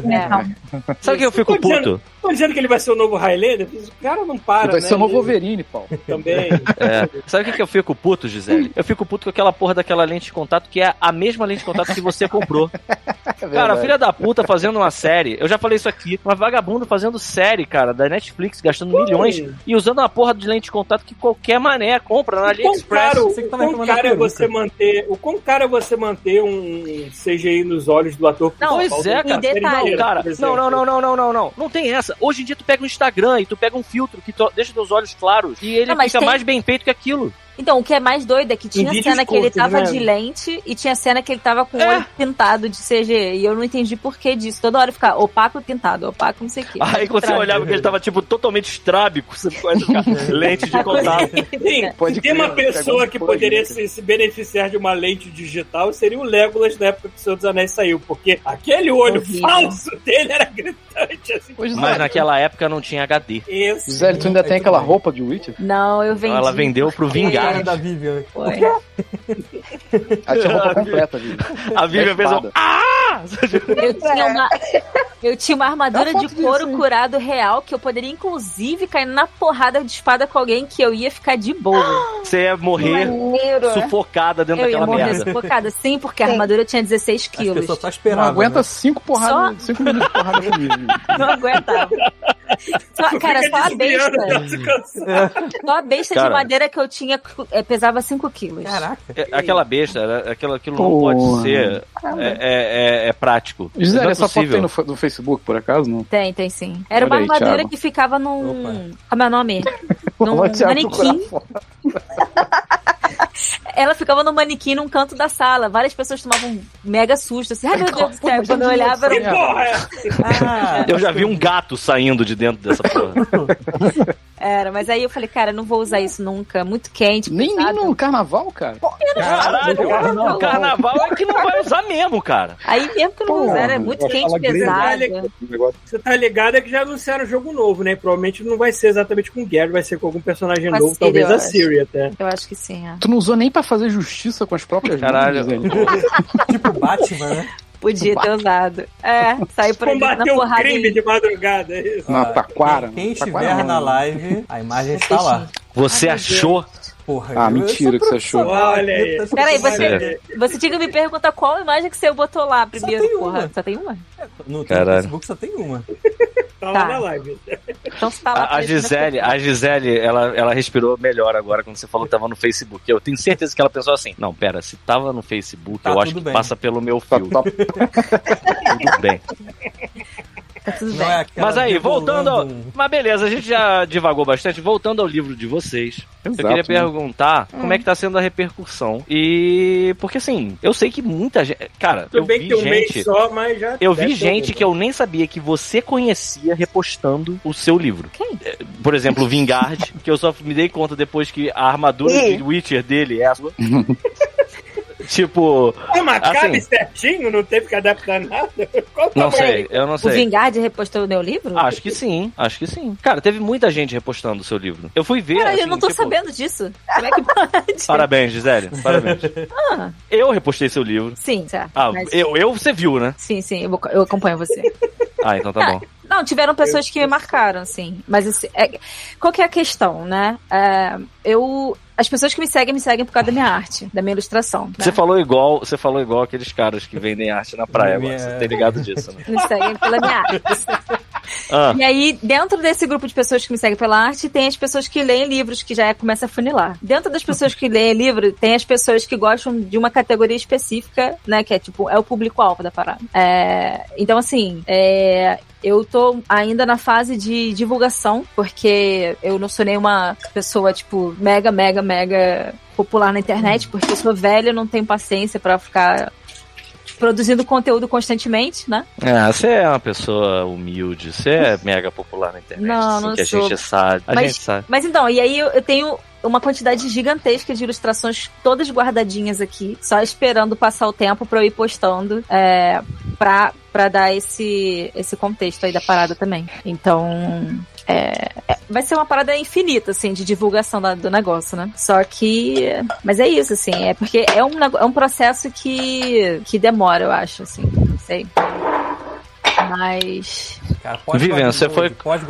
É. Sabe o que eu fico Tô dizendo- puto? Tô dizendo que ele vai ser o novo Highlander? O cara não para, Vai né? ser o novo Wolverine, Paulo. Também. [LAUGHS] É. Sabe o que, eu fico puto, Gisele? Eu fico puto com aquela porra daquela lente de contato que é a mesma lente de contato que você comprou. [LAUGHS] Cara, filha da puta fazendo uma série. Eu já falei isso aqui. Uma vagabundo fazendo série, cara, da Netflix, gastando milhões e usando uma porra de lente de contato que qualquer mané compra na O AliExpress. caro, Você que o quão caro da é você manter. O quão caro é você manter um CGI nos olhos do ator Não, Pois é, cara. detalhe. Não, cara, não, não, não, não, não, não, não. Não tem essa. Hoje em dia tu pega um Instagram e tu pega um filtro que tu- deixa teus olhos claros e ele Não, fica tem- mais bem feito que aquilo. Então, o que é mais doido é que tinha cena que ele tava né? de lente e tinha cena que ele tava com o É. olho pintado de CG. E eu não entendi por que disso. Toda hora ficar opaco pintado, opaco não sei o quê. Aí quando você olhava que ele tava, tipo, totalmente estrábico, você a ficar [LAUGHS] lente de contato. Sim, Pode tem crer, uma pessoa que poderia né? se, se beneficiar de uma lente digital seria o Legolas na época que o Senhor dos Anéis saiu, porque aquele olho Horrível. falso dele era gritante, assim. Mas é. naquela época não tinha HD. Esse. Gisele, tu ainda tem aquela roupa de Witcher? Não, eu vendi. Ela vendeu pro Vingar. Cara da Vivian. Foi. A tinha roupa completa, [LAUGHS] viu? A Vivian fez um. espada. Eu tinha uma, eu tinha uma armadura foto de couro hein? curado real que eu poderia, inclusive, cair na porrada de espada com alguém que eu ia ficar de boa. Você ia morrer Maneiro. sufocada dentro Eu ia daquela morrer merda. sufocada. Sim, porque a Sim. armadura tinha 16 As quilos. pessoas só Não esperavam. aguenta né? cinco porradas, cinco minutos de porrada comigo. Não aguentava. Só, cara, só a besta. Só a besta Cara. de madeira que eu tinha eh, pesava 5 quilos. Caraca. É, Aquela besta, era- aquela, aquilo não Porra. pode ser é, é, é- prático. Gisele, é essa foto possível. tem no, no Facebook, por acaso? Não? Tem, tem sim. Era Olha uma aí, armadura Thiago. que ficava num. Como é o nome? [LAUGHS] Num manequim. [LAUGHS] [LAUGHS] Ela ficava no manequim num canto da sala. Várias pessoas tomavam um mega susto. Assim, ai meu Deus do céu. Quando eu olhava, era porra é? Ah, Eu já vi um gato saindo de dentro dessa porra. [LAUGHS] Era, mas aí eu falei, cara, não vou usar isso nunca. Muito quente. Nem, nem no carnaval, cara. Caralho, o carnaval é que não vai usar mesmo, cara. Aí mesmo que eu não vou usar, era muito quente, pesado. O negócio Você tá ligado é que já anunciaram um jogo novo, né? Provavelmente não vai ser exatamente com o Gary, vai ser com algum personagem Com a novo, Ciri, talvez a acho. Siri até. Eu acho que sim, é. Tu não usou nem pra fazer justiça com as próprias Caralho. mãos, [LAUGHS] tipo Batman, né? Podia ter usado. É, sair por ali na porrada. crime e- de madrugada, é isso. Na taquara. Quem, estiver na live, a imagem está lá. Você achou? Porra, Ah, mentira que você achou. Olha aí. Peraí, você, você tinha que me perguntar qual imagem que você botou lá primeiro, tem porra. uma. Só tem uma? No, no Caralho. Facebook só tem uma. Tá lá Tá. na live. Então você tá lá. A, a Gisele, a Gisele, ela, ela respirou melhor agora quando você falou que tava no Facebook. Eu tenho certeza que ela pensou assim: não, pera, se tava no Facebook, Tá eu acho que bem. passa pelo meu Tá, fio. tá, Tudo bem. [LAUGHS] Tá tudo Não bem. é Mas aí, voltando. Ao... Mas beleza, a gente já divagou bastante. Voltando ao livro de vocês, eu Exato, queria né? perguntar como é que tá sendo a repercussão. E. Porque assim, eu sei que muita gente. Cara, eu Tudo bem vi que tem um mês gente. só, mas já. Eu vi gente que eu nem sabia que você conhecia repostando o seu livro. Quem? É, Por exemplo, o Vingard, [LAUGHS] que eu só me dei conta depois que a armadura Ih. de Witcher dele é a sua. [LAUGHS] tipo. Ah, mas Assim. cabe certinho, não teve que adaptar nada. Qual o Não sei, eu não O sei. Vingard repostou o meu livro? Acho que sim, acho que sim. Cara, teve muita gente repostando o seu livro. Eu fui ver. Cara, assim, eu não tô tipo, sabendo disso. Como é que pode? Parabéns, Gisele. Parabéns. Ah, Eu repostei seu livro. sim, certo. Ah, Mas- eu, eu você viu, né? Sim, sim, eu, eu acompanho você. Ah, então tá bom. Não, tiveram pessoas que me marcaram, sim. Mas esse, é, qual que é a questão, né? É, eu. As pessoas que me seguem, me seguem por causa da minha arte, da minha ilustração. né? Você falou igual, você falou igual aqueles caras que vendem arte na praia Minha-. Você tem ligado disso, né? [LAUGHS] Me seguem pela minha arte. Ah, E aí, dentro desse grupo de pessoas que me seguem pela arte, tem as pessoas que leem livros, que já é- começa a funilar. Dentro das pessoas que leem livro, tem as pessoas que gostam de uma categoria específica, né? Que é tipo, é o público-alvo da parada. É, então, assim, é, eu tô ainda na fase de divulgação, porque eu não sou nenhuma pessoa, tipo, mega, mega, mega popular na internet, porque eu sou velha, não tenho paciência pra ficar produzindo conteúdo constantemente, né? é, você é uma pessoa humilde, você é mega popular na internet. Não, assim, não que a sou. gente sabe. A Mas- gente sabe. Mas então, e aí eu, eu tenho uma quantidade gigantesca de ilustrações todas guardadinhas aqui, só esperando passar o tempo pra eu ir postando é, pra, pra dar esse, esse contexto aí da parada também. Então. É, é, vai ser uma parada infinita, assim, de divulgação da- do negócio, né? Só que. Mas é isso, assim, é porque é um, é um processo que, que demora, eu acho, assim, não sei. Mas. Cara, pode Vivian, você foi-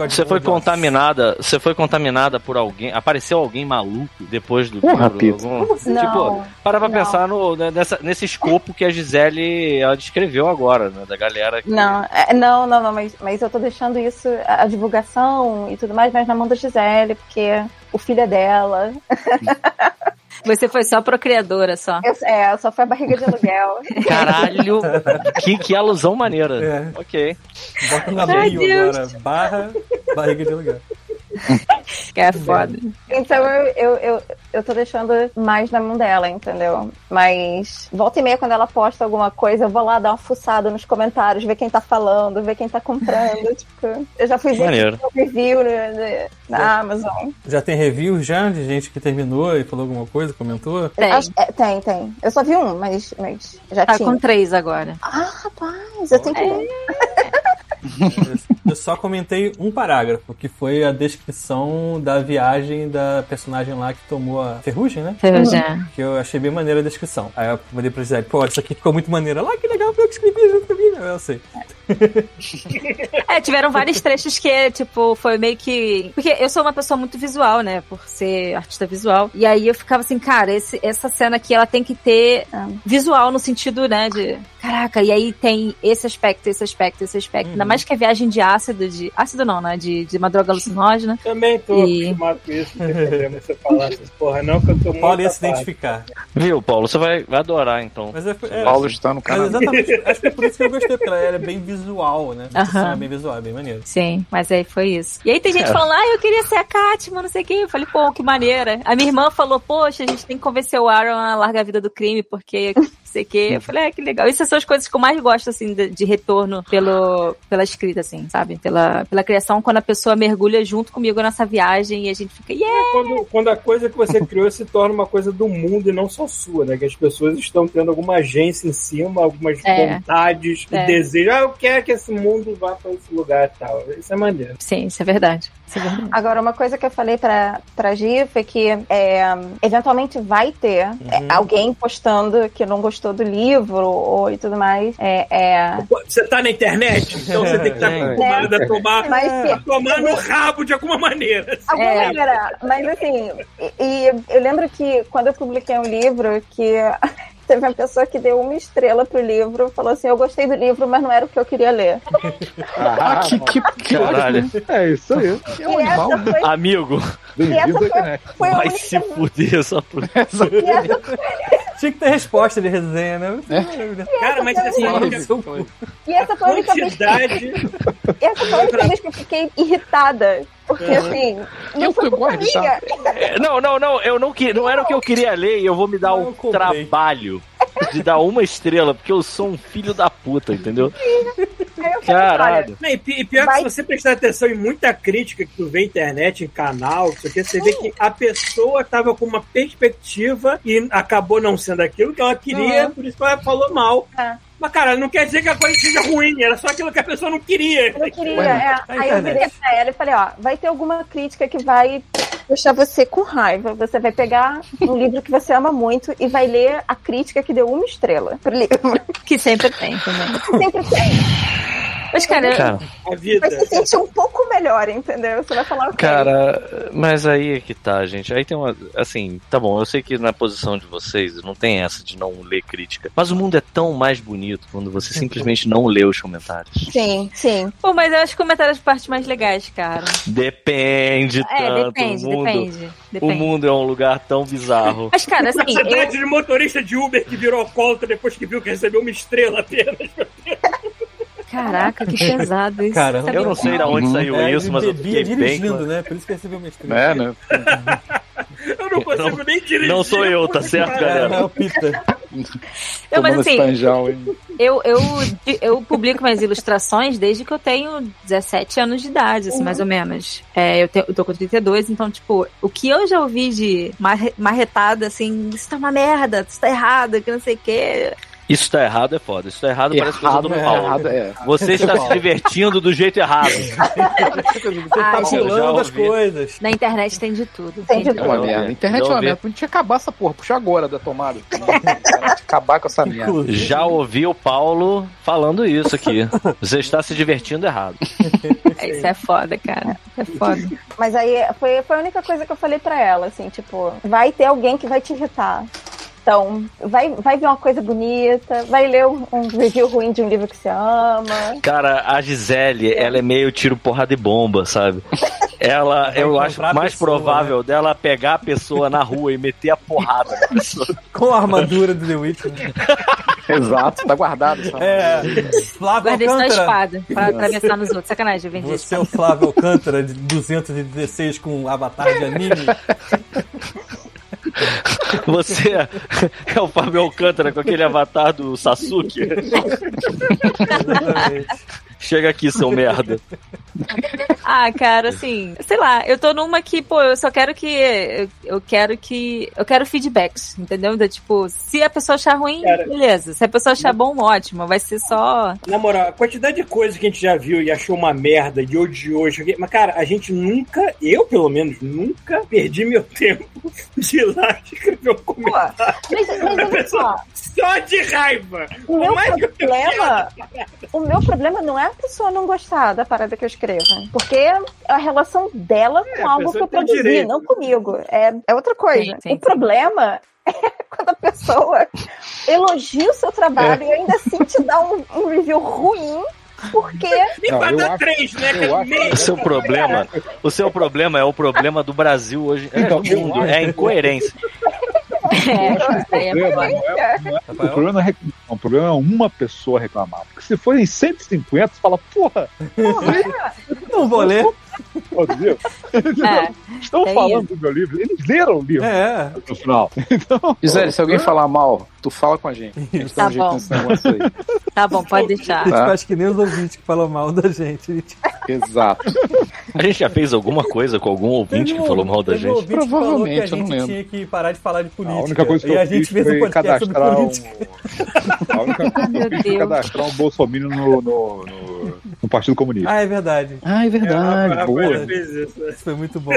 Você foi contaminada, você foi contaminada por alguém, apareceu alguém maluco depois do Porra, livro? Algum- Não. Tipo, para pra Não. pensar no, né, nessa, nesse escopo que a Gisele ela descreveu agora, né? Da galera que... Não, é, não, não, não, mas, mas eu tô deixando isso, a, a divulgação e tudo mais, mas na mão da Gisele, porque o filho é dela. [LAUGHS] Você foi só procriadora, só. Eu, é, só foi a barriga de aluguel. [LAUGHS] Caralho! que, que alusão maneira. É. Ok. Bota na Deus. agora. Barra, barriga de lugar. [LAUGHS] Que é foda. Então eu, eu, eu, eu tô deixando mais na mão dela, entendeu? Mas volta e meia, quando ela posta alguma coisa, eu vou lá dar uma fuçada nos comentários, ver quem tá falando, ver quem tá comprando. [LAUGHS] tipo, eu já fui ver um review né, na Amazon. Já tem review já de gente que terminou e falou alguma coisa, comentou? Tem. Acho- é, tem, tem. Eu só vi um, mas, mas já Tá tinha. com três agora. Ah, rapaz, eu tenho que ver. [LAUGHS] Eu só comentei um parágrafo, que foi a descrição da viagem da personagem lá que tomou a ferrugem, né? Já. Que eu achei bem maneira a descrição. Aí eu mandei pra Gisele, pô, isso aqui ficou muito maneiro. Lá, que legal, foi eu que escrevi junto comigo. Eu sei. [LAUGHS] É, tiveram vários trechos que, tipo, foi meio que. Porque eu sou uma pessoa muito visual, né? Por ser artista visual. E aí eu ficava assim, cara, esse, essa cena aqui, ela tem que ter ah, visual no sentido, né? De. Caraca, e aí tem esse aspecto, esse aspecto, esse aspecto. Ainda mais que a viagem de ácido, de. Ácido não, né? De, de uma droga alucinógena. Também tô E- acostumado com isso, não tem problema você falar essas porra, não, que eu tô O Paulo ia se identificar. Viu, Paulo? Você vai, vai adorar, então. Mas é, é, Paulo está no mas canal. exatamente, acho que é por isso que eu gostei, porque ela era bem visual, né? A descrição Aham. é bem visual, é bem maneiro. Sim, mas aí foi isso. E aí tem gente É. falando, ah, eu queria ser a Katma, não sei o quê. Eu falei, pô, que maneira. A minha irmã falou, poxa, a gente tem que convencer o Aaron a largar a vida do crime, porque sei o quê. Eu falei, ah, que legal. Essas são as coisas que eu mais gosto, assim, de, de retorno pelo, pela escrita, assim, sabe? Pela, pela criação, quando a pessoa mergulha junto comigo nessa viagem e a gente fica, yeah! Quando, quando a coisa que você criou se torna uma coisa do mundo e não só sua, né? Que as pessoas estão tendo alguma agência em cima, algumas É. vontades É. e desejos. Ah, eu quero que esse mundo vá para esse lugar e tal. Isso é maneiro. Sim, isso é verdade. Isso é verdade. Agora, uma coisa que eu falei pra, pra Gi foi que é, eventualmente vai ter é, alguém postando que não gostou do livro ou e tudo mais. É, é, Você tá na internet, então você tem que estar [LAUGHS] É. acostumado a tomar, Mas a tomar no rabo de alguma maneira. [LAUGHS] Alguma É. maneira. Mas assim, e, e eu lembro que quando eu publiquei um livro, que teve uma pessoa que deu uma estrela pro livro, falou assim, eu gostei do livro, mas não era o que eu queria ler. Ah, que, que, que Caralho. É isso aí. É um e essa animal. foi, Amigo, e essa foi, foi a vai única... se fuder só por... [LAUGHS] E essa, [LAUGHS] Tinha que ter resposta de resenha, né? Cara, mas assim, a única e essa foi a única vez que, quantidade. [LAUGHS] essa foi a única vez que eu fiquei irritada. Porque assim, não foi que culpa minha. É, Não, não, não, eu não, que, não era o que eu queria ler e eu vou me dar o comprei. trabalho de dar uma estrela, porque eu sou um filho da puta, entendeu? [LAUGHS] Caralho. Não, e pi- pior Vai- que se você prestar atenção em muita crítica que tu vê na internet, em canal, isso aqui, você vê que a pessoa tava com uma perspectiva e acabou não sendo aquilo que ela queria, Uhum. por isso que ela falou mal. É. Mas, cara, não quer dizer que a coisa seja ruim, era só aquilo que a pessoa não queria. Eu não queria, Ué, é. na Aí eu virei pra ela e falei, ó, vai ter alguma crítica que vai deixar você com raiva. Você vai pegar um livro que você ama muito e vai ler a crítica que deu uma estrela pro livro. Que sempre tem também. Sempre tem. Mas, cara, Cara, A vida. Vai se sentir um pouco melhor, entendeu? Você vai falar, ok. cara, mas aí é que tá, gente. Aí tem uma. Assim, tá bom, eu sei que na posição de vocês não tem essa de não ler crítica. Mas o mundo é tão mais bonito quando você simplesmente não lê os comentários. Sim, sim. pô, mas eu acho que comentários as partes mais legais, cara. Depende É, tanto. depende, o mundo, depende. O Depende. mundo é um lugar tão bizarro. Mas, cara, assim, Você eu, de motorista de Uber que virou alcoólatra depois que viu que recebeu uma estrela apenas. Caraca, que [LAUGHS] pesado isso. Cara? Eu não sei de onde saiu É, isso, mas eu bebia fiquei bem. dirigindo, né? Por isso que recebeu uma estrela. É, né? [LAUGHS] Eu não consigo nem dirigir. Não sou eu, tá certo, Cara, galera? não é o Peter. Não, mas assim, espanjal, eu, eu, eu publico minhas ilustrações desde que eu tenho 17 anos de idade, assim, mais ou menos. É, eu, te- eu tô com 32, então, tipo, o que eu já ouvi de marre- marretada, assim, isso tá uma merda, isso tá errado, que não sei o quê. Isso tá errado, é foda. Isso tá errado, parece coisa do Errado, é, Paulo. errado, é. Você está se divertindo do jeito errado. [LAUGHS] Você Ah, tá gente. pulando as coisas. Na internet tem de tudo. Tem de É uma merda. internet é uma merda. A gente tinha que acabar essa porra, puxar agora da tomada. acabar com essa merda. Já ouvi o Paulo falando isso aqui. Você está se divertindo errado. É, [LAUGHS] Isso é foda, cara. É foda. [LAUGHS] Mas aí foi, foi a única coisa que eu falei pra ela, assim, tipo, vai ter alguém que vai te irritar. Então, vai, vai ver uma coisa bonita, vai ler um, um review ruim de um livro que você ama. Cara, a Gisele, ela é meio tiro, porrada e bomba, sabe? Ela, Vai eu acho mais pessoa, provável dela pegar a pessoa na rua e meter a porrada na pessoa. [LAUGHS] Com a armadura do The Witcher. [LAUGHS] né? Exato, tá guardado. Sabe? É. Flávio Guardei só a Alcântara. espada pra atravessar nos outros. Sacanagem, eu vendi Você é o Flávio Alcântara de 216 com um avatar de anime. [LAUGHS] [LAUGHS] Você é o Fábio Alcântara com aquele avatar do Sasuke. Exatamente. Chega aqui, seu merda. [LAUGHS] Ah, cara, assim, sei lá, eu tô numa que, pô, eu só quero que. Eu, eu quero que. Eu quero feedbacks, entendeu? Então, tipo, se a pessoa achar ruim, Cara. beleza. Se a pessoa achar bom, ótimo. Vai ser só. Na moral, a quantidade de coisas que a gente já viu e achou uma merda, de odiou. Mas, cara, a gente nunca, eu pelo menos, nunca perdi meu tempo [LAUGHS] de ir lá escrever um Pô, comentário. mas, mas olha só, Só de raiva. o meu mais que eu problema. O meu problema não é a pessoa não gostar da parada que eu escrevo. Porque é a relação dela É, com a algo que eu produzi, direito. não comigo. É, é outra coisa. Sim, sim, o problema é [LAUGHS] quando a pessoa elogia o seu trabalho e ainda assim te dá um, um review ruim. Porque [LAUGHS] Não, eu acho- três, né? eu cara? acho- Meio. O seu problema, o seu problema é o problema do Brasil hoje, é Então, do mundo, é a incoerência. [LAUGHS] É, [LAUGHS] aí é O problema foda. não é- não o problema não é reclamar, o problema é uma pessoa reclamar. Porque se forem 150, você fala, porra, [LAUGHS] Não vou ler. pode ver? [LAUGHS] É, Estão É falando do meu livro. Eles leram o livro É. no final. Gisele, se alguém falar mal, tu fala com a gente. A gente Tá um bom. tá bom, pode deixar. A gente Tá. faz que nem os ouvintes que falam mal da gente Exato. A gente já fez alguma coisa com algum ouvinte que um- falou mal da teve um gente? ouvinte que falou que a Provavelmente, eu não gente lembro. tinha que parar de falar de política. A única coisa que e eu a gente fez um foi podcast sobre cadastrar um. política. A única coisa que eu fiz foi cadastrar um Bolsonaro no, no, no, no Partido Comunista. Ah, é verdade. Ah, é A verdade. Rafaela boa. fez isso. Isso foi muito bom.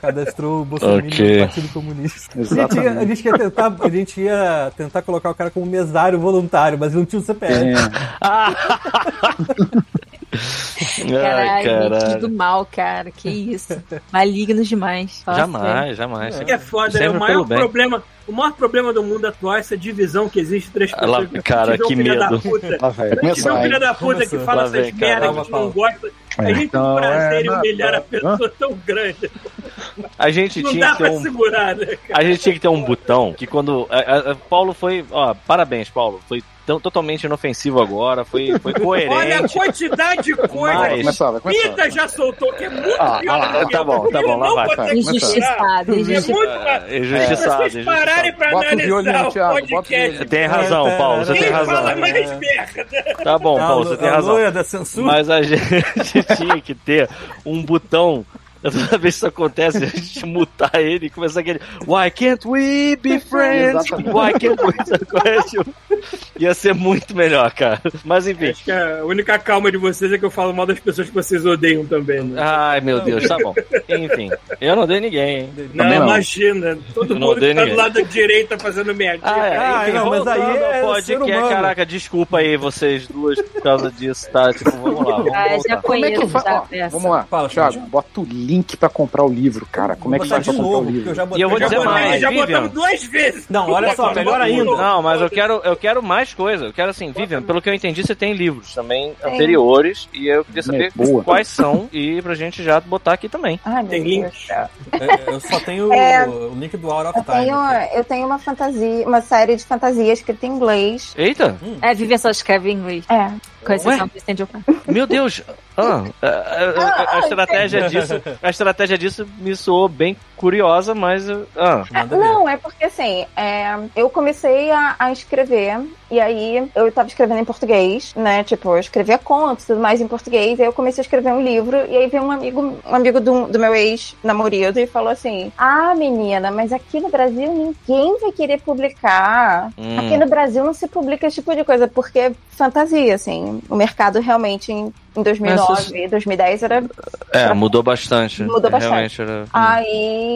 Cadastrou o Bolsonaro Ok. no Partido Comunista. A gente, ia, a Exatamente. gente ia tentar, a gente ia tentar colocar o cara como mesário voluntário, mas ele não tinha o CPF. É. Ai, [LAUGHS] [LAUGHS] Caralho, gente do caralho. mal, cara. Que isso. Malignos demais. Fala sério. Jamais, jamais. Isso que é foda, né? Sempre O maior pelo bem. problema, o maior problema do mundo atual é essa divisão que existe entre as pessoas. Lá- cara, um que filho da medo. puta, Lá, tiver um filho da puta que Começou. fala Lá vem, essas merdas que a gente não gosta, a gente tem Então, um prazer é, em humilhar a hã? pessoa tão grande. A gente Não tinha dá que ter pra um. segurar, né, cara? A gente tinha que ter um botão que quando. a- a- a- Paulo foi. Ó, parabéns, Paulo. Foi tão, totalmente inofensivo agora, foi, foi Olha a coerente. quantidade de Mas- coisas começar, vai que começar. Pita já soltou, que é muito Ah, pior ah, do que tá bom, tá bom, lá vai, vai. Injustiçado, É injustiçado. muito É, As injustiçado, pessoas pararem pra Bota o violino, analisar o Thiago, podcast. Você tem razão, Paulo, você Quem tem fala razão. mais merda? Tá bom, A Paulo, lo- você tem razão. loira da censura. Mas a gente [LAUGHS] tinha que ter um botão. [LAUGHS] Toda vez que isso acontece, a gente [LAUGHS] mutar ele e começar aquele Why can't we be [LAUGHS] friends? Why can't we? É? Ia ser muito melhor, cara. Mas enfim. Acho que a única calma de vocês é que eu falo mal das pessoas que vocês odeiam também, né? Ai, meu Deus, tá bom. Enfim, eu não dei ninguém, hein? Não, não. imagina. Todo não mundo que odeio tá do lado da direita fazendo merda. Ah, é. Ah, Enfim, não, mas aí é ser podcast, humano. caraca, desculpa aí vocês duas por causa disso, tá? Tipo, vamos lá, vamos Ah, já voltar. Como é que eu conheço faço? Ó, vamos lá, Fala, Thiago, Thiago. bota o link pra comprar o livro, cara. Como é que faz pra de comprar o novo, eu livro? já botei. E eu vou já dizer botei, mais, já Vivian. botamos duas vezes. Não, olha só, melhor ainda. Não, mas eu quero, eu quero mais coisa. Eu quero assim, Vivian, pelo que eu entendi, você tem livros também Tenho. anteriores. E eu queria saber Boa. quais são e pra gente já botar aqui também. Ai, Tem link? É, Eu só tenho É. o link do Out of Eu Time. tenho, aqui. eu tenho uma fantasia, uma série de fantasias escrita em inglês. Eita! É, Vivian só escreve em inglês. É. Com exceção do. Meu Deus! Ah, a, a- a estratégia disso, a estratégia disso me soou bem curiosa, mas ah, ver. Não, é porque assim, é, eu comecei a, a escrever, e aí eu tava escrevendo em português, né? Tipo, eu escrevia contos e tudo mais em português, aí eu comecei a escrever um livro, e aí veio um amigo, um amigo do, do meu ex-namorado e falou assim: Ah, menina, mas aqui no Brasil ninguém vai querer publicar. Hum. Aqui no Brasil não se publica esse tipo de coisa, porque é fantasia, assim. O mercado realmente em, em 2009, 2010 era é, mudou bastante. Mudou bastante. Realmente era. Aí.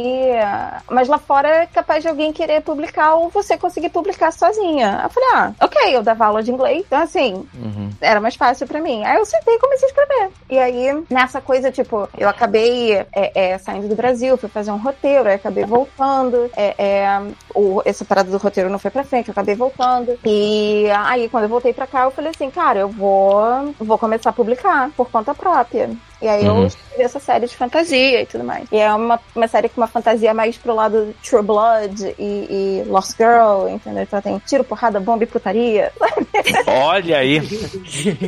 Mas lá fora é capaz de alguém querer publicar ou você conseguir publicar sozinha. Eu falei, ah, ok, eu dava aula de inglês, então assim, Uhum. era mais fácil pra mim. Aí eu sentei e comecei a escrever. E aí, nessa coisa, tipo, eu acabei é, é, saindo do Brasil, fui fazer um roteiro, aí acabei voltando. É, é, o, essa parada do roteiro não foi pra frente, eu acabei voltando. E aí, quando eu voltei pra cá, eu falei assim, cara, eu vou, vou começar a publicar por conta própria. E aí Uhum. eu escrevi essa série de fantasia e tudo mais. E é uma, uma série com uma fantasia mais pro lado True Blood e, e Lost Girl, entendeu? Então tem tiro, porrada, bomba e putaria. [LAUGHS] Olha aí.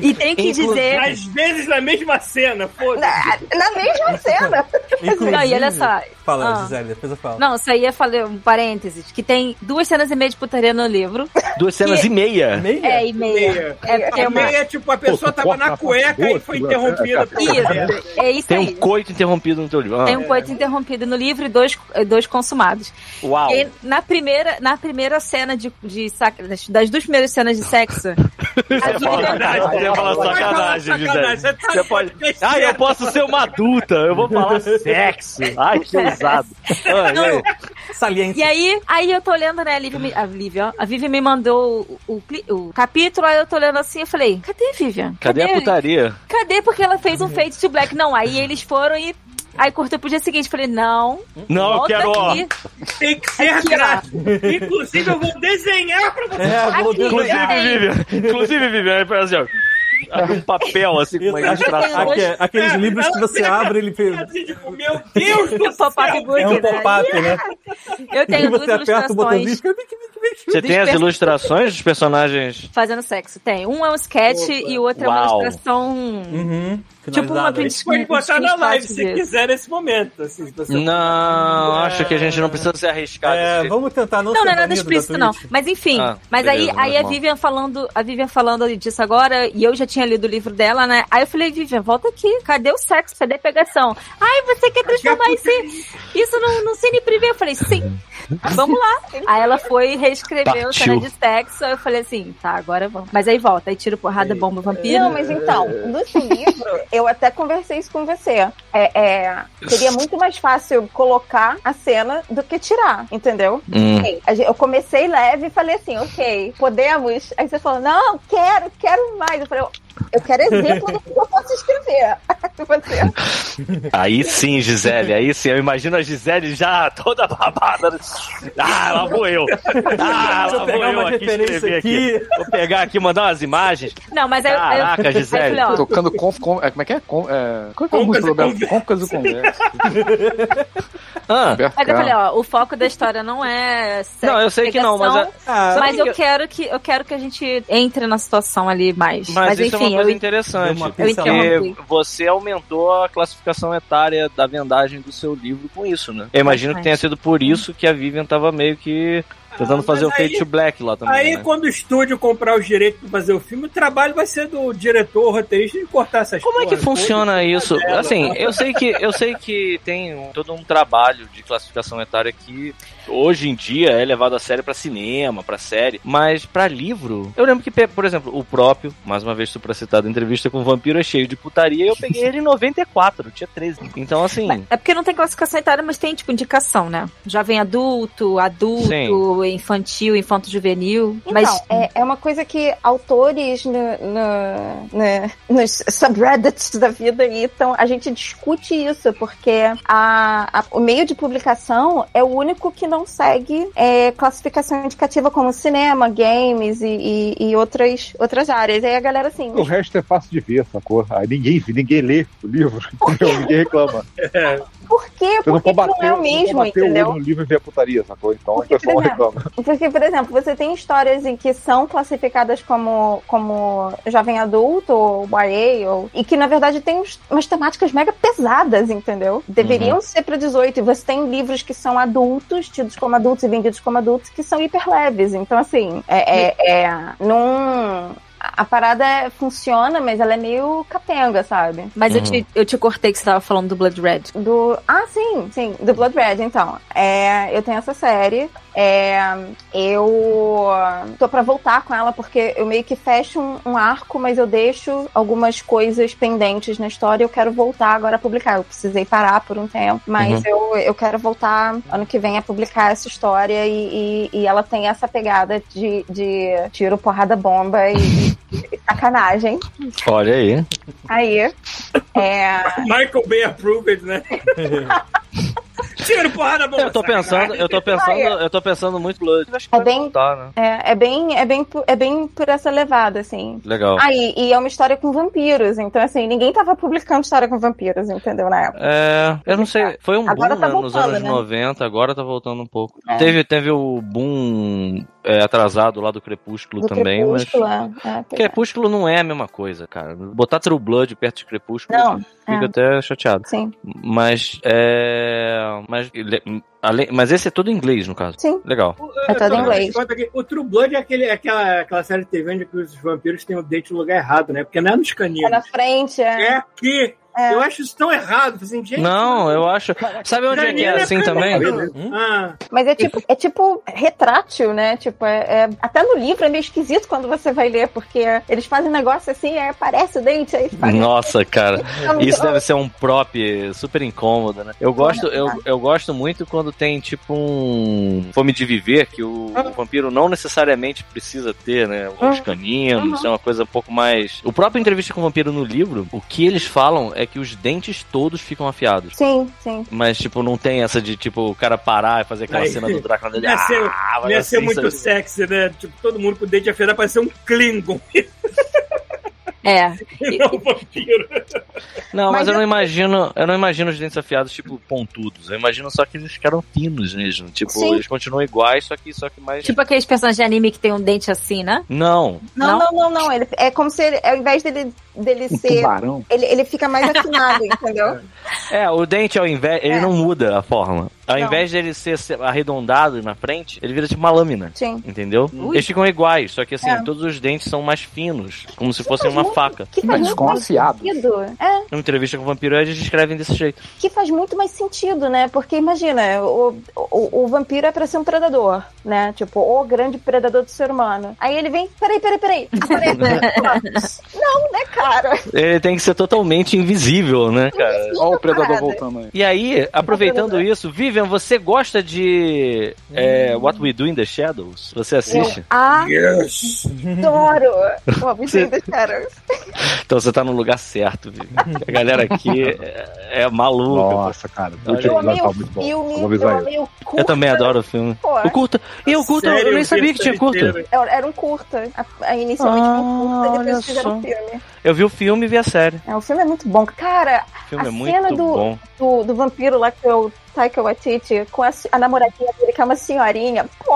E tem que dizer. Às vezes na mesma cena, foda-se. Na, na mesma cena. Inclusive- Não, e olha só. Fala, Ah. Gisele, depois eu falo. Não, isso aí é falei, um parênteses, que tem duas cenas e meia de putaria no livro. Duas cenas e meia. Meia? É, e meia. Meia. É porque é A uma. meia, tipo, a pessoa Pô, tava na cueca e foi interrompida. por Isso, é isso Tem aí. um coito interrompido no teu livro. Ah, Tem um coito interrompido no livro e dois, dois consumados. Uau. E na primeira, na primeira cena de, de sac- das, duas primeiras cenas de sexo, [LAUGHS] a Você fala- Vivian- você fala sacanagem, Sacanagem, Gisele. você tá Você pode. Ah, eu posso ser uma adulta. Eu vou falar [LAUGHS] sexo. Ai, que ousado. Ah, e aí? Saliente. E aí, aí eu tô olhando, né, a Lívia, me- a Lívia, ó, a Vivian me mandou o, o, o capítulo, aí eu tô olhando assim, eu falei, cadê Vivian? Cadê a putaria? Cadê? Porque ela fez um Fade to Black. Não, aí eles foram e... Aí cortou pro dia seguinte, falei, não, Não, eu volta quero, ó. aqui. Tem que ser Aqui, ó. gráfico. Inclusive, eu vou desenhar pra você. É, vou Aqui, Inclusive, Aí. Vivian. Inclusive, Vivian, aí faz assim, ó. Um papel assim com uma ilustração. aque- aqueles É, livros que você abre, ele fez. Assim, tipo, meu Deus do Pop-up [LAUGHS] céu. É um né? pop-up, né? Eu tenho duas ilustrações. Você tem as ilustrações dos personagens? fazendo sexo. Tem. Um é um sketch Opa. e o outro é uma ilustração... Uhum. Tipo uma Isso pode botar na live se disso. quiser nesse momento. Assim, Não, acho que a gente não precisa se arriscar. É, vamos tentar não Não, ser não é nada explícito, não. Mas enfim. Ah, mas beleza, aí, aí a. Vivian falando, a Vivian falando disso agora, e eu já tinha lido o livro dela, né? Aí eu falei, Vivian, volta aqui. Cadê o sexo? Cadê a pegação? Ai, você quer transformar isso, isso num, num cine privê? Eu falei, sim. [LAUGHS] [LAUGHS] Vamos lá. Aí ela foi e reescreveu Partiu. cena de sexo. Aí eu falei assim, tá, agora vamos. Mas aí volta, aí tira porrada, bomba, vampiro. Não, mas então, nesse livro, eu até conversei isso com você. É, é, seria muito mais fácil colocar a cena do que tirar, entendeu? Hum. Eu comecei leve e falei assim, ok, podemos? Aí você falou, não, quero, quero mais. Eu falei, eu quero exemplo do que eu posso escrever. [LAUGHS] Você... Aí sim, Gisele, aí sim. Eu imagino a Gisele já toda babada. Ah, lá vou eu. Ah, lá vou eu aqui escrever aqui. aqui. Vou pegar aqui, mandar umas imagens. Não, mas aí eu- Caraca, Gisele. Aí Tocando conf, conf, é, como é que é? Com, é qual é a música do? Concas e Conversa. [LAUGHS] Ah, Mas eu falei, ó, o foco da história não é sexo, Não, eu sei que não, mas pegação, Ah, mas eu que- quero que eu quero que a gente entre na situação ali mais. mas, Mas, isso enfim, é uma coisa eu interessante. Eu. Porque você aumentou a classificação etária da vendagem do seu livro com isso, né? Eu imagino que tenha sido por isso que a Vivian tava meio que tentando Ah, fazer o Fate Black lá também. Aí, né? quando o estúdio comprar os direitos pra fazer o filme, o trabalho vai ser do diretor, roteirista, de cortar essas Como é que funciona isso? dela. Assim, eu sei que eu sei que tem um- todo um trabalho de classificação etária que hoje em dia é levado a sério pra cinema, pra série, mas pra livro, eu lembro que, por exemplo, o próprio, mais uma vez supracitado, entrevista com o Vampiro é cheio de putaria, eu peguei ele em 94, eu tinha 13. Então, assim, É porque não tem classificação etária, mas tem, tipo, indicação, né? Jovem adulto, adulto, infantil, infanto juvenil. Então, mas é, é uma coisa que autores no, no- no- nos subreddits da vida aí, então a gente discute isso, porque a, a- o meio de publicação é o único que não segue é, classificação indicativa como cinema, games e, e- e outras, outras áreas. Aí a galera assim. O resto é fácil de ver, sacou? Aí ninguém, ninguém lê o livro, [LAUGHS] entendeu? ninguém reclama. Por quê? Você não Por que, pode que bater, não é o não mesmo, entendeu? no livro e ver a putaria, sacou? Então Porque, o pessoal por exemplo, reclama. Porque, por exemplo, você tem histórias em que são classificadas como, como jovem adulto ou YA, ou, e que na verdade tem uns- umas temáticas mega pesadas, entendeu? Deveriam ser para 18. E você tem livros que são adultos, tidos como adultos e vendidos como adultos, que são hiper leves. Então, assim, é, é, é num. A parada é- funciona, mas ela é meio capenga, sabe? mas eu, Uhum. te, eu te cortei que você tava falando do Blood Red. Do. Ah, sim, sim, do Blood Red, então. É, eu tenho essa série. É, eu tô pra voltar com ela porque eu meio que fecho um, um arco, mas eu deixo algumas coisas pendentes na história e eu quero voltar agora a publicar. Eu precisei parar por um tempo, mas eu, eu quero voltar ano que vem a publicar essa história e, e- e ela tem essa pegada de, de tiro, porrada, bomba e, e sacanagem. olha aí. Aí. É. Michael Bay approved, né? [LAUGHS] Tiro, porrada, bom. Eu tô pensando, eu tô pensando, eu tô pensando muito Blood. Acho que É bem- voltar, né? É, é bem, é bem, por- é bem por essa levada, assim. Legal. Ah, e, e é uma história com vampiros, então assim, ninguém tava publicando história com vampiros, entendeu, na época. É, eu não sei, foi um Agora boom tá né, nos voltando, anos né? 90, agora tá voltando um pouco. É. Teve, teve o boom é, atrasado lá do Crepúsculo Do também, Crepúsculo, mas. é, é, é. Crepúsculo não é a mesma coisa, cara. Botar True Blood perto de Crepúsculo Não, fica é. até chateado. Sim, Mas é. Mas, além, mas esse é todo em inglês, no caso. sim. Legal. É todo em inglês. O True Blood é aquele, aquela, aquela série de TV onde os vampiros têm o dente no lugar errado, né? Porque não é nos É caninos. na frente, é. É aqui. É. Eu acho isso tão errado. Assim, gente, Não, eu acho. Sabe onde é que é canino assim também? Hum? Ah, Mas é tipo, é tipo retrátil, né? Tipo, é, é- até no livro é meio esquisito quando você vai ler, porque eles fazem um negócio assim, é, aparece o dente, aí faz... Nossa, cara. Isso deve ser um prop super incômodo, né? Eu gosto, eu, eu gosto muito quando tem tipo um fome de viver, que o, o vampiro não necessariamente precisa ter, né? Os caninos, é uma coisa um pouco mais. O próprio entrevista com o vampiro no livro, o que eles falam é que os dentes todos ficam afiados. Sim, sim. Mas, tipo, não tem essa de, tipo, o cara parar e fazer aquela Aí, cena do [LAUGHS] Drácula dele. ia ser, ah, vai ia assim, ser muito sabe? sexy, né? Tipo, todo mundo com o dente afiado pra ser um Klingon [LAUGHS] É. e [LAUGHS] não vampiro. Não, mas, Mas eu não eu- imagino, eu não imagino os dentes afiados, tipo, pontudos. Eu imagino só que eles ficaram finos mesmo. Tipo, Sim. eles continuam iguais, só que, só que mais. Tipo aqueles personagens de anime que tem um dente assim, né? Não. Não, Não? não, não, não. Ele, é como se ele, ao invés dele, dele Um ser. tubarão. Ele, ele fica mais afinado, [LAUGHS] entendeu? É, o dente ao invés. Ele É. não muda a forma. Ao Não. invés dele ser ser arredondado na frente, ele vira tipo uma lâmina. Sim. Entendeu? Ui. Eles ficam iguais, só que assim, É. todos os dentes são mais finos. Como se fossem uma muito- faca. Que Mas faz muito mais afiados. sentido. É, Numa entrevista com o vampiro, eles descrevem desse jeito. que faz muito mais sentido, né? Porque imagina, o, o, o vampiro é pra ser um predador, né? Tipo, o grande predador do ser humano. Aí ele vem, peraí, peraí, peraí. [LAUGHS] Não, né, cara? Ele tem que ser totalmente invisível, né, cara? Olha o predador Parada. voltando aí. E aí, aproveitando isso, Vivian, você gosta de é, What We Do in the Shadows? Você assiste? Yes! Adoro. O Obsidian the Shadows. [LAUGHS] Então você tá no lugar certo, Vivian. A galera aqui é, é maluca. Nossa, cara. Último Eu amei o muito filme, eu amei o curta. Eu também adoro o filme. Pô. O curta. E o curta, Sério, eu nem sabia que tinha curta. Era um curta. Inicialmente foi um curta, Ah, depois fizeram um filme. Eu vi o filme e vi a série. É, o filme é muito bom. Cara, O filme A é muito cena do- bom. do, do vampiro lá que é o Taika Waititi, com a, a namoradinha dele, que é uma senhorinha. Pô.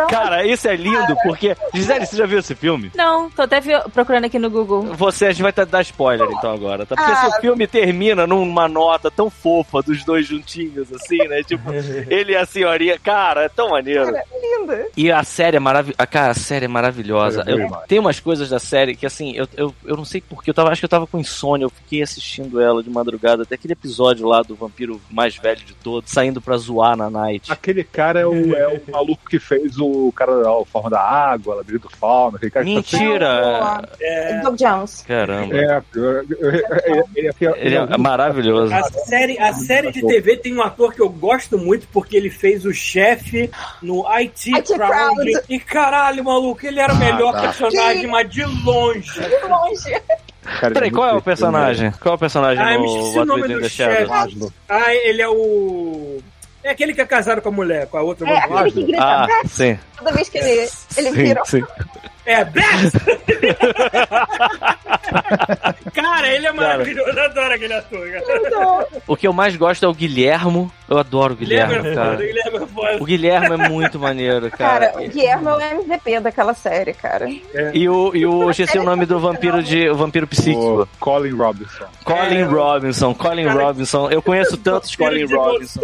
[LAUGHS] Cara, isso é lindo, porque. Gisele, você já viu esse filme? Não, tô até procurando aqui no Google. Você, a gente vai te dar spoiler então agora, tá? Porque Ah. se o filme termina numa nota tão fofa dos dois juntinhos, assim, né? Tipo, [LAUGHS] ele e a senhorinha, cara, é tão maneiro. cara, linda. E a série é maravilhosa. Cara, a série é maravilhosa. É, é Eu- tem umas coisas da série que, assim, eu, eu, eu não sei porquê. Eu tava, acho que eu tava com insônia. Eu fiquei assistindo ela de madrugada. Até aquele episódio lá do vampiro mais velho de todos, saindo pra zoar na night. Aquele cara é o, é o [LAUGHS] maluco que fez o cara da Forma da Água, Labirinto do Fauno, aquele cara que tá Mentira! É, Doug Jones. Caramba. É, ele é- Ele é maravilhoso. a série, a série de TV tem um ator que eu gosto muito porque ele fez o chefe no IT, IT Crowd. E caralho, maluco, ele era o melhor tá. personagem, mas de longe. De longe. Cara, Peraí, qual é o personagem? Qual é o personagem Ah, eu me no esqueci o What We nome Do in the chefe. Shadows? Ah, ele é o. É aquele que é casado com a mulher, com a outra É aquele que grita Ah, sim. toda vez que ele, ele Sim, vira. sim. É, Beth! [LAUGHS] cara, ele é maravilhoso. Eu adoro aquele ator, cara. O que eu mais gosto é o Guilhermo. Eu adoro o Guilherme, Guilherme é cara. Guilherme é foda. O Guilherme é muito maneiro, cara. Cara, o Guilherme é o MVP daquela série, cara. E o, e o esqueci o nome do vampiro de o vampiro psíquico. O Colin Robinson. Colin É, Robinson, Colin cara, Robinson. Eu conheço tantos Colin Robinson.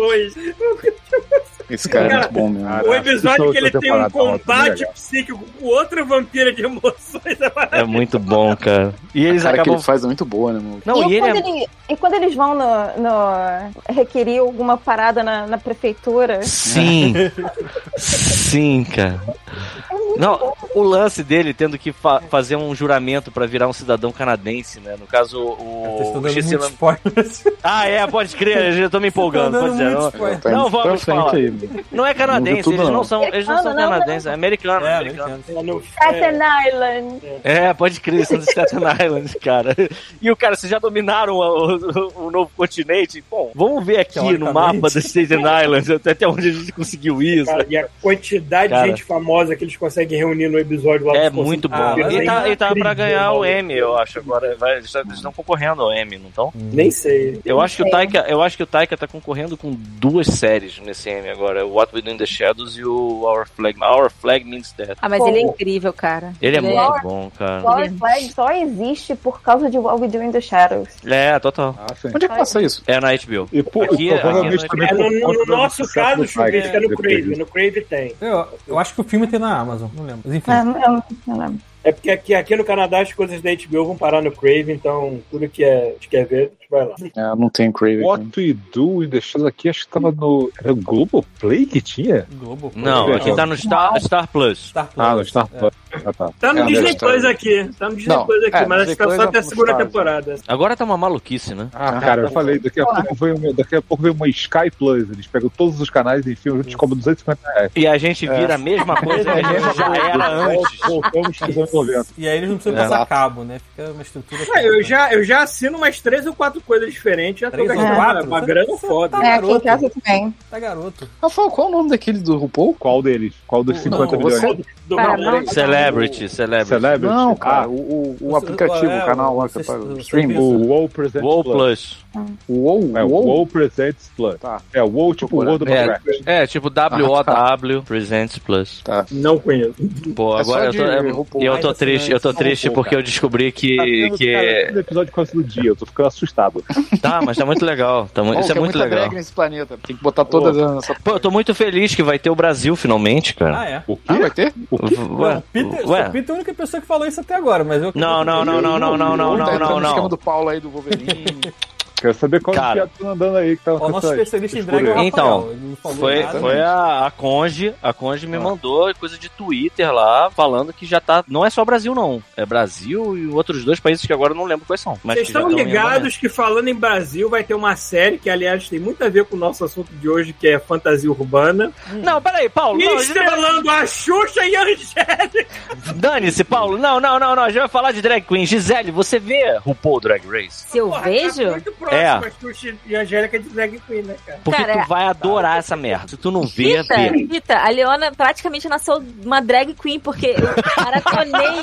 Esse cara é Cara, muito bom mesmo. cara, O episódio que ele outra tem um tá combate legal. psíquico com outro vampiro de emoções é maravilhoso. É muito bom, cara. E eles A cara que acabam. ele faz é muito boa, né, mano? Não, e, e ele quando é. ele- e quando eles vão no, no- requerir alguma parada na, na prefeitura, Sim. [LAUGHS] Sim, cara. Não, o lance dele tendo que fa- fazer um juramento pra virar um cidadão canadense, né? No caso, o. o spoilers. Ah, é, pode crer, eu já tô me empolgando. Pode dizer, não. Tá Não vamos falar. aí. Não é canadense, tudo, eles não não. são, eles não são não, canadenses, é americano, É, americano. É Staten Island. É, pode crer, são de Staten [LAUGHS] Island, cara. E o cara, vocês já dominaram o, o- o novo continente? Bom, vamos ver aqui no mapa da Staten Island até até onde a gente conseguiu isso. Cara, e a quantidade Cara. de gente famosa que eles conseguem reunir no episódio lá É muito bom. Ah, mas e, tá, tá pra ganhar o. Emmy, eu acho agora. Vai- eles tá- estão concorrendo ao Emmy, não estão? Nem sei. Eu acho que o Taika, eu acho que o Taika tá concorrendo com duas séries nesse Emmy agora, o What We Do in the Shadows e o Our Flag. Our Flag Means Death. Ah, mas ele é incrível, cara. Ele é Ele muito bom, cara. Power Flag só existe por causa de What We Do in the Shadows. É, total. Ah. Onde é que passa isso? É na HBO. E, pô, Aqui- e provavelmente aqui também É, no, por no- nosso caso, Tiger, é no Crave. No Crave tem. Eu, eu acho que o filme tem na Amazon, não lembro. Mas enfim. É, não, não, não lembro. É porque aqui, aqui no Canadá as coisas da HBO vão parar no Crave, então tudo que é, a gente quer ver, a gente vai lá. É, não tem Crave What aqui. We Do the Shadows aqui, acho que tava no. Era o Globoplay que tinha? Globo. Não, aqui tá no Star, Star Plus. Star Plus. Ah, no Star É. Plus. Ah, tá. Tá no É, Disney estar. Plus aqui. Tá no Disney Não, Plus aqui, é, mas acho que tá só é até a segunda temporada. Agora tá uma maluquice, né? Ah, cara, eu falei, daqui a pouco vem uma, daqui a pouco vem uma Sky Plus. Eles pegam todos os canais e enfiam juntos como 250 reais. E a gente vira a mesma coisa que a gente já era antes. Voltamos 90. E aí eles não precisam É. passar cabo, né? Fica uma estrutura. Ah, eu, já, eu já assino umas três ou quatro coisas diferentes, já tô Três gastando quatro? uma grana foda. Tá É, aqui em garoto. casa também. Tá garoto. Rafael, qual é o nome daquele do RuPaul? Qual deles? Qual dos 50 Não, milhões? você- Do- não, não. Celebrity, Celebrity. Celebrity? Não, cara, Ah, o, o, o O- aplicativo, é, o canal lá o- que o- é para o- stream. o- WoW Presents WoW Plus. WoW? É, o WoW? WoW Presents Plus. Tá. É, o WoW tipo Procura. World of É, é, tipo WOW Presents Plus. Tá. Não conheço. Pô, É agora eu tô, é, RuPaul. eu tô Mais triste, eu tô triste RuPaul, porque cara. eu descobri Tá que, tendo, que cara, todo episódio quase do dia, eu tô ficando assustado. [LAUGHS] tá, mas tá muito legal, tá mu- Oh, isso é muito legal. drag nesse planeta. Tem que botar todas nessa. Pô, eu tô muito feliz que vai ter o Brasil finalmente, cara. Ah, é. O quê? Ah, vai ter? O quê? Ué, Peter, ué. o Peter é a única pessoa que falou isso até agora, mas eu. Não, não, não, não, não, não, não, tá não, entrando não, no esquema do Paulo aí do Wolverine. [LAUGHS] Quero saber qual Cara. piada tá andando aí que tá o nosso especialista em drag é o. Então, Rafael. Falou Foi, nada. foi a, a Conge, a Conge me Ah. mandou coisa de Twitter lá, falando que já tá. Não é só Brasil, não. É Brasil e outros dois países que agora eu não lembro quais são. Mas Vocês que estão ligados que falando em Brasil vai ter uma série que, aliás, tem muito a ver com o nosso assunto de hoje, que é fantasia urbana. andamento. Não, peraí, Paulo. Não, a gente vai- Estrelando a Xuxa e a Angélica. Dane-se, Paulo. Não, não, não, não. A gente vai falar de drag queen. Gisele, você vê RuPaul Drag Race? Se eu Porra, vejo. Tá É. a Xuxa e a Angélica de drag queen, né, cara? Porque Cara, tu vai adorar essa merda. Se tu não vê, Rita, vê. Rita, a Leona praticamente nasceu uma drag queen, porque eu maratonei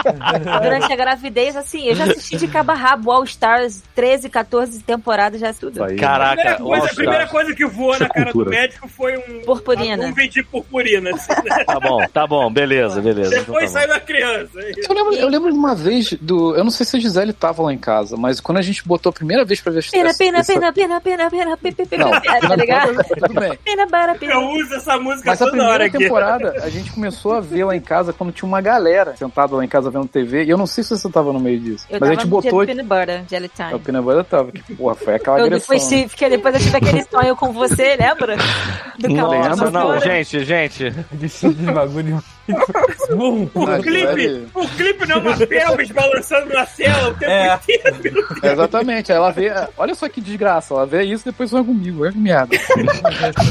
[LAUGHS] durante a gravidez, assim, eu já assisti de cabo a rabo All Stars 13, 14 temporadas, já tudo. Isso aí. A primeira, Caraca, coisa, a primeira coisa que voou na é cara do cultura. médico foi um. Purpurina. uma nuvem de purpurina. Assim, né? Tá bom, tá bom, beleza, beleza. Então Depois tá bom. saiu a criança. Eu lembro, eu lembro de uma vez do. Eu não sei se a Gisele tava lá em casa, mas quando a gente botou a primeira vez pra ver Pena, essa- pena, pena, pena, pena, pena, pena, pena, Não, pena, tá ligado? tudo bem. Pena, para, Eu pena. uso essa música Mas a toda hora primeira aqui. temporada, a gente começou a ver lá em casa quando tinha uma galera sentada lá em casa vendo TV. E eu não sei se você tava no meio disso. Eu mas a gente botou. Peanut Butter, Jelly A Time. Pina Butter tava. Que, porra, foi aquela Eu agressão. depois, tive, porque depois eu tive aquele sonho com você, lembra? Do Nossa, lembro, não, fora. gente, gente. Vestido de bagulho. [LAUGHS] O clipe, o clipe não é uma [LAUGHS] pelvis balançando na cela o tempo É. inteiro. Exatamente. Ela vê. Olha só que desgraça. Ela vê isso e depois sonha comigo. Olha que merda.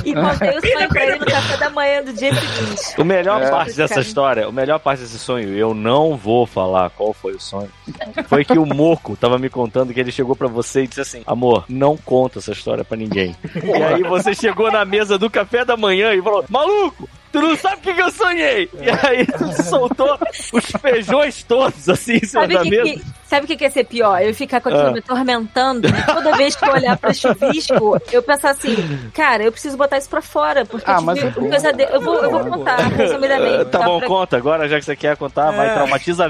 E contei o sonho pra ele no café da manhã do dia seguinte. O melhor É. parte dessa Cara. história, o melhor parte desse sonho, eu não vou falar qual foi o sonho. Foi que o Moco tava me contando que ele chegou pra você e disse assim: Amor, não conta essa história pra ninguém. E aí você chegou na mesa do café da manhã e falou: Maluco! Tu não sabe o que, que eu sonhei! E aí tu soltou os feijões todos assim em cima Sabe da que, mesa. que, sabe o que que ia ser pior? Eu ficar com aquilo Ah. me atormentando. Toda vez que eu olhar pra chuvisco, eu pensar assim, cara, eu preciso botar isso pra fora. Porque Ah, eu mas tive bom. pesadelo. Eu vou, eu vou contar resumidamente. Ah, Tá bom, pra- conta. Agora, já que você quer contar, vai É. traumatiza a A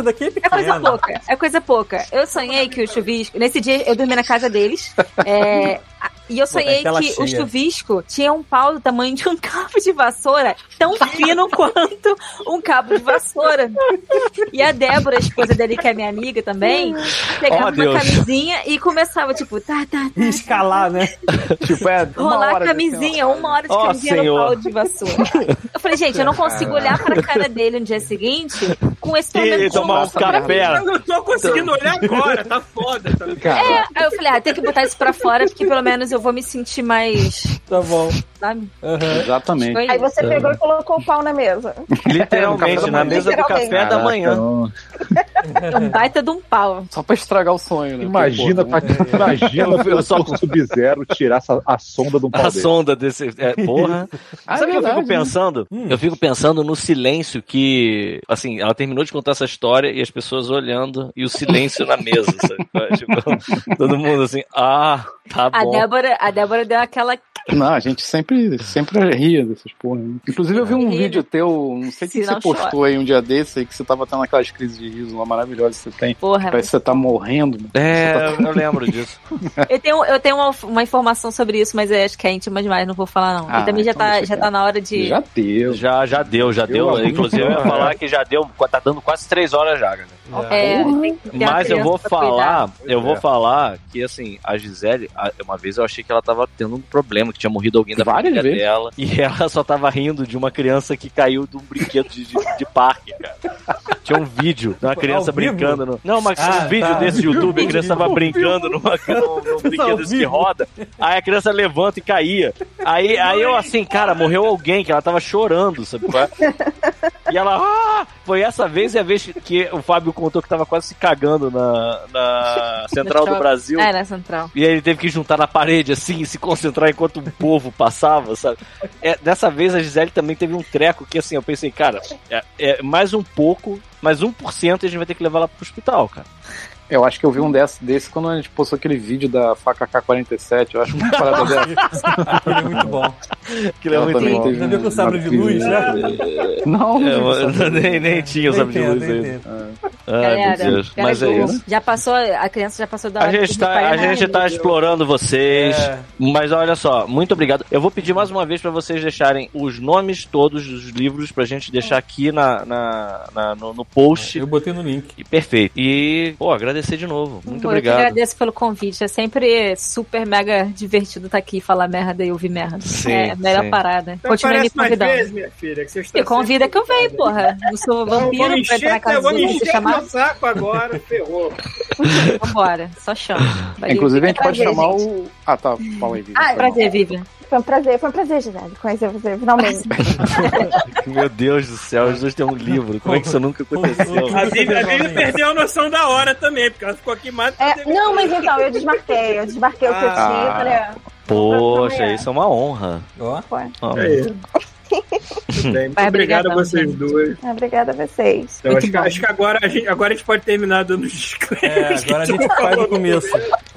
aí. daqui é É coisa pouca, é coisa pouca. Eu sonhei que o chuvisco. Nesse dia eu dormi na casa deles. é, e eu sonhei que o cheia. chuvisco tinha um pau do tamanho de um [LAUGHS] cabo de vassoura, tão fino [LAUGHS] quanto um cabo de vassoura. E a Débora, a esposa dele, que é minha amiga também, pegava Oh, uma Deus. camisinha e começava, tipo, tá, tá, tá. Escalar, né? [LAUGHS] tipo, é. Uma Rolar hora a camisinha, uma hora de camisinha senhor. no pau de vassoura. Eu falei, gente, eu não consigo olhar pra cara dele no dia seguinte com esse tormento tomar um nossa pra mim. café. Eu não tô conseguindo olhar agora, tá foda. Tá... É, aí eu falei, ah, tem que botar isso pra fora, porque pelo menos eu vou me sentir mais, Tá bom. Sabe? Aham. exatamente. Aí você pegou e colocou o pau na mesa. Literalmente, na mesa do café da manhã. não. É [LAUGHS] um baita de um pau. Só pra estragar o sonho, né? Imagina, Porque, pô, pra, imagina [LAUGHS] Eu só- o Sub-Zero tirar essa, a sonda de um pau A dele. sonda desse. É, [LAUGHS] porra. Ah, Sabe o que eu é fico né? pensando? Eu fico pensando no silêncio que. Assim, ela terminou de contar essa história e as pessoas olhando e o silêncio na mesa, sabe? Tipo, todo mundo assim, ah, tá A bom. Débora, a Débora deu aquela. Não, a gente sempre, sempre ria dessas porra. né? Inclusive, eu vi um vídeo teu, não sei o que Se você postou aí um dia desse, aí que você tava tendo aquelas crises de riso lá maravilhosas que você tem. Porra. Parece que você tá morrendo. É, eu lembro disso. Eu tenho, eu tenho uma, uma informação sobre isso, mas eu acho que é íntima demais, não vou falar não. Ah, e também já, então tá, já quieto. tá na hora de. Já deu. Já, já deu, já deu. muito Inclusive, eu ia falar que já deu, tá dando quase três horas já, galera. É, uma Mas eu vou falar, cuidar. eu vou É. falar que assim, a Gisele, uma vez eu achei que ela tava tendo um problema, que tinha morrido alguém da Várias vezes. dela, e ela só tava rindo de uma criança que caiu de um brinquedo de, de, de parque, cara. Tinha um vídeo de uma criança brincando no. Não, mas Ah, um vídeo tá. desse YouTube, a criança tava brincando numa, num, num brinquedo desse que roda. Aí a criança levanta e caía. Aí, aí eu assim, cara, morreu alguém, que ela tava chorando, sabe? qual é? E ela, ah! Foi essa vez e a vez que o Fábio contou que tava quase se cagando na, na Central do Brasil. É, na central. E aí ele teve que juntar na parede assim e se concentrar enquanto o povo passava, sabe? É, dessa vez a Gisele também teve um treco que assim, eu pensei, cara, é, é mais um pouco, mais 1% e a gente vai ter que levar ela pro hospital, cara. Eu acho que eu vi um desse, desse quando a gente postou aquele vídeo da faca K-47. Eu acho uma parada [LAUGHS] dessa. Aquele é muito bom. Aquilo é muito também bom. teve Já viu com uma sabre de luz, né? [LAUGHS] Não, É, não. eu- [LAUGHS] nem, nem tinha o sabre de luz nem aí. entendo. Ai, Galera, meu Deus. Mas é isso. Já passou, a criança já passou da A hora gente, de tá, a gente tá nada. explorando vocês, É. mas olha só, muito obrigado. Eu vou pedir mais uma vez pra vocês deixarem os nomes todos dos livros pra gente deixar aqui na, na- na- no, no post. Eu botei no link. E perfeito. E, pô, agradecer de novo. Muito Eu obrigado. que agradeço pelo convite. É sempre super mega divertido estar aqui e falar merda e ouvir merda. Sim, é a melhor sim. parada. Então Continue me convidando. vezes, minha filha. Que você está Me convida que eu venho, porra. Eu sou vampiro vamos pra entrar na encher, casa vamos dos outros e encher chamar. meu saco agora, ferrou. Vambora, só chama. Inclusive, a gente pode Prazer, chamar gente. o. Ah, tá. Fala aí, Vivi. Ah, mal. Prazer, Vivian. Foi um prazer, foi um prazer, Gisele, conhecer você finalmente. [LAUGHS] Meu Deus do céu, os dois têm um livro. Como é que isso nunca aconteceu? A Vivi, perdeu a noção da hora também, porque ela ficou aqui mais. É, não, mas então, eu desmarquei. Eu desmarquei o que eu tinha. ah, Poxa, isso é uma honra. Ó. foi. Ó, Aí. Bem, [LAUGHS] obrigado a vocês gente. duas. Ah, Obrigada a vocês. Então, acho, que, acho que agora a, gente, agora a gente pode terminar dando os É, disclaimers. agora a que gente faz o começo.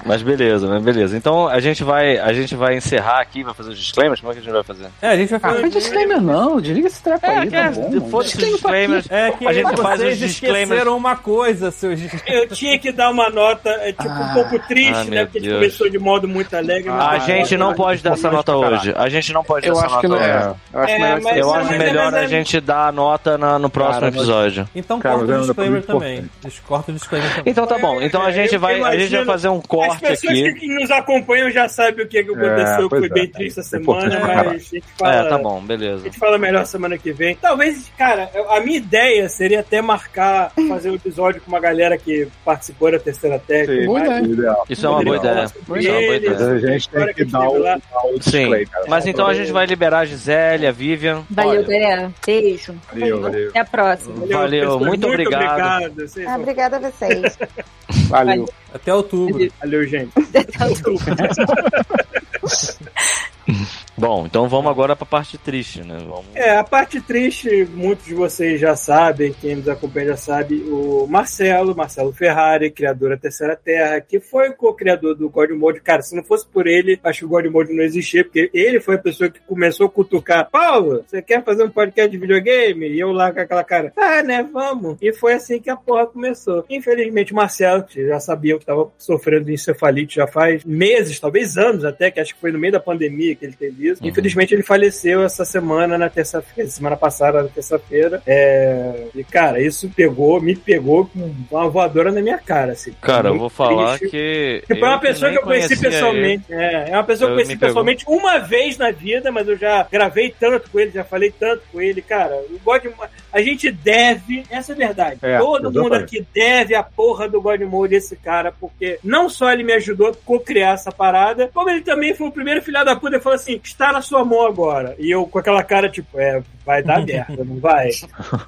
Mas beleza, mas beleza. Então a gente vai, a gente vai encerrar aqui, vai fazer os disclaimers. Como é que a gente vai fazer? É, a gente vai Ah, fazer. faz disclaimer não, desliga esse treco aí, tá bom. Foda-se os disclaimers. É que A gente faz vocês os disclaimers. esqueceram uma coisa, seus. Eu tinha que dar uma nota, é, tipo, Ah, um pouco triste, ah, né? Porque a gente Deus. começou de modo muito alegre. A gente não pode dar essa nota hoje. A gente não pode dar Eu essa acho que nota não hoje. é. Eu acho É, melhor que mas- Eu acho melhor a gente dar a nota na- no próximo Cara, mas- episódio. Então Cara, corta o é disclaimer também. Corta o disclaimer também. Então tá bom. Então a gente Eu vai, a gente vai fazer um As corte pessoas aqui. que nos acompanham já sabem o que, que aconteceu, foi é. bem triste essa É semana, mas a gente fala. É, tá bom, A beleza. gente fala melhor semana que vem. Talvez, cara, a minha ideia seria até marcar, fazer um episódio com uma galera que participou da terceira técnica. Sim, Boa mas ideia. ideal. Isso é uma boa ideia. Isso é uma boa ideia. a gente tem que dar o, Sim. display, cara. Mas então a gente vai liberar a Gisele, a Vivian. Valeu, Olha, galera. Beijo. Valeu, valeu. Até a próxima. Valeu, pessoas, muito obrigado. Vocês Ah, obrigada a vocês. [LAUGHS] Valeu. Até outubro. Valeu, gente. [LAUGHS] [LAUGHS] Bom, então vamos agora pra parte triste, né? Vamos... É, a parte triste, muitos de vocês já sabem, quem nos acompanha já sabe, o Marcelo, Marcelo Ferrari, criador da Terceira Terra, que foi o co-criador do God Mode. Cara, se não fosse por ele, acho que o God Mode não existia, porque ele foi a pessoa que começou a cutucar. Paulo, você quer fazer um podcast de videogame? E eu lá com aquela cara, ah, né, vamos. E foi assim que a porra começou. Infelizmente, o Marcelo, que já sabia que estava sofrendo de encefalite já faz meses, talvez anos até, que acho que foi no meio da pandemia que ele teve isso. Uhum. Infelizmente, ele faleceu essa semana, na terça-feira, semana passada, na terça-feira. É... E, cara, isso pegou, me pegou com uma voadora na minha cara, assim. Cara, eu vou falar triste. que. Tipo, é uma pessoa que eu conheci pessoalmente. É, é uma pessoa que eu conheci me pegou. pessoalmente uma vez na vida, mas eu já gravei tanto com ele, já falei tanto com ele. Cara, o God a gente deve, essa é a verdade. É, Todo mundo aqui deve a porra do God Mode esse cara, porque não só ele me ajudou a co-criar essa parada, como ele também foi o primeiro filho da puta e falou assim: está na sua mão agora. E eu com aquela cara, tipo, é, vai dar [LAUGHS] merda, não vai?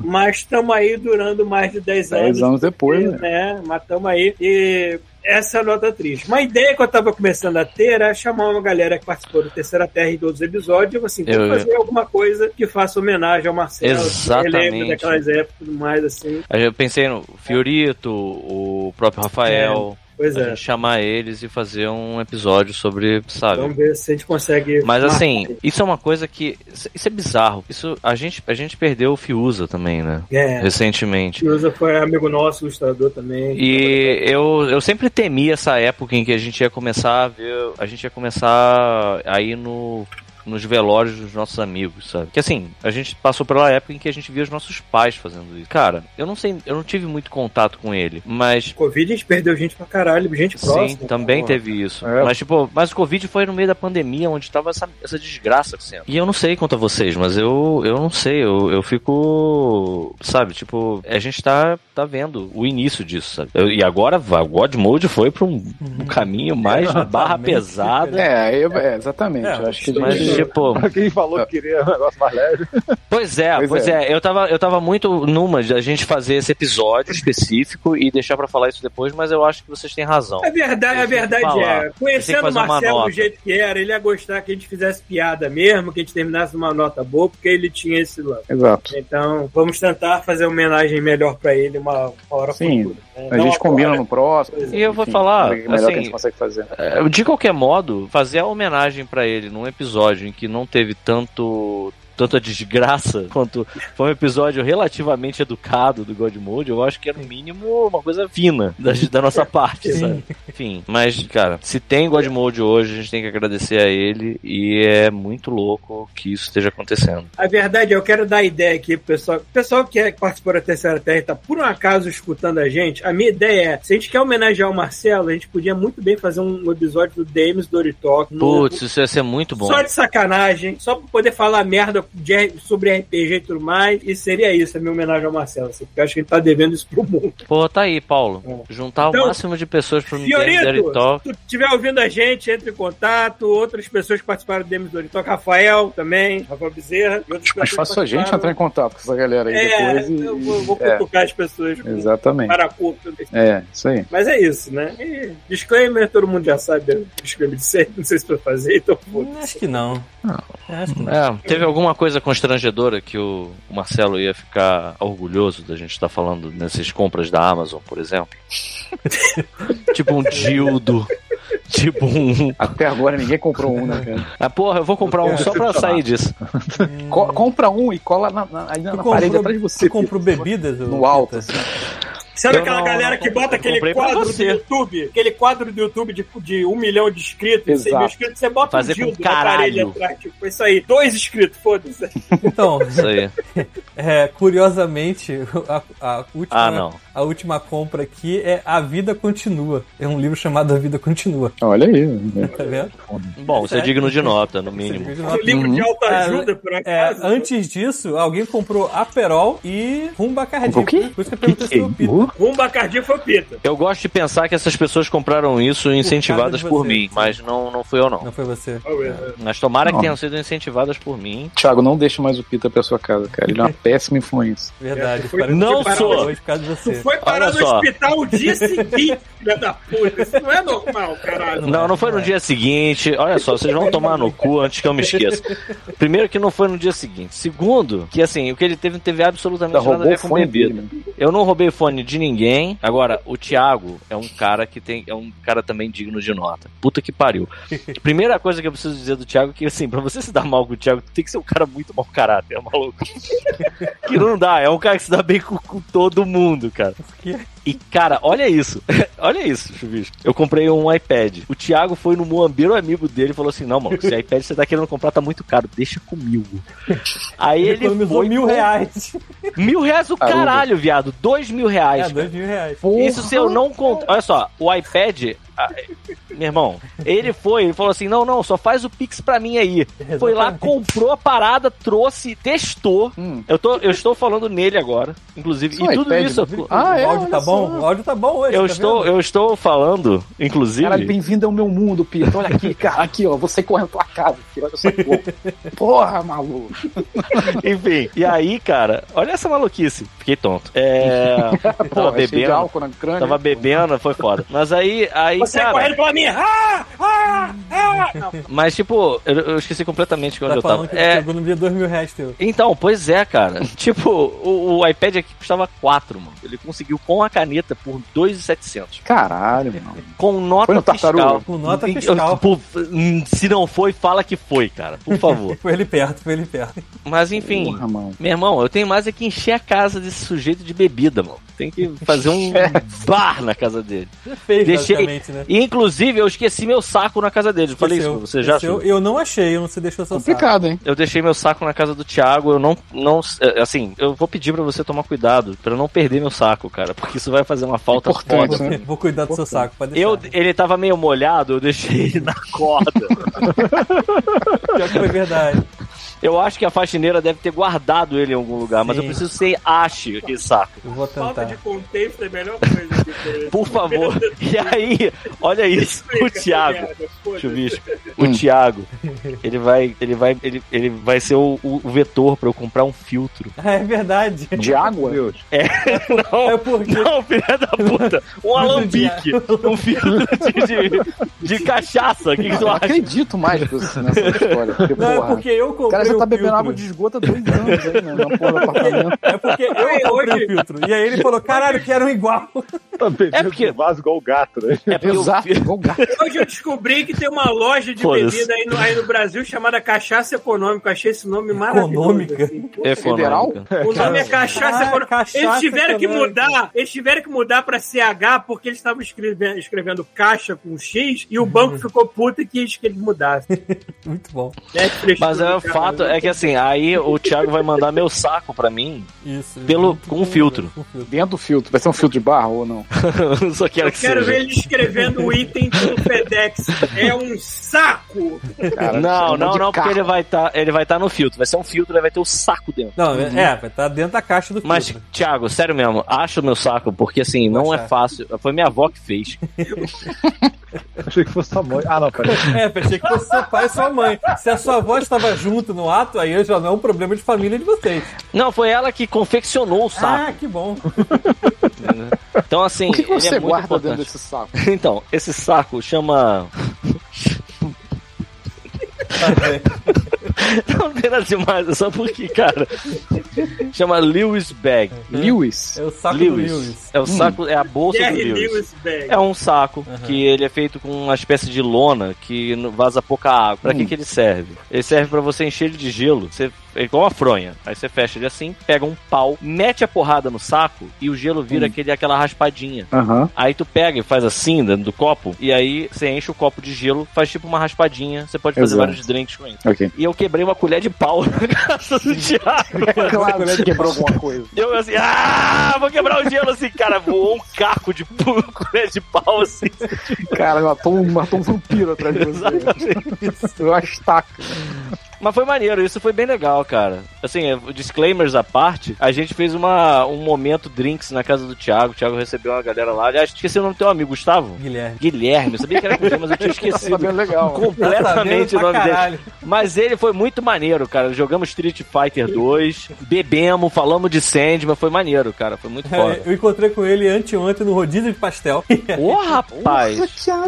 Mas estamos aí durando mais de 10 anos. Dez anos depois, né? né? Mas tamo aí. E essa é a nota triste. Uma ideia que eu tava começando a ter era chamar uma galera que participou do Terceira Terra e de outros episódios, assim, Eu- fazer alguma coisa que faça homenagem ao Marcelo. Exatamente. Daquelas épocas e mais, assim. Eu pensei no Fiorito, o próprio Rafael. Pois a é. gente chamar eles e fazer um episódio sobre, sabe? Vamos ver se a gente consegue. Mas assim, isso é uma coisa que. Isso é bizarro. Isso, a, gente, a gente perdeu o Fiuza também, né? É. Recentemente. Fiuza foi amigo nosso, ilustrador também. E eu, eu sempre temi essa época em que a gente ia começar a ver. A gente ia começar a ir no. Nos velórios dos nossos amigos, sabe? Que assim, a gente passou pela época em que a gente via os nossos pais fazendo isso. Cara, eu não sei, eu não tive muito contato com ele, mas Covid a gente perdeu gente pra caralho, gente próxima. Sim, também Porra. teve isso. É. Mas, tipo, mas o Covid foi no meio da pandemia, onde tava essa, essa desgraça sendo. E eu não sei quanto a vocês, mas eu, eu não sei, eu, eu fico. Sabe, tipo, a gente tá, tá vendo o início disso, sabe? Eu- e agora vai, o God Mode foi pra um, um caminho mais [LAUGHS] barra Exatamente. pesada. É, eu, é, exatamente. É, eu acho que Mas, tipo, quem falou que queria um negócio mais leve. Pois é, Pois pois, é. é. Eu, tava, eu tava muito numa de a gente fazer esse episódio específico e deixar pra falar isso depois, mas eu acho que vocês têm razão. A verdade, a que verdade é, conhecendo o uma Marcelo do jeito que era, ele ia gostar que a gente fizesse piada mesmo, que a gente terminasse numa nota boa, porque ele tinha esse lance. Exato. Então, vamos tentar fazer uma homenagem melhor pra ele uma, uma hora Sim, futura. A gente combina no próximo. E eu vou enfim, falar, é melhor assim, que a gente consegue fazer. É, De qualquer modo, fazer a homenagem pra ele num episódio em que não teve tanto tanto a desgraça quanto foi um episódio relativamente educado do God Mode, eu acho que é no mínimo uma coisa fina da, da nossa parte, sabe? Enfim, mas, cara, se tem God Mode hoje, a gente tem que agradecer a ele e é muito louco que isso esteja acontecendo. A verdade eu quero dar ideia aqui pro pessoal. O pessoal que é- participou da Terceira Terra e tá por um acaso escutando a gente, a minha ideia é, se a gente quer homenagear o Marcelo, a gente podia muito bem fazer um episódio do Dames Doritalk. novo, Putz, isso ia ser muito bom. Só de sacanagem, só pra poder falar merda de sobre RPG e tudo mais. E seria isso, a minha homenagem ao Marcelo. assim, porque eu acho que ele tá devendo isso pro mundo. Pô, tá aí, Paulo. É. Juntar Então, o máximo de pessoas pro Fiorito, Talk. se tu estiver ouvindo a gente, entre em contato. Outras pessoas que participaram do Dames Doritalk, Rafael também, Rafael Bezerra. e pessoas fácil a gente entrar em contato com essa galera aí É, depois e. eu vou, vou é, cutucar as pessoas com exatamente. paracuto. É, isso aí. Mas é isso, né? E disclaimer, todo mundo já sabe o disclaimer de sempre, não sei se pra fazer, então Acho que não. Não. É, teve alguma coisa constrangedora que o Marcelo ia ficar orgulhoso da gente estar falando nessas compras da Amazon, por exemplo? [LAUGHS] tipo um dildo. Tipo um. Até agora ninguém comprou um, né, cara? Ah, porra, eu vou comprar um só pra sair disso. Co- compra um e cola na, na, na Tu parede atrás de você. tu comprou bebidas? No alto, assim. Sabe Eu aquela não- galera não que bota aquele quadro do. YouTube? Aquele quadro do YouTube de, de um milhão de inscritos, de 100 mil Exato. inscritos, você bota Fazer um dildo na parede atrás, tipo, isso aí. Dois inscritos, foda-se. Então, [LAUGHS] Isso aí. [LAUGHS] é, curiosamente, a, a última, Ah, não. a última compra aqui é A Vida Continua. É um livro chamado A Vida Continua. Olha aí. né? Tá vendo? Bom, isso é digno de nota, no mínimo. Um livro de autoajuda, por É, acaso. antes disso, alguém comprou Aperol e rum Bacardi. Comprou o quê? Por isso que eu perguntei foi o Pita. Uh, Rumba cardíaco foi o Pita. Eu gosto de pensar que essas pessoas compraram isso incentivadas por você, mim, mas não, não fui eu não. Não foi você. Mas tomara que Não. tenham sido incentivadas por mim. Thiago, não deixa mais o Pita pra sua casa, cara. Ele é uma [LAUGHS] péssima influência. Verdade. É, foi- Não que sou. hoje por causa de Tu você. foi parar no hospital o dia seguinte, [LAUGHS] filha da puta. Isso não é normal, caralho. Não, não foi no dia seguinte. Olha só, vocês vão tomar no cu antes que eu me esqueça. Primeiro que não foi no dia seguinte. Segundo, que assim, o que ele teve não teve absolutamente Ainda nada a ver com fone bebida. dele, né? Eu não roubei fone de ninguém. Agora, o Thiago é um cara que tem. É um cara também digno de nota. Puta que pariu. [LAUGHS] Primeira coisa que eu preciso dizer do Thiago é que, assim, pra você se dar mal com o Thiago, tem que ser um cara muito mau caráter, é maluco. [LAUGHS] que não dá, é um cara que se dá bem com, com todo mundo, cara. E, cara, olha isso. [LAUGHS] olha isso, Chuvisco. Eu comprei um iPad. O Thiago foi no Moambeiro amigo dele e falou assim: Não, mano, esse [LAUGHS] iPad que você tá querendo comprar tá muito caro, deixa comigo. Aí Ele ele economizou foi. mil com- reais. Mil reais o Caramba. caralho, viado. Dois mil reais. É, dois mil reais. Isso se eu não contar. Olha só, o iPad. Ah, Meu irmão, ele foi, ele falou assim: não, não, só faz o Pix pra mim aí. Foi lá, Exatamente. comprou a parada, trouxe, testou. Hum. Eu, tô, eu estou falando nele agora, inclusive. Só E tudo iPad, isso. né? Ah, é? o áudio tá Olha bom? só. O áudio tá bom hoje. Eu tá estou, vendo? eu estou falando, inclusive. Caralho, bem-vindo ao meu mundo, Pita. Olha aqui, cara. Aqui, ó. Você correndo tua casa, filho. Olha só que louco. Porra, maluco. [LAUGHS] Enfim, e aí, cara, olha essa maluquice. Fiquei tonto. É. [LAUGHS] tava cheio de bebendo. álcool na crânio. Tava bebendo, foi foda. Mas aí, aí, Você cara. correndo pela minha. Ah! Ah! Ah! Não, Mas, tipo, eu, eu esqueci completamente onde Tá eu tava. que É, chegou no dia dois mil reais teu. Então, pois é, cara. [LAUGHS] tipo, o, o iPad aqui custava 4, mano. Ele conseguiu com a caneta por 2,700. Caralho, mano. Com nota Foi no Tartaruga? fiscal. Com nota Eu- fiscal. [LAUGHS] hum, se não foi, fala que foi, cara. Por favor. [LAUGHS] Foi ele perto, foi ele perto. Mas enfim, Porra, mano. meu irmão, eu tenho mais é que encher a casa desse sujeito de bebida, mano. Tem que fazer um bar na casa dele. Fez, Deixei- basicamente, né? E, inclusive, eu esqueci meu saco na casa dele. Eu falei isso pra você já? Chu? Eu não achei, eu não sei deixou seu saco. Complicado, hein? Eu deixei meu saco na casa do Thiago. Eu não, não, é, assim, eu vou pedir pra você tomar cuidado pra eu não perder meu saco, cara, porque isso vai fazer uma falta Importante, foda. né? Vou cuidar do seu saco, pode deixar. Eu, ele tava meio molhado, eu deixei ele na corda. [LAUGHS] Pior que foi verdade. Eu acho que a faxineira deve ter guardado ele em algum lugar, mas eu preciso ser ache aquele saco. Eu vou Falta tentar. de contexto é a melhor coisa que tem. Por favor. [LAUGHS] E aí, olha isso, o Thiago. Chuvisco. O Hum. Thiago, ele vai, ele vai, ele, ele vai ser o, o- vetor pra eu comprar um filtro. [LAUGHS] É verdade. De água? Deus. [LAUGHS] Não, É porque. não, filha da puta, um alambique, um filtro de, de, de cachaça. O que, que tu Eu não acha? acredito mais nessa história. Porque, Não, é porra, porque eu o o tá bebendo filtro. água de esgoto há dois anos aí, né? Na porra do apartamento. É porque eu comprei hoje- o filtro. E aí ele falou, caralho, que eram igual. Tá bebendo É porque- vaso igual o gato, né? É porque o- Exato, igual gato. Hoje eu descobri que tem uma loja de bebida aí no, aí no Brasil chamada Cachaça Econômica. Eu achei esse nome maravilhoso. Econômica? assim. Federal? O nome é Cachaça Ah, Econômica. Cachaça Eles tiveram que mudar, eles tiveram que mudar pra CH porque eles estavam escrevendo, escrevendo caixa com X e o banco ficou puto e quis que eles mudassem. [LAUGHS] Muito bom. Netflix, Mas é, o cara. Fato é que assim, aí o Thiago vai mandar meu saco pra mim, Isso. Pelo- com bom, filtro. Dentro do filtro. Vai ser um filtro de barro ou não? Eu [LAUGHS] só quero Eu que quero seja. ver ele escrevendo o item pelo FedEx. É um saco! Cara, Não, não, não, porque ele vai estar ele vai tá no filtro. Vai ser um filtro, ele vai ter o saco dentro. Não, é, vai estar dentro da caixa do Mas, filtro. Thiago, sério mesmo, acha o meu saco, porque assim, não é fácil. Foi minha avó que fez. [LAUGHS] Achei que fosse sua mãe. Ah, não, peraí. É, pensei que fosse seu pai e sua mãe. Se a sua avó estava junto no ato, aí já não é um problema de família de vocês. Não, foi ela que confeccionou o saco. Ah, que bom. [LAUGHS] Então, assim, O que, que ele você é muito guarda importante. dentro desse saco? Então, esse saco chama. [LAUGHS] Não tem nada demais, é só porque, cara. Chama Lewis Bag. Lewis. É o saco Lewis. do Lewis. É o saco, é a bolsa do Jerry Lewis. Lewis Bag. É um saco que ele é feito com uma espécie de lona que vaza pouca água. Pra que Hum. que ele serve? Ele serve pra você encher ele de gelo. Você, é igual uma fronha. Aí você fecha ele assim, pega um pau, mete a porrada no saco e o gelo vira aquele, aquela raspadinha. Aham. Aí tu pega e faz assim dentro do copo, e aí você enche o copo de gelo, faz tipo uma raspadinha, você pode fazer Exato. vários drinks com isso. Ok. E eu quebrei uma colher de pau [LAUGHS] na casa do Thiago. [LAUGHS] Claro que quebrou alguma coisa. Eu assim, ah, vou quebrar o gelo assim, cara, voou um caco de [LAUGHS] colher de pau assim. Cara, matou um, matou um vampiro atrás de você. Eu estaca. Mas foi maneiro, isso foi bem legal, cara. Assim, é, disclaimers à parte, a gente fez uma, um momento drinks na casa do Thiago. O Thiago recebeu uma galera lá. Aliás, esqueci o nome do teu amigo, Gustavo? Guilherme. Guilherme, eu sabia que era com G, mas eu tinha Tá esquecido bem legal. completamente Tá o nome pra dele. caralho. Mas ele foi muito maneiro, cara. Jogamos Street Fighter 2, bebemos, falamos de Sandman, foi maneiro, cara. Foi muito É, foda. eu encontrei com ele anteontem no rodízio de pastel. Ô, [LAUGHS] rapaz!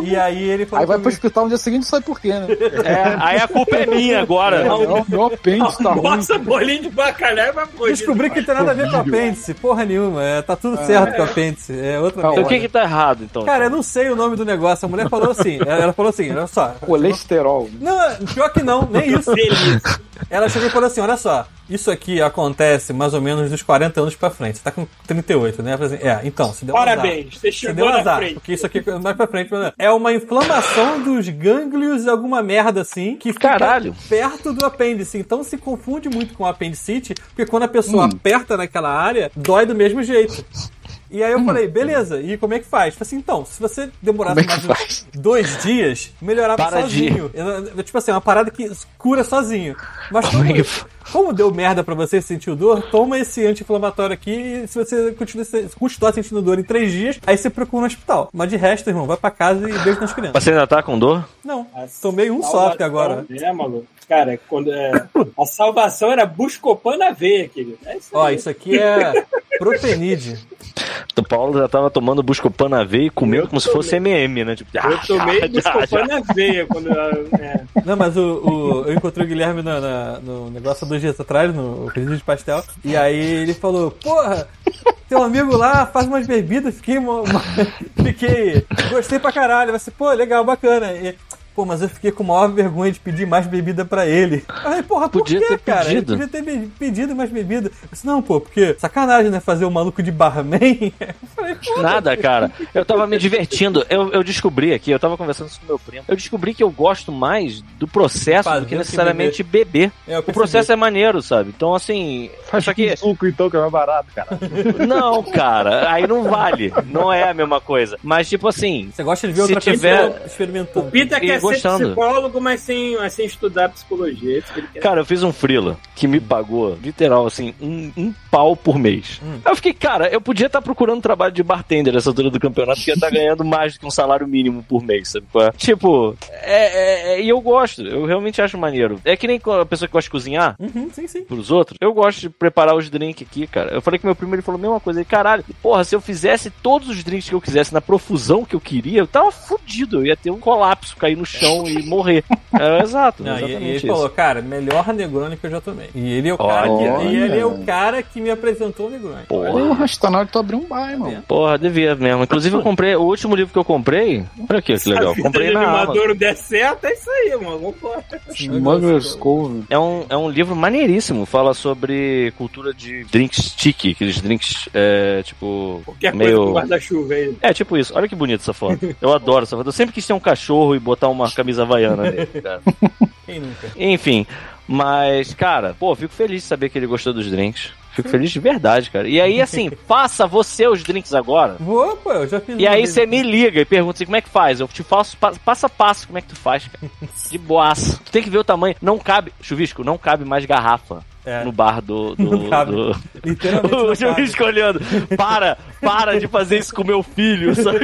e aí ele falou Aí vai pro hospital no dia seguinte não sabe por quê, né? É, aí a culpa é minha agora. Não, meu apêndice tá ruim. Nossa, bolinho de bacalhau é uma coisa. Descobri que não tem nada a ver com o apêndice, porra nenhuma. É, tá tudo certo com o apêndice. É outra Calma. Então o merda. que que tá errado, então? Cara, eu não sei o nome do negócio. A mulher [LAUGHS] falou assim, ela falou assim, olha só. Colesterol. Não, pior que não, nem isso. Ela chegou e falou assim: olha só, isso aqui acontece mais ou menos dos 40 anos pra frente. Você tá com 38, né? Assim, é, então, se deu um azar. Parabéns, você Você chegou deu na azar, frente. porque isso aqui mais pra frente é uma inflamação dos gânglios, alguma merda assim, que fica Caralho. perto do apêndice. Então se confunde muito com apendicite, porque quando a pessoa aperta naquela área, dói do mesmo jeito. E aí eu falei, beleza, e como é que faz? Falei assim, então, se você demorasse é mais faz? uns dois dias, melhorava Para sozinho. Tipo assim, é uma parada que cura sozinho. Mas Como como, é como deu merda pra você sentiu dor, toma esse anti-inflamatório aqui e se você continua, se- continuar sentindo dor em três dias, aí você procura um hospital. Mas de resto, irmão, vai pra casa e beijo nas crianças. Você ainda tá com dor? Não, tomei um só até agora. É, maluco. Cara, quando, é, a salvação era Buscopan na veia, querido. É isso Ó, isso aqui é [LAUGHS] propenide. O Paulo já tava tomando Buscopan na veia e comendo como se fosse MM, né? Tipo, Eu tomei [LAUGHS] já, Buscopan já. na veia quando. É. Não, mas o, o- eu encontrei o Guilherme na- na- no negócio há dois dias atrás, no pedido de pastel, e aí ele falou, porra, teu amigo lá faz umas bebidas, fiquei, [LAUGHS] fiquei, gostei pra caralho, vai ser, pô, legal, bacana. E, Pô, mas eu fiquei com maior vergonha de pedir mais bebida pra ele. Aí, porra, por Podia quê, ter cara? pedido. Ele podia ter pedido mais bebida. Eu disse, não, pô, porque sacanagem, né? Fazer o maluco de barman. [LAUGHS] Eu falei, Nada, cara. Eu tava me divertindo. Eu, eu descobri aqui, eu tava conversando isso com meu primo. Eu descobri que eu gosto mais do processo do que que necessariamente beber. É, o processo é maneiro, sabe? Então, assim. Faz aqui. com suco então, que é mais barato, cara. [LAUGHS] Não, cara. Aí não vale. Não é a mesma coisa. Mas, tipo assim. Você gosta de ver Se outra tiver- pessoa experimentando. Pita E ser gostando. psicólogo, mas sem, mas sem estudar psicologia. É isso que ele quer. Cara, eu fiz um freela que me pagou, literal, assim, um, um pau por mês. Aí eu fiquei, cara, eu podia estar procurando trabalho de bartender nessa altura do campeonato, que ia estar ganhando mais do que um salário mínimo por mês, sabe? qual é? Tipo, é, é- é- e eu gosto, eu realmente acho maneiro. É que nem a pessoa que gosta de cozinhar Uhum, sim, sim. pros outros. Eu gosto de preparar os drinks aqui, cara. Eu falei com meu primo, ele falou a mesma coisa. Ele, caralho, porra, se eu fizesse todos os drinks que eu quisesse na profusão que eu queria, eu tava fudido. Eu ia ter um colapso, cair no chão chão e morrer. É, exato. Não, e, exatamente e ele isso. falou, cara, melhor Negroni que eu já tomei. E ele é o cara que, e ele é o cara que me apresentou o Negroni. Porra. Porra, acho que tá na hora de tu abrir um bar, irmão. Porra, devia mesmo. Inclusive, eu comprei. O último livro que eu comprei. Olha aqui, que legal. Se a Comprei na Amazon. animador der certo, é isso aí, mano. Smuggler's Cove. É um, é um livro maneiríssimo. Fala sobre cultura de drinks sticky, aqueles drinks, é, tipo, Qualquer meio... guarda-chuva aí. É, tipo isso. Olha que bonita essa foto. Eu adoro essa foto. Eu sempre quis ter um cachorro e botar uma camisa havaiana nele, cara. [LAUGHS] Quem nunca? Enfim, mas, cara, pô, fico feliz de saber que ele gostou dos drinks. Fico feliz de verdade, cara. E aí, assim, [LAUGHS] faça você os drinks agora. Vou, pô, eu já fiz E aí você me liga e pergunta assim, como é que faz? Eu te faço pa- passo a passo como é que tu faz, cara. [LAUGHS] De boaço. Tu tem que ver o tamanho. Não cabe, chuvisco, não cabe mais garrafa É. no bar do... do, Não cabe. do- Literalmente [LAUGHS] o chuvisco olhando. Para, para de fazer isso com meu filho, sabe?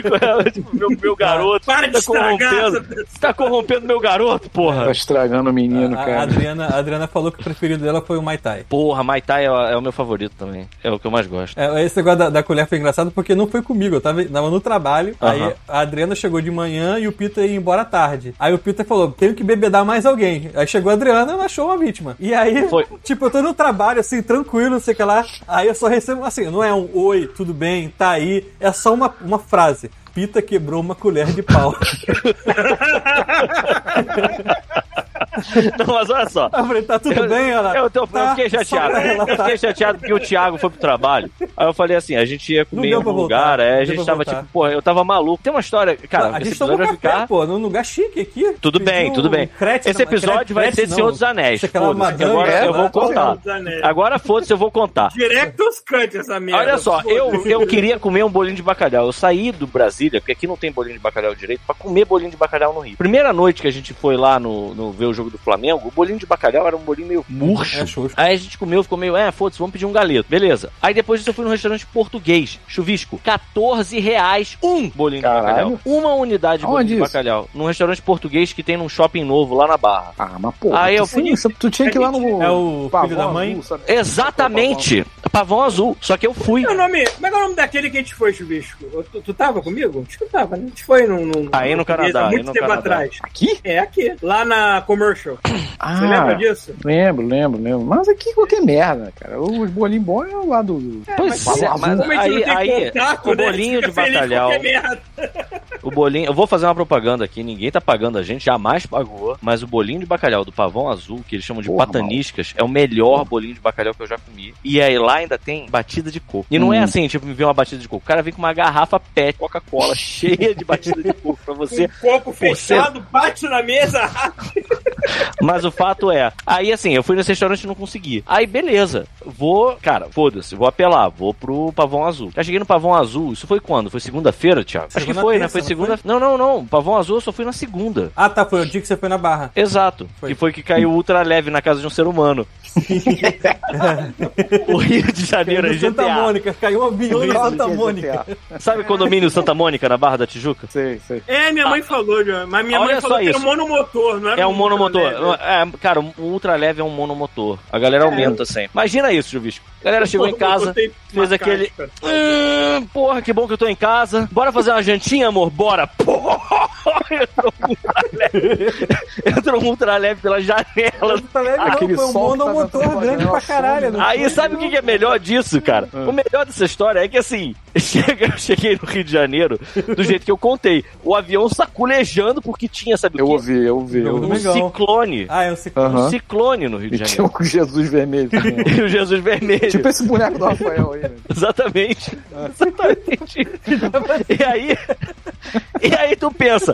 é? [LAUGHS] Tipo, meu, meu garoto. Para de tá estragar corrompendo. Você tá corrompendo meu garoto, Tá porra. estragando o menino, A, a cara. Adriana, a Adriana falou que o preferido dela foi o Mai Tai. Porra, Mai Tai é, é o meu favorito também. É o que eu mais gosto. É, esse negócio da, da colher foi engraçado porque não foi comigo, eu tava, tava no trabalho, Aham. aí a Adriana chegou de manhã e o Peter ia embora tarde. Aí o Peter falou, tenho que bebedar mais alguém. Aí chegou a Adriana e ela achou uma vítima. E aí, Foi. tipo, eu tô no trabalho, assim, tranquilo, não sei o que lá, aí eu só recebo, assim, não é um oi, tudo bem, tá aí, é só uma, uma frase. Pita quebrou uma colher de pau. [LAUGHS] [LAUGHS] Não, mas olha só. Eu falei, tá tudo bem, ela? Eu, eu Tá, fiquei só chateado. pra Eu fiquei chateado porque o Thiago foi pro trabalho. Aí eu falei assim: a gente ia Não comer em algum lugar. não É, a gente tava voltar. tipo, porra, eu tava maluco. Tem uma história, cara, a esse gente tomou café, ficar. pô, num lugar chique aqui. Tudo bem, tudo bem. crete, Esse não, episódio crete vai ser não. Senhor dos Anéis. É Foda-se, agora é, eu vou lá, contar. Agora foda-se, eu vou contar. Director's Cut essa merda. Olha só, eu, eu queria comer um bolinho de bacalhau. Eu saí do Brasília, porque aqui não tem bolinho de bacalhau direito, pra comer bolinho de bacalhau no Rio. Primeira noite que a gente foi lá no, no ver o jogo do Flamengo, o bolinho de bacalhau era um bolinho meio murcho. É. Aí a gente comeu, ficou meio, é, foda-se, vamos pedir um galeto. Beleza. Aí depois disso eu fui num restaurante português, chuvisco, 14 reais um bolinho Caralho. de bacalhau. Uma unidade de Aonde bolinho de isso? bacalhau. Num restaurante português que tem num shopping novo lá na Barra. Ah, mas porra, Aí eu sim, você- tu tinha que ir lá no. É o Pavão filho da mãe? Azul, sabe? Exatamente! Pavão azul. Só que eu fui. Como é o nome, como é que é o nome daquele que a gente foi, Chuvisco? Tu, tu tava comigo? Acho que eu tava, né? A gente foi num. num Aí no Canadá, Há aí muito no tempo Canadá. atrás. Aqui? É, aqui. Lá na Commercial. Ah, Você lembra disso? Lembro, lembro, lembro. Mas aqui qualquer merda, cara. Os bolinhos bons é lá do. Pois mas é, Pavão mas aí, aí contato, o né? bolinho de feliz com bacalhau. O bolinho, eu vou fazer uma propaganda aqui, ninguém tá pagando a gente, jamais pagou, mas o bolinho de bacalhau do Pavão Azul, que eles chamam de Porra, pataniscas, é o melhor bolinho de bacalhau que eu já comi. E aí lá ainda tem batida de coco. E não é Hum. assim, tipo, me vê uma batida de coco. O cara vem com uma garrafa PET Coca-Cola [LAUGHS] cheia de batida de coco pra você. Um copo fechado, bate na mesa. [LAUGHS] Mas o fato é, aí assim, eu fui nesse restaurante e não consegui. Aí beleza, vou, cara, foda-se, vou apelar, vou pro Pavão Azul. Já cheguei no Pavão Azul, isso foi quando? Foi segunda-feira, Thiago? Acho Chegou que foi, né? terça, Foi não segunda. Não, não, não. Pavão Azul eu só fui na segunda. Ah, tá, foi o dia que você foi na barra. Exato. Foi. Que foi que caiu ultra leve na casa de um ser humano. [LAUGHS] o Rio de Janeiro é No Santa GTA. Mônica, caiu um avião na Santa Mônica. Sabe o condomínio Santa Mônica na Barra da Tijuca? Sei, sei. É, minha mãe falou, já. mas minha Olha mãe só falou que era um isso. monomotor, não era É um monomotor. Leve. É, cara, o ultra leve é um monomotor. A galera aumenta sempre. Imagina isso, Chuvisco. A galera chegou em Monomotor casa, fez aquele. Hum, porra, que bom que eu tô em casa. Bora fazer uma jantinha, amor? Bora! Porra! Entrou um ultra leve. Entrou um ultra leve pela janela. Tá leve, não, Aquele foi um que monomotor grande pra caralho. Aí sabe o que que é melhor disso, cara? O melhor dessa história é que assim, [LAUGHS] chega, eu cheguei no Rio de Janeiro do jeito que eu contei. O avião saculejando porque tinha, sabe Eu o quê? ouvi, eu ouvi. Eu ouvi. Um ciclone. Ah, eu sei. Aham. Um ciclone no Rio de E tinha Janeiro. o Jesus vermelho também. [LAUGHS] E o Jesus Vermelho. tipo esse boneco do Rafael aí, né? [LAUGHS] Exatamente. Exatamente. E aí, e aí tu pensa,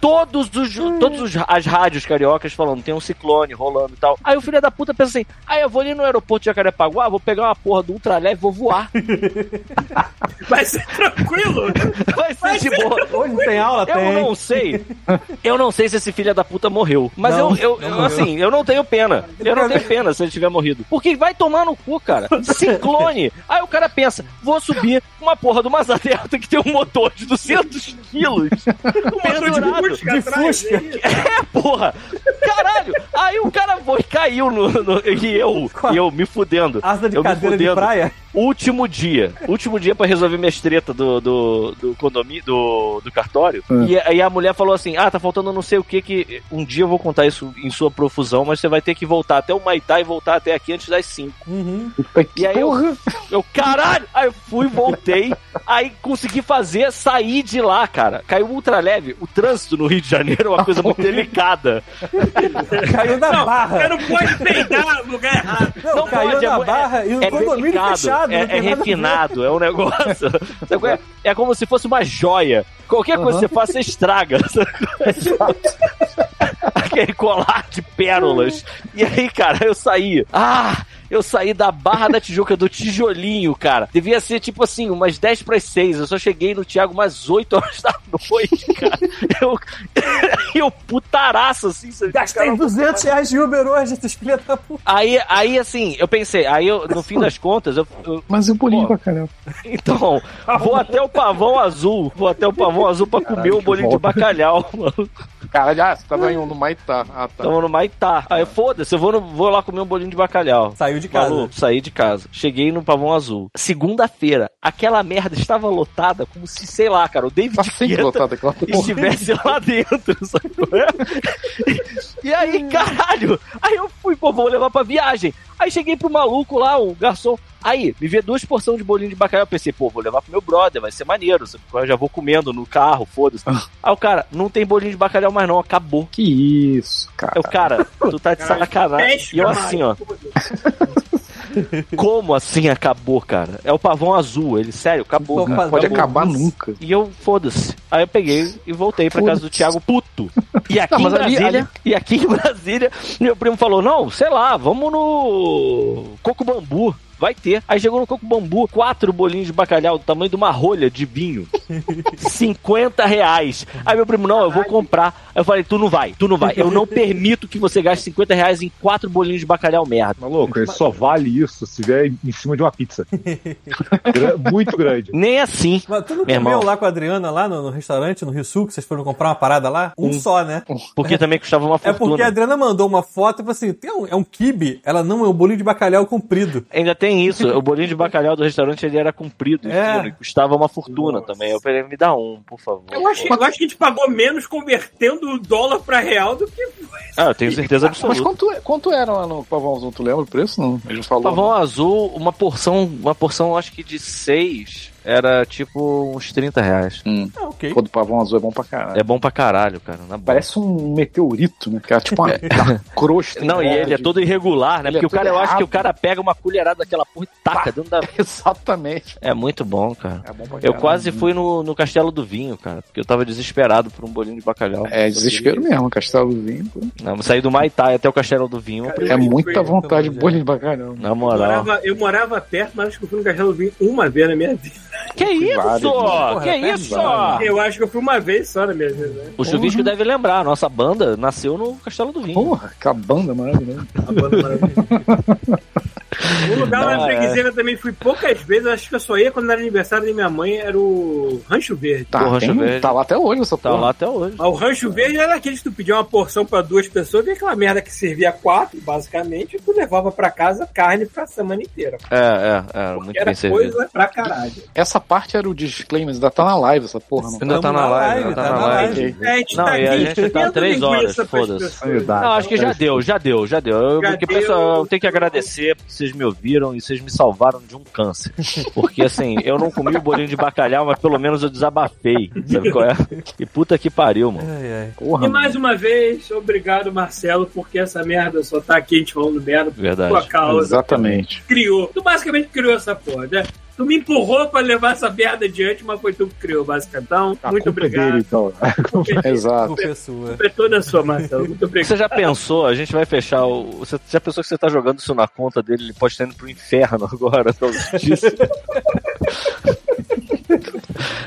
todos os, todos os, as rádios cariocas falando, tem um ciclone rolando e tal. Aí o filho da puta pensa assim, aí eu vou ali no aeroporto de Jacarepaguá, vou pegar uma porra do ultraleve e vou voar. [LAUGHS] Vai ser tranquilo. Vai ser de boa. Hoje tem aula? Eu tem. não sei. Eu não sei se esse filho da puta morreu. Mas Não, eu, eu, não eu, assim, eu não tenho pena. Eu não tenho pena se ele tiver morrido. Porque vai tomar no cu, cara. [LAUGHS] Ciclone. Aí o cara pensa, vou subir uma porra de uma [LAUGHS] asa delta que tem um motor de 200 quilos. pendurado. Fusca De atrás, Fusca. é. [LAUGHS] É, porra! Caralho! Aí o cara foi, caiu no. no- e eu, e eu me fudendo. Asa de eu me cadeira de fudendo. praia? Último dia. Último dia pra resolver minhas tretas do, do, do condomínio, do, do cartório. E aí a mulher falou assim: Ah, tá faltando não sei o que que. Um dia eu vou contar isso em sua profusão, mas você vai ter que voltar até o Maitá e voltar até aqui antes das 5. Uhum. E aí eu, eu, caralho! Aí eu fui, voltei, aí consegui fazer, sair de lá, cara. Caiu ultra leve. O trânsito no Rio de Janeiro é uma coisa muito [LAUGHS] delicada. Caiu na barra. Você não pode peidar no lugar errado. Não, Não caiu pode, na é- barra e o é condomínio delicado, fechado. É, tem é ver. refinado, é um negócio. [LAUGHS] É? É como se fosse uma joia. Qualquer coisa que você faça, você estraga. [LAUGHS] Aquele colar de pérolas. E aí, cara, eu saí. Ah! Eu saí da Barra da Tijuca, do tijolinho, cara. Devia ser tipo assim, umas 10 para 6. Eu só cheguei no Thiago umas 8 horas da noite, cara. Eu, [LAUGHS] eu putaraço, assim. Gastei 200 reais de Uber hoje, esses filha da puta. Aí, aí, assim, eu pensei, aí eu, no fim das contas, eu, eu- Mas e o bolinho de bacalhau? então, vou até o pavão azul, vou até o pavão azul pra comer o que bolinho de volta. bacalhau, [LAUGHS] mano. Caralho, ah, você tava em um no Maitá. Ah, tá. Tamo no Maitá. Aí, foda-se, eu vou, no- vou lá comer um bolinho de bacalhau. Saiu de casa. Maluco, saí de casa. Cheguei no Pavão Azul. Segunda-feira, aquela merda estava lotada como se, sei lá, cara, o David Tá Guetta lotado aquela porra. estivesse lá [LAUGHS] dentro, sabe qual [LAUGHS] é? E aí, caralho, aí eu fui, pô, vou levar pra viagem. Aí cheguei pro maluco lá, o garçom. Aí, me vê duas porções de bolinho de bacalhau. Eu pensei, pô, vou levar pro meu brother, vai ser maneiro. Eu já vou comendo no carro, foda-se. Aí o cara, não tem bolinho de bacalhau mais não, acabou. Que isso, cara. Eu, cara, tu tá de sacanagem. E eu assim, ó. [LAUGHS] Como assim acabou, cara? É o pavão azul, ele, sério, acabou. Cara. faz- Pode Acabou. acabar nunca. E eu, foda-se. Aí eu peguei e voltei pra casa do Thiago puto. E aqui Não, em mas ali- Brasília, e aqui em Brasília, meu primo falou: "Não, sei lá, vamos no Coco Bambu". Vai ter. Aí chegou no Coco Bambu, quatro bolinhos de bacalhau do tamanho de uma rolha de vinho. [LAUGHS] 50 reais. Aí meu primo, não, eu vou comprar. Aí eu falei, tu não vai, tu não vai. Eu não [LAUGHS] permito que você gaste 50 reais em quatro bolinhos de bacalhau merda. Maluco, ele só vale isso se vier em cima de uma pizza. Muito grande. [LAUGHS] Nem assim. Mas tu não Meu comeu irmão. lá com a Adriana, lá no, no restaurante, no Rio Sul, que vocês foram comprar uma parada lá? Um, só, né? Porque também custava uma É fortuna. porque a Adriana mandou uma foto e falou assim: tem um, é um kibe, ela não é um bolinho de bacalhau comprido. Ainda tem isso. O bolinho de [LAUGHS] bacalhau do restaurante ele era comprido e É. e custava uma fortuna também. Eu falei, me dá um, por favor. Eu acho, eu acho que a gente pagou menos convertendo o dólar pra real do que. Ah, eu tenho certeza Mas absoluta. quanto, quanto era lá no Pavão Azul? Tu lembra o preço? Não, ele falou. Pavão azul, uma porção, uma porção acho que de seis, era tipo uns 30 reais. Hum. Ah, ok. Pô, do Pavão Azul é bom pra caralho. É bom pra caralho, cara. Parece um meteorito, né? Que é tipo uma, uma [LAUGHS] crosta. Não, e ele é todo irregular, né? Ele é Porque o cara, eu acho que o cara pega uma colherada daquela porra e taca dentro da. [LAUGHS] Exatamente. É muito bom, cara. É bom pra Eu quase fui no, no Castelo do Vinho, cara, porque eu tava desesperado por um bolinho de bacalhau. É desespero mesmo, Castelo do Vinho. pô. Não, saí do Maitá até o Castelo do Vinho. Cara, É Eu muita vontade de bolinho de bacalhau. Na Eu moral. morava, eu morava perto, mas acho que eu fui no Castelo do Vinho uma vez na minha vida. Que isso? vários, né? Porra, que perto isso? vários. Eu acho que eu fui uma vez só na minha vida. Né? O Chuvisco deve lembrar, a nossa banda nasceu no Castelo do Vinho. Porra, aquela banda maravilhosa. A banda maravilhosa. [LAUGHS] Um lugar lá na é. freguesia eu também fui poucas vezes, acho que eu só ia quando era aniversário da minha mãe, era o Rancho Verde. Tá, Porra, tem- Rancho Verde. tá lá até hoje essa Tá porra. lá até hoje. Mas o Rancho Verde era aquele que tu pedia uma porção pra duas pessoas, e aquela merda que servia quatro, basicamente, e tu levava pra casa carne pra semana inteira. É, é, é, muito era bem servido. coisa pra caralho. Essa parte era o disclaimer, ainda tá na live essa porra, não Ainda tá na live, ainda tá na live. É, a gente Não, tá e a aqui gente tá três horas, foda-se. Não, acho que já deu, já deu, já deu. Eu, Já porque, deu. pessoal, eu tenho que agradecer porque vocês me ouviram e vocês me salvaram de um câncer. Porque assim, eu não comi o bolinho de bacalhau, mas pelo menos eu desabafei. Sabe qual é? E puta que pariu, mano. Ai, ai. Porra, E mais uma vez, obrigado, Marcelo, porque essa merda só tá aqui a gente falando merda por Verdade. tua causa. Exatamente. Criou. Tu basicamente criou essa porra, né? Tu me empurrou pra levar essa merda adiante, mas foi tu que criou, basicamente. Então, A muito culpa é obrigado. dele, então. [LAUGHS] Exato. Culpa é sua. É toda sua, Marcelo. Muito obrigado. Você já pensou, a gente vai fechar o. Você já pensou que você tá jogando isso na conta dele, ele pode estar indo pro inferno agora, por causa disso.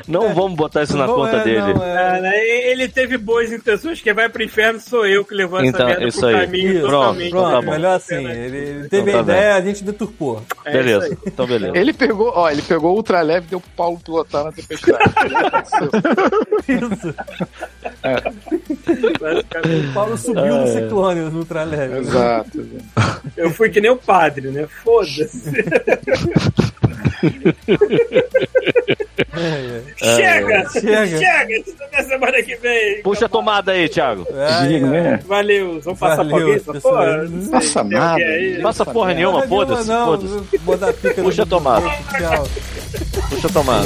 Não vamos botar isso na Não conta é, dele. não é. Cara, ele teve boas intenções, quem vai pro inferno sou eu que levou essa Então, merda isso pro aí. caminho Isso, totalmente. Pronto, tá bom. melhor assim. Ele, ele teve Então a tá ideia, a gente deturpou. É beleza, então beleza. Ele pegou, ó, ele pegou o ultra leve e deu pro Paulo pilotar na tempestade. [LAUGHS] Isso. O Paulo subiu no ciclone no ultraleve. Exato. Eu fui que nem o padre, né? Foda-se. Chega! Chega. Chega! Até semana que vem. Puxa a tomada aí, Thiago. Ai, ai. né? Valeu. Vamos passar Valeu, pra alguém essa pessoal. porra? Não sei, Passa nada. aí? Passa porra nenhuma, Porra nenhuma, foda-se. não. No Puxa a tomada. Puxa a tomada.